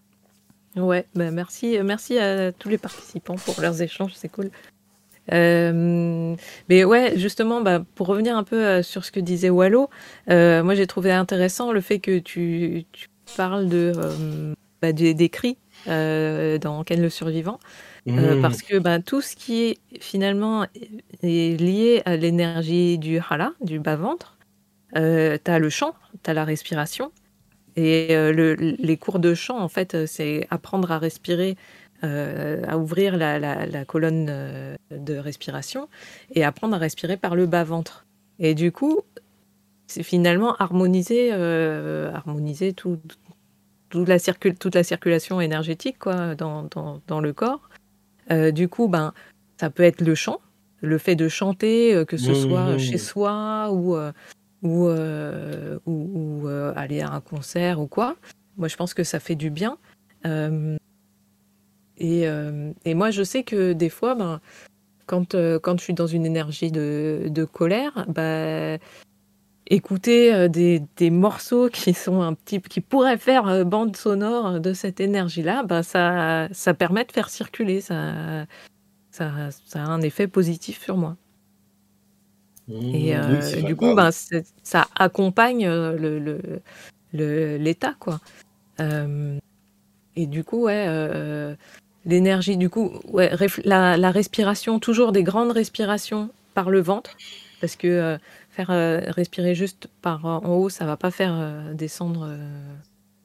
Ouais, bah merci, merci à tous les participants pour leurs échanges, c'est cool. Euh, mais ouais, justement, bah, pour revenir un peu euh, sur ce que disait Wallo, moi j'ai trouvé intéressant le fait que tu, tu parles de, bah, des, des, cris dans Ken le survivant. Euh, mmh. parce que ben, tout ce qui est finalement est lié à l'énergie du hala, du bas-ventre, euh, tu as le chant, tu as la respiration. Et euh, le, les cours de chant, en fait, c'est apprendre à respirer, à ouvrir la, la, colonne de respiration et apprendre à respirer par le bas-ventre. Et du coup, c'est finalement harmoniser, harmoniser tout, toute, la toute la circulation énergétique quoi, dans, dans, dans le corps. Euh, du coup, ben, ça peut être le chant, le fait de chanter, euh, que ce soit chez soi ou, euh, ou, ou, aller à un concert ou quoi. Moi, je pense que ça fait du bien. Et, et, moi, je sais que des fois, ben, quand, je suis dans une énergie de, colère, ben, écouter euh, des, morceaux qui sont un petit qui pourraient faire euh, bande sonore de cette énergie-là, bah ça, permet de faire circuler, ça a un effet positif sur moi. Mmh, et euh, du coup, bah, ça accompagne le, l'état, quoi. et du coup, ouais, l'énergie, du coup, ouais, la, la, respiration, toujours des grandes respirations par le ventre, parce que Faire euh, respirer juste par en haut, ça va pas faire euh, descendre, euh,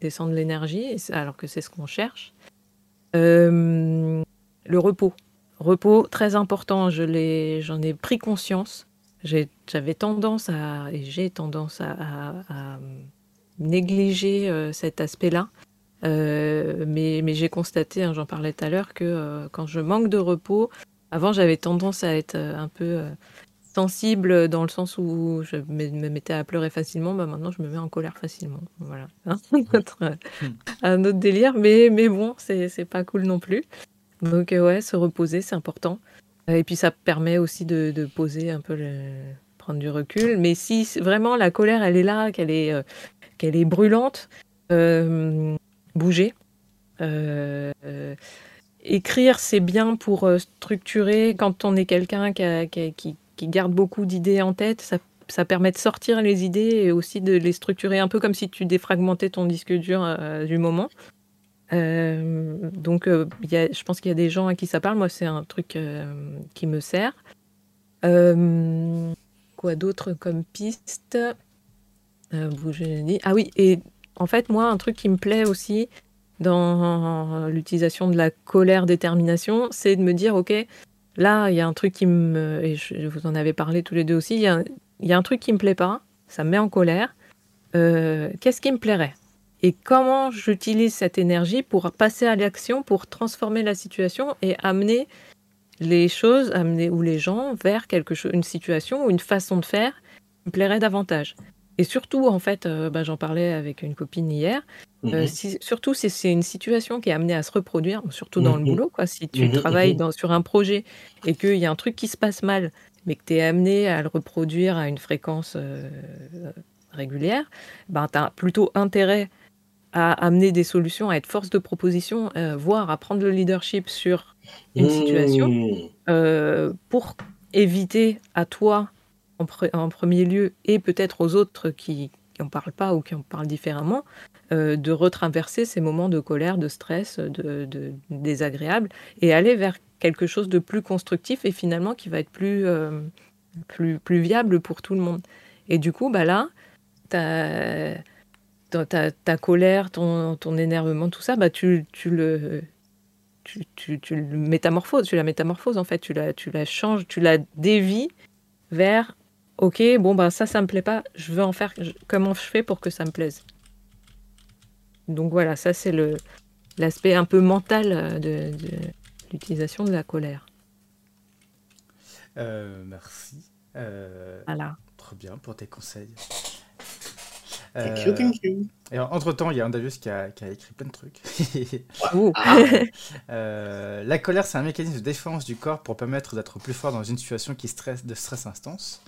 descendre l'énergie, alors que c'est ce qu'on cherche. le repos. Repos, très important, je j'en ai pris conscience. J'avais tendance à, et j'ai tendance à, négliger cet aspect-là. mais, mais j'ai constaté, hein, j'en parlais tout à l'heure, que quand je manque de repos, avant j'avais tendance à être un peu sensible dans le sens où je me mettais à pleurer facilement, bah maintenant je me mets en colère facilement. Voilà, hein, *laughs* un autre délire, mais, mais bon, c'est pas cool non plus. Donc ouais, se reposer, c'est important. Et puis ça permet aussi de, poser un peu, prendre du recul. Mais si vraiment la colère, elle est là, qu'elle est, euh, est brûlante, euh, bouger. Euh, écrire, c'est bien pour structurer. Quand on est quelqu'un qui, qui, qui, garde beaucoup d'idées en tête, ça, ça, permet de sortir les idées et aussi de les structurer un peu comme si tu défragmentais ton disque dur du moment. Euh, donc, euh, je pense qu'il y a des gens à qui ça parle. Moi, c'est un truc euh, qui me sert. quoi d'autre comme piste? Ah oui, et en fait, moi, un truc qui me plaît aussi dans l'utilisation de la colère-détermination, c'est de me dire, OK, là, il y a un truc qui me... Et je, vous en avez parlé tous les deux aussi, il y a, y a, un truc qui me plaît pas, ça me met en colère. Qu'est-ce qui me plairait? Et comment j'utilise cette énergie pour passer à l'action, pour transformer la situation et amener les choses, amener ou les gens vers quelque chose, une situation ou une façon de faire qui me plairait davantage. Et surtout, en fait, euh, bah, j'en parlais avec une copine hier. Euh, mhm. surtout si c'est une situation qui est amenée à se reproduire, surtout dans le mhm. boulot, quoi. Si tu mhm, travailles dans, sur un projet et qu'il y a un truc qui se passe mal, mais que tu es amené à le reproduire à une fréquence euh, régulière, ben, tu as plutôt intérêt à amener des solutions, à être force de proposition, euh, voire à prendre le leadership sur une situation, mmh. euh, pour éviter à toi en, premier lieu et peut-être aux autres qui n'en parlent pas ou qui en parlent différemment, euh, de retraverser ces moments de colère, de stress, de, de, désagréable et aller vers quelque chose de plus constructif et finalement qui va être plus, plus, plus viable pour tout le monde. Et du coup, bah là, tu as ta, ta, colère, ton, ton, énervement, tout ça, bah, tu, tu le, tu, tu, tu, le métamorphoses, tu la métamorphoses en fait, tu la, tu la changes, tu la dévies vers ok, bon, bah ça, ça me plaît pas, je veux en faire, comment je fais pour que ça me plaise? Donc voilà, ça c'est le l'aspect un peu mental euh, de, de l'utilisation de la colère. Euh, merci. Euh, voilà. Trop bien pour tes conseils. Thank you, thank you. Et entre temps, il y a un Davius qui a, qui a, écrit plein de trucs. *laughs* *laughs* euh, la colère, c'est un mécanisme de défense du corps pour permettre d'être plus fort dans une situation qui stresse, de stress intense.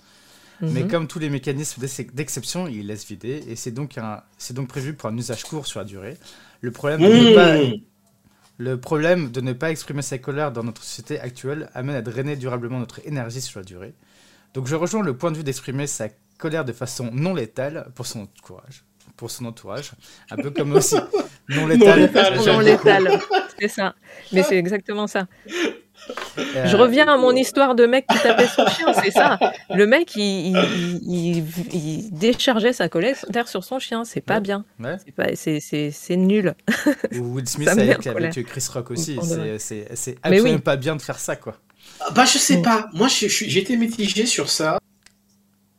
Mais mhm. comme tous les mécanismes d'exception, il laisse vider et c'est donc, un, donc prévu pour un usage court sur la durée. Le problème, de ne pas, mmh. le problème de ne pas exprimer sa colère dans notre société actuelle amène à drainer durablement notre énergie sur la durée. Donc je rejoins le point de vue d'exprimer sa colère de façon non létale pour son courage, pour son entourage, un peu comme aussi *laughs* non létale. Non létale, c'est ça. Mais c'est exactement ça. Euh, Je reviens à mon histoire de mec qui tapait son chien, c'est ça. Le mec, il, il, déchargeait sa colère sur son chien, c'est pas bien. C'est nul. *laughs* Ou Will Smith avec, avec, Chris Rock aussi, c'est absolument pas bien de faire ça, quoi. Bah, je sais pas. Moi, j'étais mitigé sur ça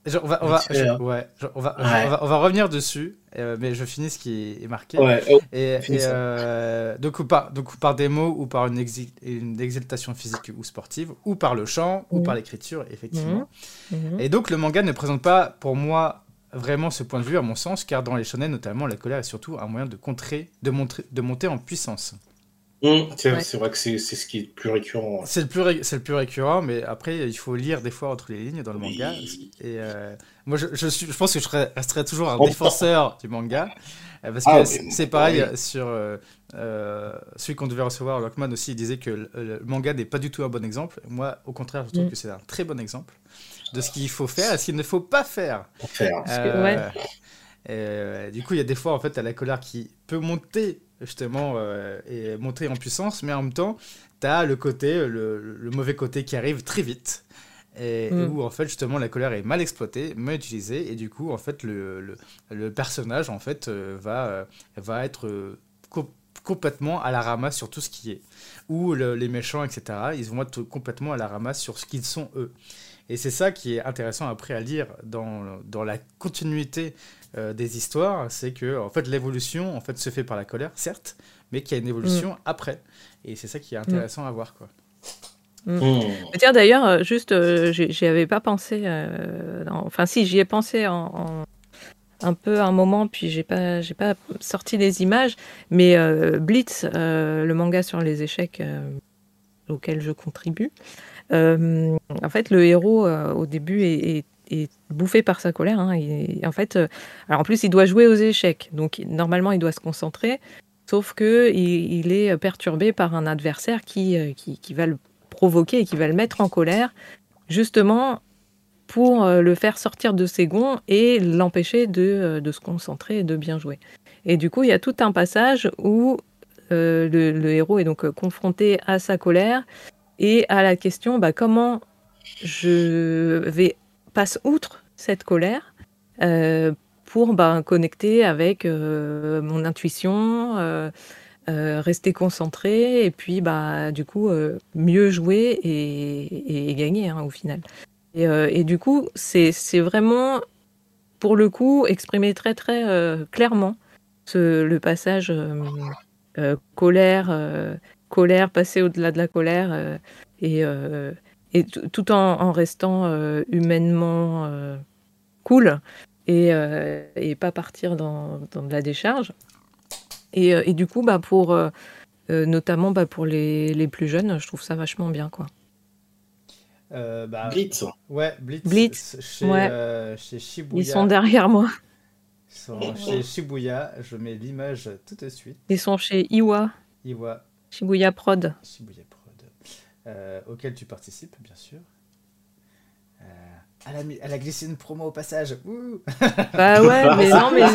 on, va, on, va, ouais, on, va, on, va, revenir dessus, euh, mais je finis ce qui est marqué. Ouais, oh, et, euh, donc, par, donc, par des mots, ou par une, une, exaltation physique ou sportive, ou par le chant, ou par l'écriture, effectivement. Mhm. Mhm. Et donc, le manga ne présente pas, pour moi, vraiment ce point de vue, à mon sens, car dans les shonen, notamment, la colère est surtout un moyen de contrer, de, montrer, de monter en puissance. Mmh, c'est vrai que c'est ce qui est le plus récurrent. C'est le, plus c'est le plus récurrent, mais après, il faut lire des fois entre les lignes dans le manga. Et euh, moi, je, je, suis, je, pense que je resterai toujours un défenseur du manga. Euh, parce ah, que c'est pareil sur euh, celui qu'on devait recevoir, Lockman aussi, il disait que le, manga n'est pas du tout un bon exemple. Moi, au contraire, je trouve mmh. que c'est un très bon exemple de ce qu'il faut faire et ce qu'il ne faut pas faire. faire. du coup, il y a des fois, en fait, à la colère qui peut monter justement euh, et monter en puissance, mais en même temps, tu as le côté, le, mauvais côté qui arrive très vite. Et mm. où en fait justement la colère est mal exploitée, mal utilisée, et du coup en fait le, le, personnage en fait euh, va, euh, va être complètement à la ramasse sur tout ce qui est. Ou les méchants, etc., ils vont être complètement à la ramasse sur ce qu'ils sont eux. Et c'est ça qui est intéressant après à lire dans, dans la continuité euh, des histoires, c'est que en fait l'évolution en fait se fait par la colère, certes, mais qu'il y a une évolution mm. après. Et c'est ça qui est mm. intéressant à voir quoi. Mm. Tiens d'ailleurs, euh, juste, euh, j'y avais pas pensé. enfin si, j'y ai pensé en, un peu un moment, puis j'ai pas, j'ai pas sorti les images, mais Blitz, le manga sur les échecs auquel je contribue. En fait, le héros au début est bouffé par sa colère. Hein, en fait, euh, alors en plus, il doit jouer aux échecs, donc normalement, il doit se concentrer. Sauf que il, est perturbé par un adversaire qui, euh, qui, va le provoquer et qui va le mettre en colère, justement pour euh, le faire sortir de ses gonds et l'empêcher de, de, se concentrer et de bien jouer. Et du coup, il y a tout un passage où le, le, héros est donc confronté à sa colère et à la question bah, comment je vais passe outre cette colère euh, pour bah, connecter avec euh, mon intuition, euh, rester concentré et puis bah, du coup mieux jouer et, gagner hein, au final. Et, du coup, c'est vraiment pour le coup exprimé très très clairement ce, le passage colère, colère, passer au-delà de la colère et et tout en, restant euh, humainement euh, cool et, euh, et, pas partir dans, dans, de la décharge. Et, et du coup, bah, pour, notamment bah, pour les, les, plus jeunes, je trouve ça vachement bien. Quoi. Bah, Blitz. Ouais, Blitz. Blitz. Chez, ouais. chez Shibuya. Ils sont derrière moi. Ils sont chez Shibuya. Je mets l'image tout de suite. Ils sont chez Iwa. Iwa. Shibuya Prod. Shibuya Prod. Euh, auquel tu participes, bien sûr. Euh, la, à la glycine promo au passage. bah ouais, *laughs* mais non, mais.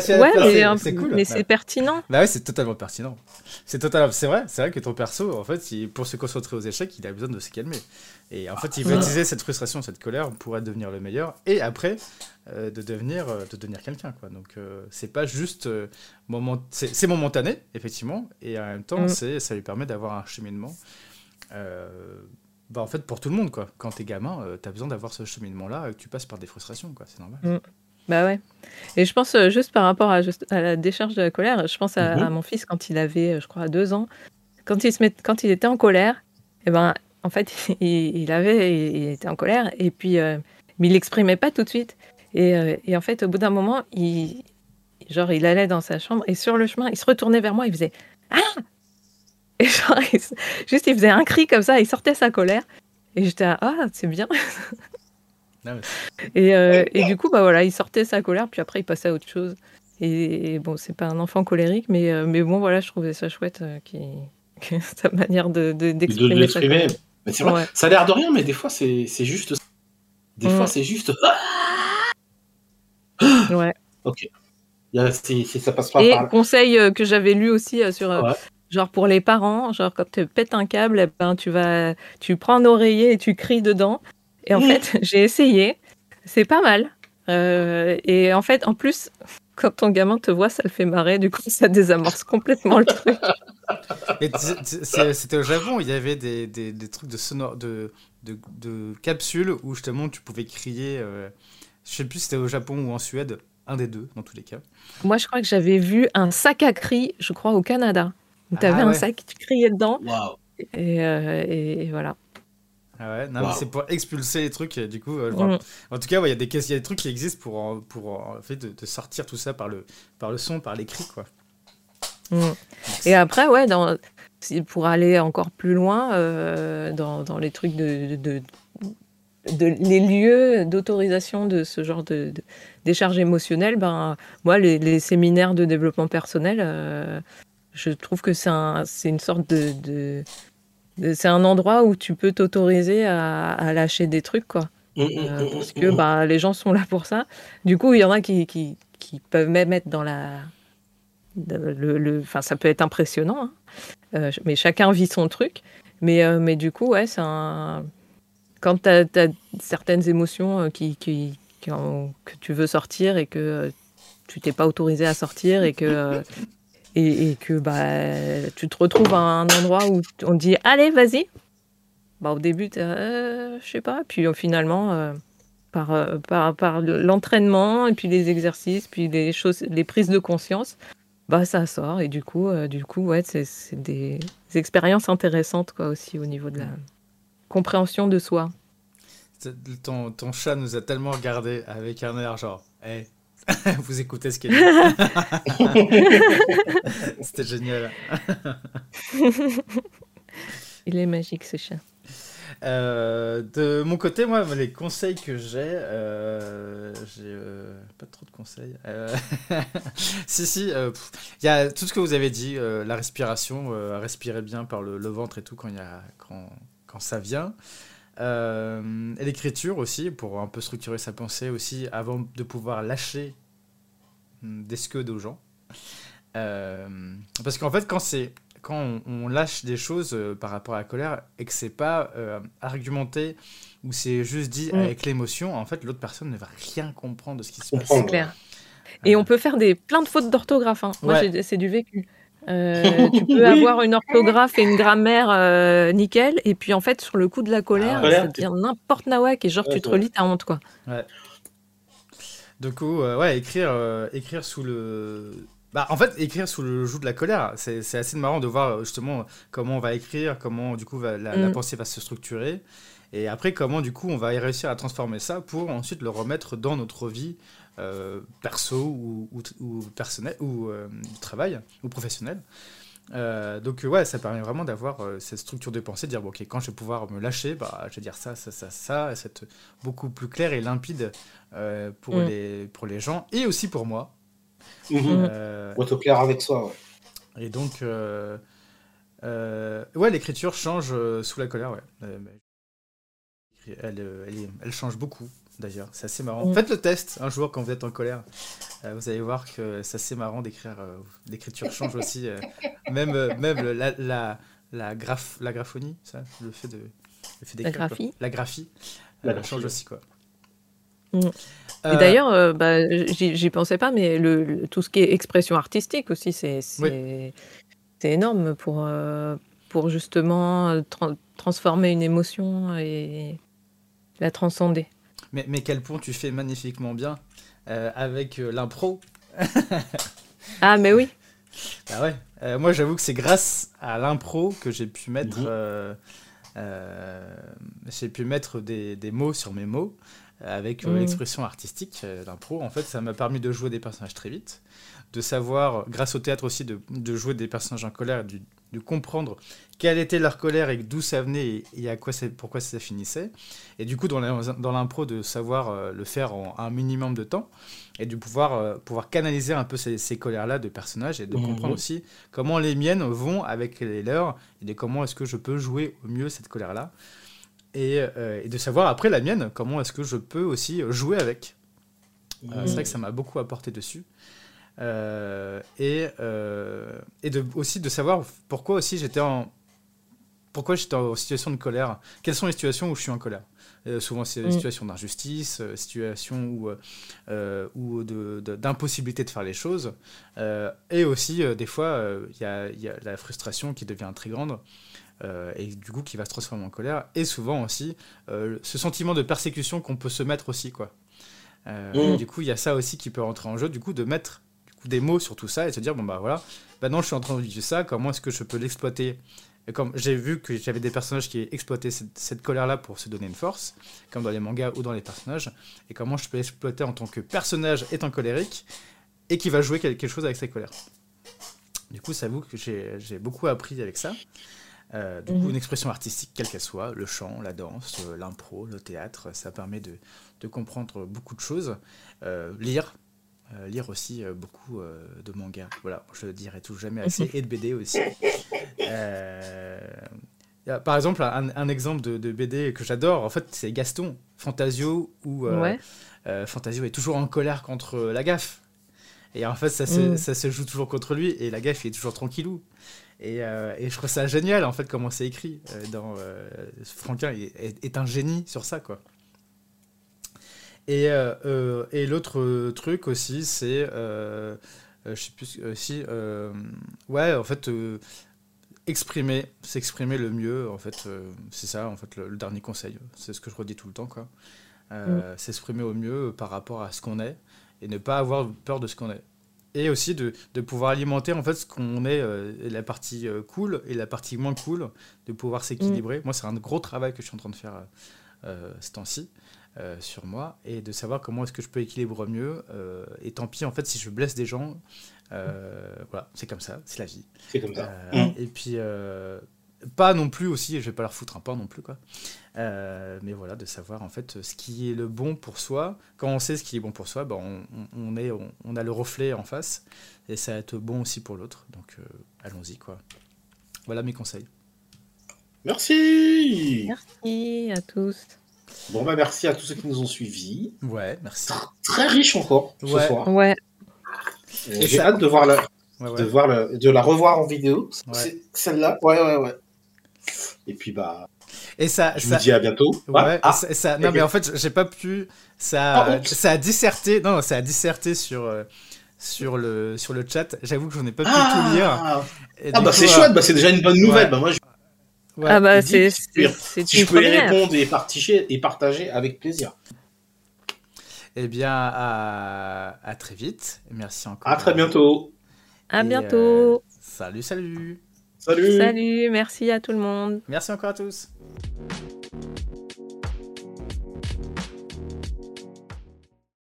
C'est ouais, c'est cool. Mais c'est pertinent. Bah ouais, c'est totalement pertinent. C'est totalement... c'est vrai, c'est vrai que ton perso, en fait, il, pour se concentrer aux échecs, il a besoin de se calmer. Et en fait, il veut utiliser cette frustration, cette colère pour devenir le meilleur. Et après, euh, de devenir, de devenir quelqu'un, quoi. Donc, c'est pas juste moment, c'est momentané, effectivement, et en même temps, mm. c'est ça lui permet d'avoir un cheminement. Euh, bah en fait, pour tout le monde, quoi. Quand t'es gamin, euh, t'as besoin d'avoir ce cheminement-là, tu passes par des frustrations, quoi. C'est normal. Mm. Bah ouais. Et je pense, euh, juste par rapport à, juste, à, la décharge de la colère, je pense à, mm-hmm. mon fils quand il avait, je crois, deux ans. Quand il, se met, quand il était en colère, et eh ben, en fait, *laughs* il, avait, il, était en colère, et puis, mais il l'exprimait pas tout de suite. Et, et en fait, au bout d'un moment, il, Genre, il allait dans sa chambre et sur le chemin, il se retournait vers moi, il faisait Ah Et genre, juste, il faisait un cri comme ça, il sortait sa colère. Et j'étais Ah, c'est bien. et, euh, et, du coup, bah voilà, il sortait sa colère, puis après, il passait à autre chose. Et, bon, c'est pas un enfant colérique, mais, euh, mais bon, voilà, je trouvais ça chouette, euh, qui, *laughs* sa manière d'exprimer. De, de, Mais c'est vrai, ça a l'air de rien, mais des fois, c'est juste. Des fois, c'est juste. ouais. Ok si, ça passe pas Et conseil euh, que j'avais lu aussi sur. Euh, genre pour les parents, genre quand tu pètes un câble, eh ben, tu vas, tu prends un oreiller et tu cries dedans. Et en fait, *laughs* j'ai essayé, c'est pas mal. et en fait, en plus, quand ton gamin te voit, ça le fait marrer. Du coup, *laughs* ça désamorce complètement le truc. C'était au Japon, il y avait des, des, des trucs de, sonore, de, de, de, capsules où justement tu pouvais crier. je sais plus si c'était au Japon ou en Suède un des deux, dans tous les cas. Moi, je crois que j'avais vu un sac à cris, je crois, au Canada. Tu avais ah un sac, tu criais dedans. Euh, et, voilà. Ah ouais, non, mais c'est pour expulser les trucs, du coup. Euh, mm. En tout cas, il y, a des, y a des trucs qui existent pour, pour en fait, de, sortir tout ça par le, par le son, par les cris, quoi. Mm. Et après, ouais, dans, pour aller encore plus loin, euh, dans, dans, les trucs de, de, de les lieux d'autorisation de ce genre de, décharge émotionnelle, ben, moi, les, séminaires de développement personnel, euh, je trouve que c'est un, une sorte de. c'est un endroit où tu peux t'autoriser à, lâcher des trucs, quoi. Mmh, mmh, euh, mmh, parce que ben, les gens sont là pour ça. Du coup, il y en a qui, qui, qui peuvent même être dans la. Le, le, enfin, ça peut être impressionnant, hein. euh, mais chacun vit son truc. Mais, mais du coup, ouais, c'est un quand tu as, certaines émotions qui, qui, que tu veux sortir et que euh, tu t'es pas autorisé à sortir et que, euh, et, que bah, tu te retrouves à un endroit où on te dit allez, vas-y. bah, au début, tu je sais pas, puis finalement, par, par, par l'entraînement et puis les exercices, puis les choses, les prises de conscience, bah ça sort et du coup, du coup, ouais, c'est des expériences intéressantes quoi aussi au niveau de la compréhension de soi. Ton, ton chat nous a tellement regardé avec un air genre, *laughs* vous écoutez ce qu'il dit. *laughs* C'était génial. *laughs* Il est magique ce chat. Euh, de mon côté, moi, les conseils que j'ai, euh, j'ai euh, pas trop de conseils. si, si, il y a tout ce que vous avez dit, la respiration, respirer bien par le, ventre et tout quand, y a, quand, quand ça vient. Et l'écriture aussi, pour un peu structurer sa pensée aussi, avant de pouvoir lâcher hmm, des scuds aux gens. parce qu'en fait, quand c'est quand on, lâche des choses euh, par rapport à la colère et que c'est pas euh, argumenté ou c'est juste dit mm. avec l'émotion, en fait, l'autre personne ne va rien comprendre de ce qui se passe. C'est clair. Et on peut faire des, plein de fautes d'orthographe. Hein. Moi, c'est du vécu. Euh, tu *laughs* peux avoir une orthographe et une grammaire nickel, et puis en fait, sur le coup de la colère, ah, ça devient n'importe nawak, et genre, tu te relis ta honte, quoi. Ouais. Du coup, ouais, écrire, écrire sous le bah, en fait, écrire sous le joug de la colère, c'est assez marrant de voir justement comment on va écrire, comment du coup la, mm. pensée va se structurer, et après comment du coup on va réussir à transformer ça pour ensuite le remettre dans notre vie euh, perso ou, ou, personnel ou euh, travail ou professionnel. Euh, donc ouais, ça permet vraiment d'avoir cette structure de pensée, de dire bon, ok, quand je vais pouvoir me lâcher, bah, je vais dire ça, ça, ça, ça, c'est beaucoup plus clair et limpide pour, mm. les, pour les gens et aussi pour moi. Euh, être clair avec soi. Et donc, euh, euh, ouais, l'écriture change sous la colère, ouais. Elle, elle, change beaucoup, d'ailleurs. C'est assez marrant. Mm. Faites le test un jour quand vous êtes en colère. vous allez voir que c'est assez marrant d'écrire. L'écriture change *laughs* aussi. même même la, la, la, graph, la graphonie, ça, le fait de. Le fait la graphie. La graphie. Elle change aussi, quoi. Mm. Et euh, d'ailleurs, euh, bah, j'y pensais pas, mais le, tout ce qui est expression artistique aussi, c'est énorme pour, euh, pour justement transformer une émotion et la transcender. Mais, mais quel pont tu fais magnifiquement bien avec l'impro. *laughs* ah, mais oui. Bah ouais. moi, j'avoue que c'est grâce à l'impro que j'ai pu mettre, j'ai pu mettre des, des, mots sur mes mots avec euh, mm. l'expression artistique euh, d'impro. En fait, ça m'a permis de jouer des personnages très vite, de savoir, grâce au théâtre aussi, de, de jouer des personnages en colère, de, de comprendre quelle était leur colère et d'où ça venait et, à quoi pourquoi ça finissait. Et du coup, dans l'impro, de savoir euh, le faire en un minimum de temps et de pouvoir, pouvoir canaliser un peu ces, ces colères-là de personnages et de mm-hmm. comprendre aussi comment les miennes vont avec les leurs et de comment est-ce que je peux jouer au mieux cette colère-là. Euh, et, de savoir après la mienne, comment est-ce que je peux aussi jouer avec. Euh, c'est vrai que ça m'a beaucoup apporté dessus. Euh, et, et de, aussi de savoir pourquoi aussi j'étais en pourquoi j'étais en situation de colère. Quelles sont les situations où je suis en colère? Souvent, c'est des mm. situations d'injustice, situations où, ou d'impossibilité de, de, faire les choses. et aussi, des fois, il y, y, a la frustration qui devient très grande. Euh, et du coup qui va se transformer en colère, et souvent aussi euh, ce sentiment de persécution qu'on peut se mettre aussi. quoi. Euh, mmh. Du coup, il y a ça aussi qui peut rentrer en jeu, du coup, de mettre des mots sur tout ça et se dire, bon bah voilà, maintenant je suis en train de vivre ça, comment est-ce que je peux l'exploiter? Et comme j'ai vu que j'avais des personnages qui exploitaient cette, cette colère-là pour se donner une force, comme dans les mangas ou dans les personnages, et comment je peux l'exploiter en tant que personnage étant colérique et qui va jouer quelque chose avec sa colère. Du coup, ça vous que j'ai beaucoup appris avec ça. Euh, du coup, mhm. une expression artistique, quelle qu'elle soit, le chant, la danse, euh, l'impro, le théâtre, ça permet de, de comprendre beaucoup de choses. Euh, lire, lire aussi beaucoup de mangas, voilà, je dirais tout jamais *laughs* assez, et de BD aussi. par exemple, un, exemple de, BD que j'adore, en fait, c'est Gaston, Fantasio, où Fantasio est toujours en colère contre la gaffe. Et en fait, ça se, mm. ça se joue toujours contre lui, et la gaffe est toujours tranquillou. Euh, et, je trouve ça génial, en fait, comment c'est écrit. Euh, dans, euh, Franquin est, un génie sur ça, quoi. Et, et l'autre truc aussi, c'est. je sais plus si. ouais, en fait. exprimer, s'exprimer le mieux, en fait, euh, c'est ça, en fait, le, dernier conseil. C'est ce que je redis tout le temps, quoi. Euh, mm. S'exprimer au mieux par rapport à ce qu'on est et ne pas avoir peur de ce qu'on est. Et aussi de, de, pouvoir alimenter, en fait, ce qu'on est, euh, la partie cool et la partie moins cool, de pouvoir s'équilibrer. Mm. Moi, c'est un gros travail que je suis en train de faire ce temps-ci. Sur moi et de savoir comment est-ce que je peux équilibrer mieux et tant pis en fait si je blesse des gens euh, voilà, c'est comme ça, c'est la vie. C'est comme ça. Euh, mm. Et puis, euh, pas non plus aussi, je vais pas leur foutre un pain non plus, quoi. mais voilà, de savoir en fait ce qui est le bon pour soi. Quand on sait ce qui est bon pour soi, ben, on, on, est, on, a le reflet en face et ça va être bon aussi pour l'autre. Donc allons-y, quoi. Voilà mes conseils. Merci. Merci à tous. Bon bah merci à tous ceux qui nous ont suivis. Ouais, merci. Très riche encore ce soir. Ouais. J'ai hâte de voir la, de voir de la revoir en vidéo. Celle-là, ouais, ouais, ouais. Et puis bah. Et ça, je vous dis à bientôt. Ouais, ah. ça, non, mais en fait, j'ai pas pu. Ça, ah, ça a disserté. Non, ça a disserté sur. Euh, sur le, sur le chat, j'avoue que j'en ai pas pu ah. tout lire. ah bah c'est chouette, bah, c'est déjà une bonne nouvelle. Bah, moi, je... ah bah c'est si je peux y répondre et partager, et partager avec plaisir. Eh bien, à, à très vite. Merci encore. À très bientôt. À bientôt. Euh, salut, salut. Salut. Salut, merci à tout le monde. Merci encore à tous.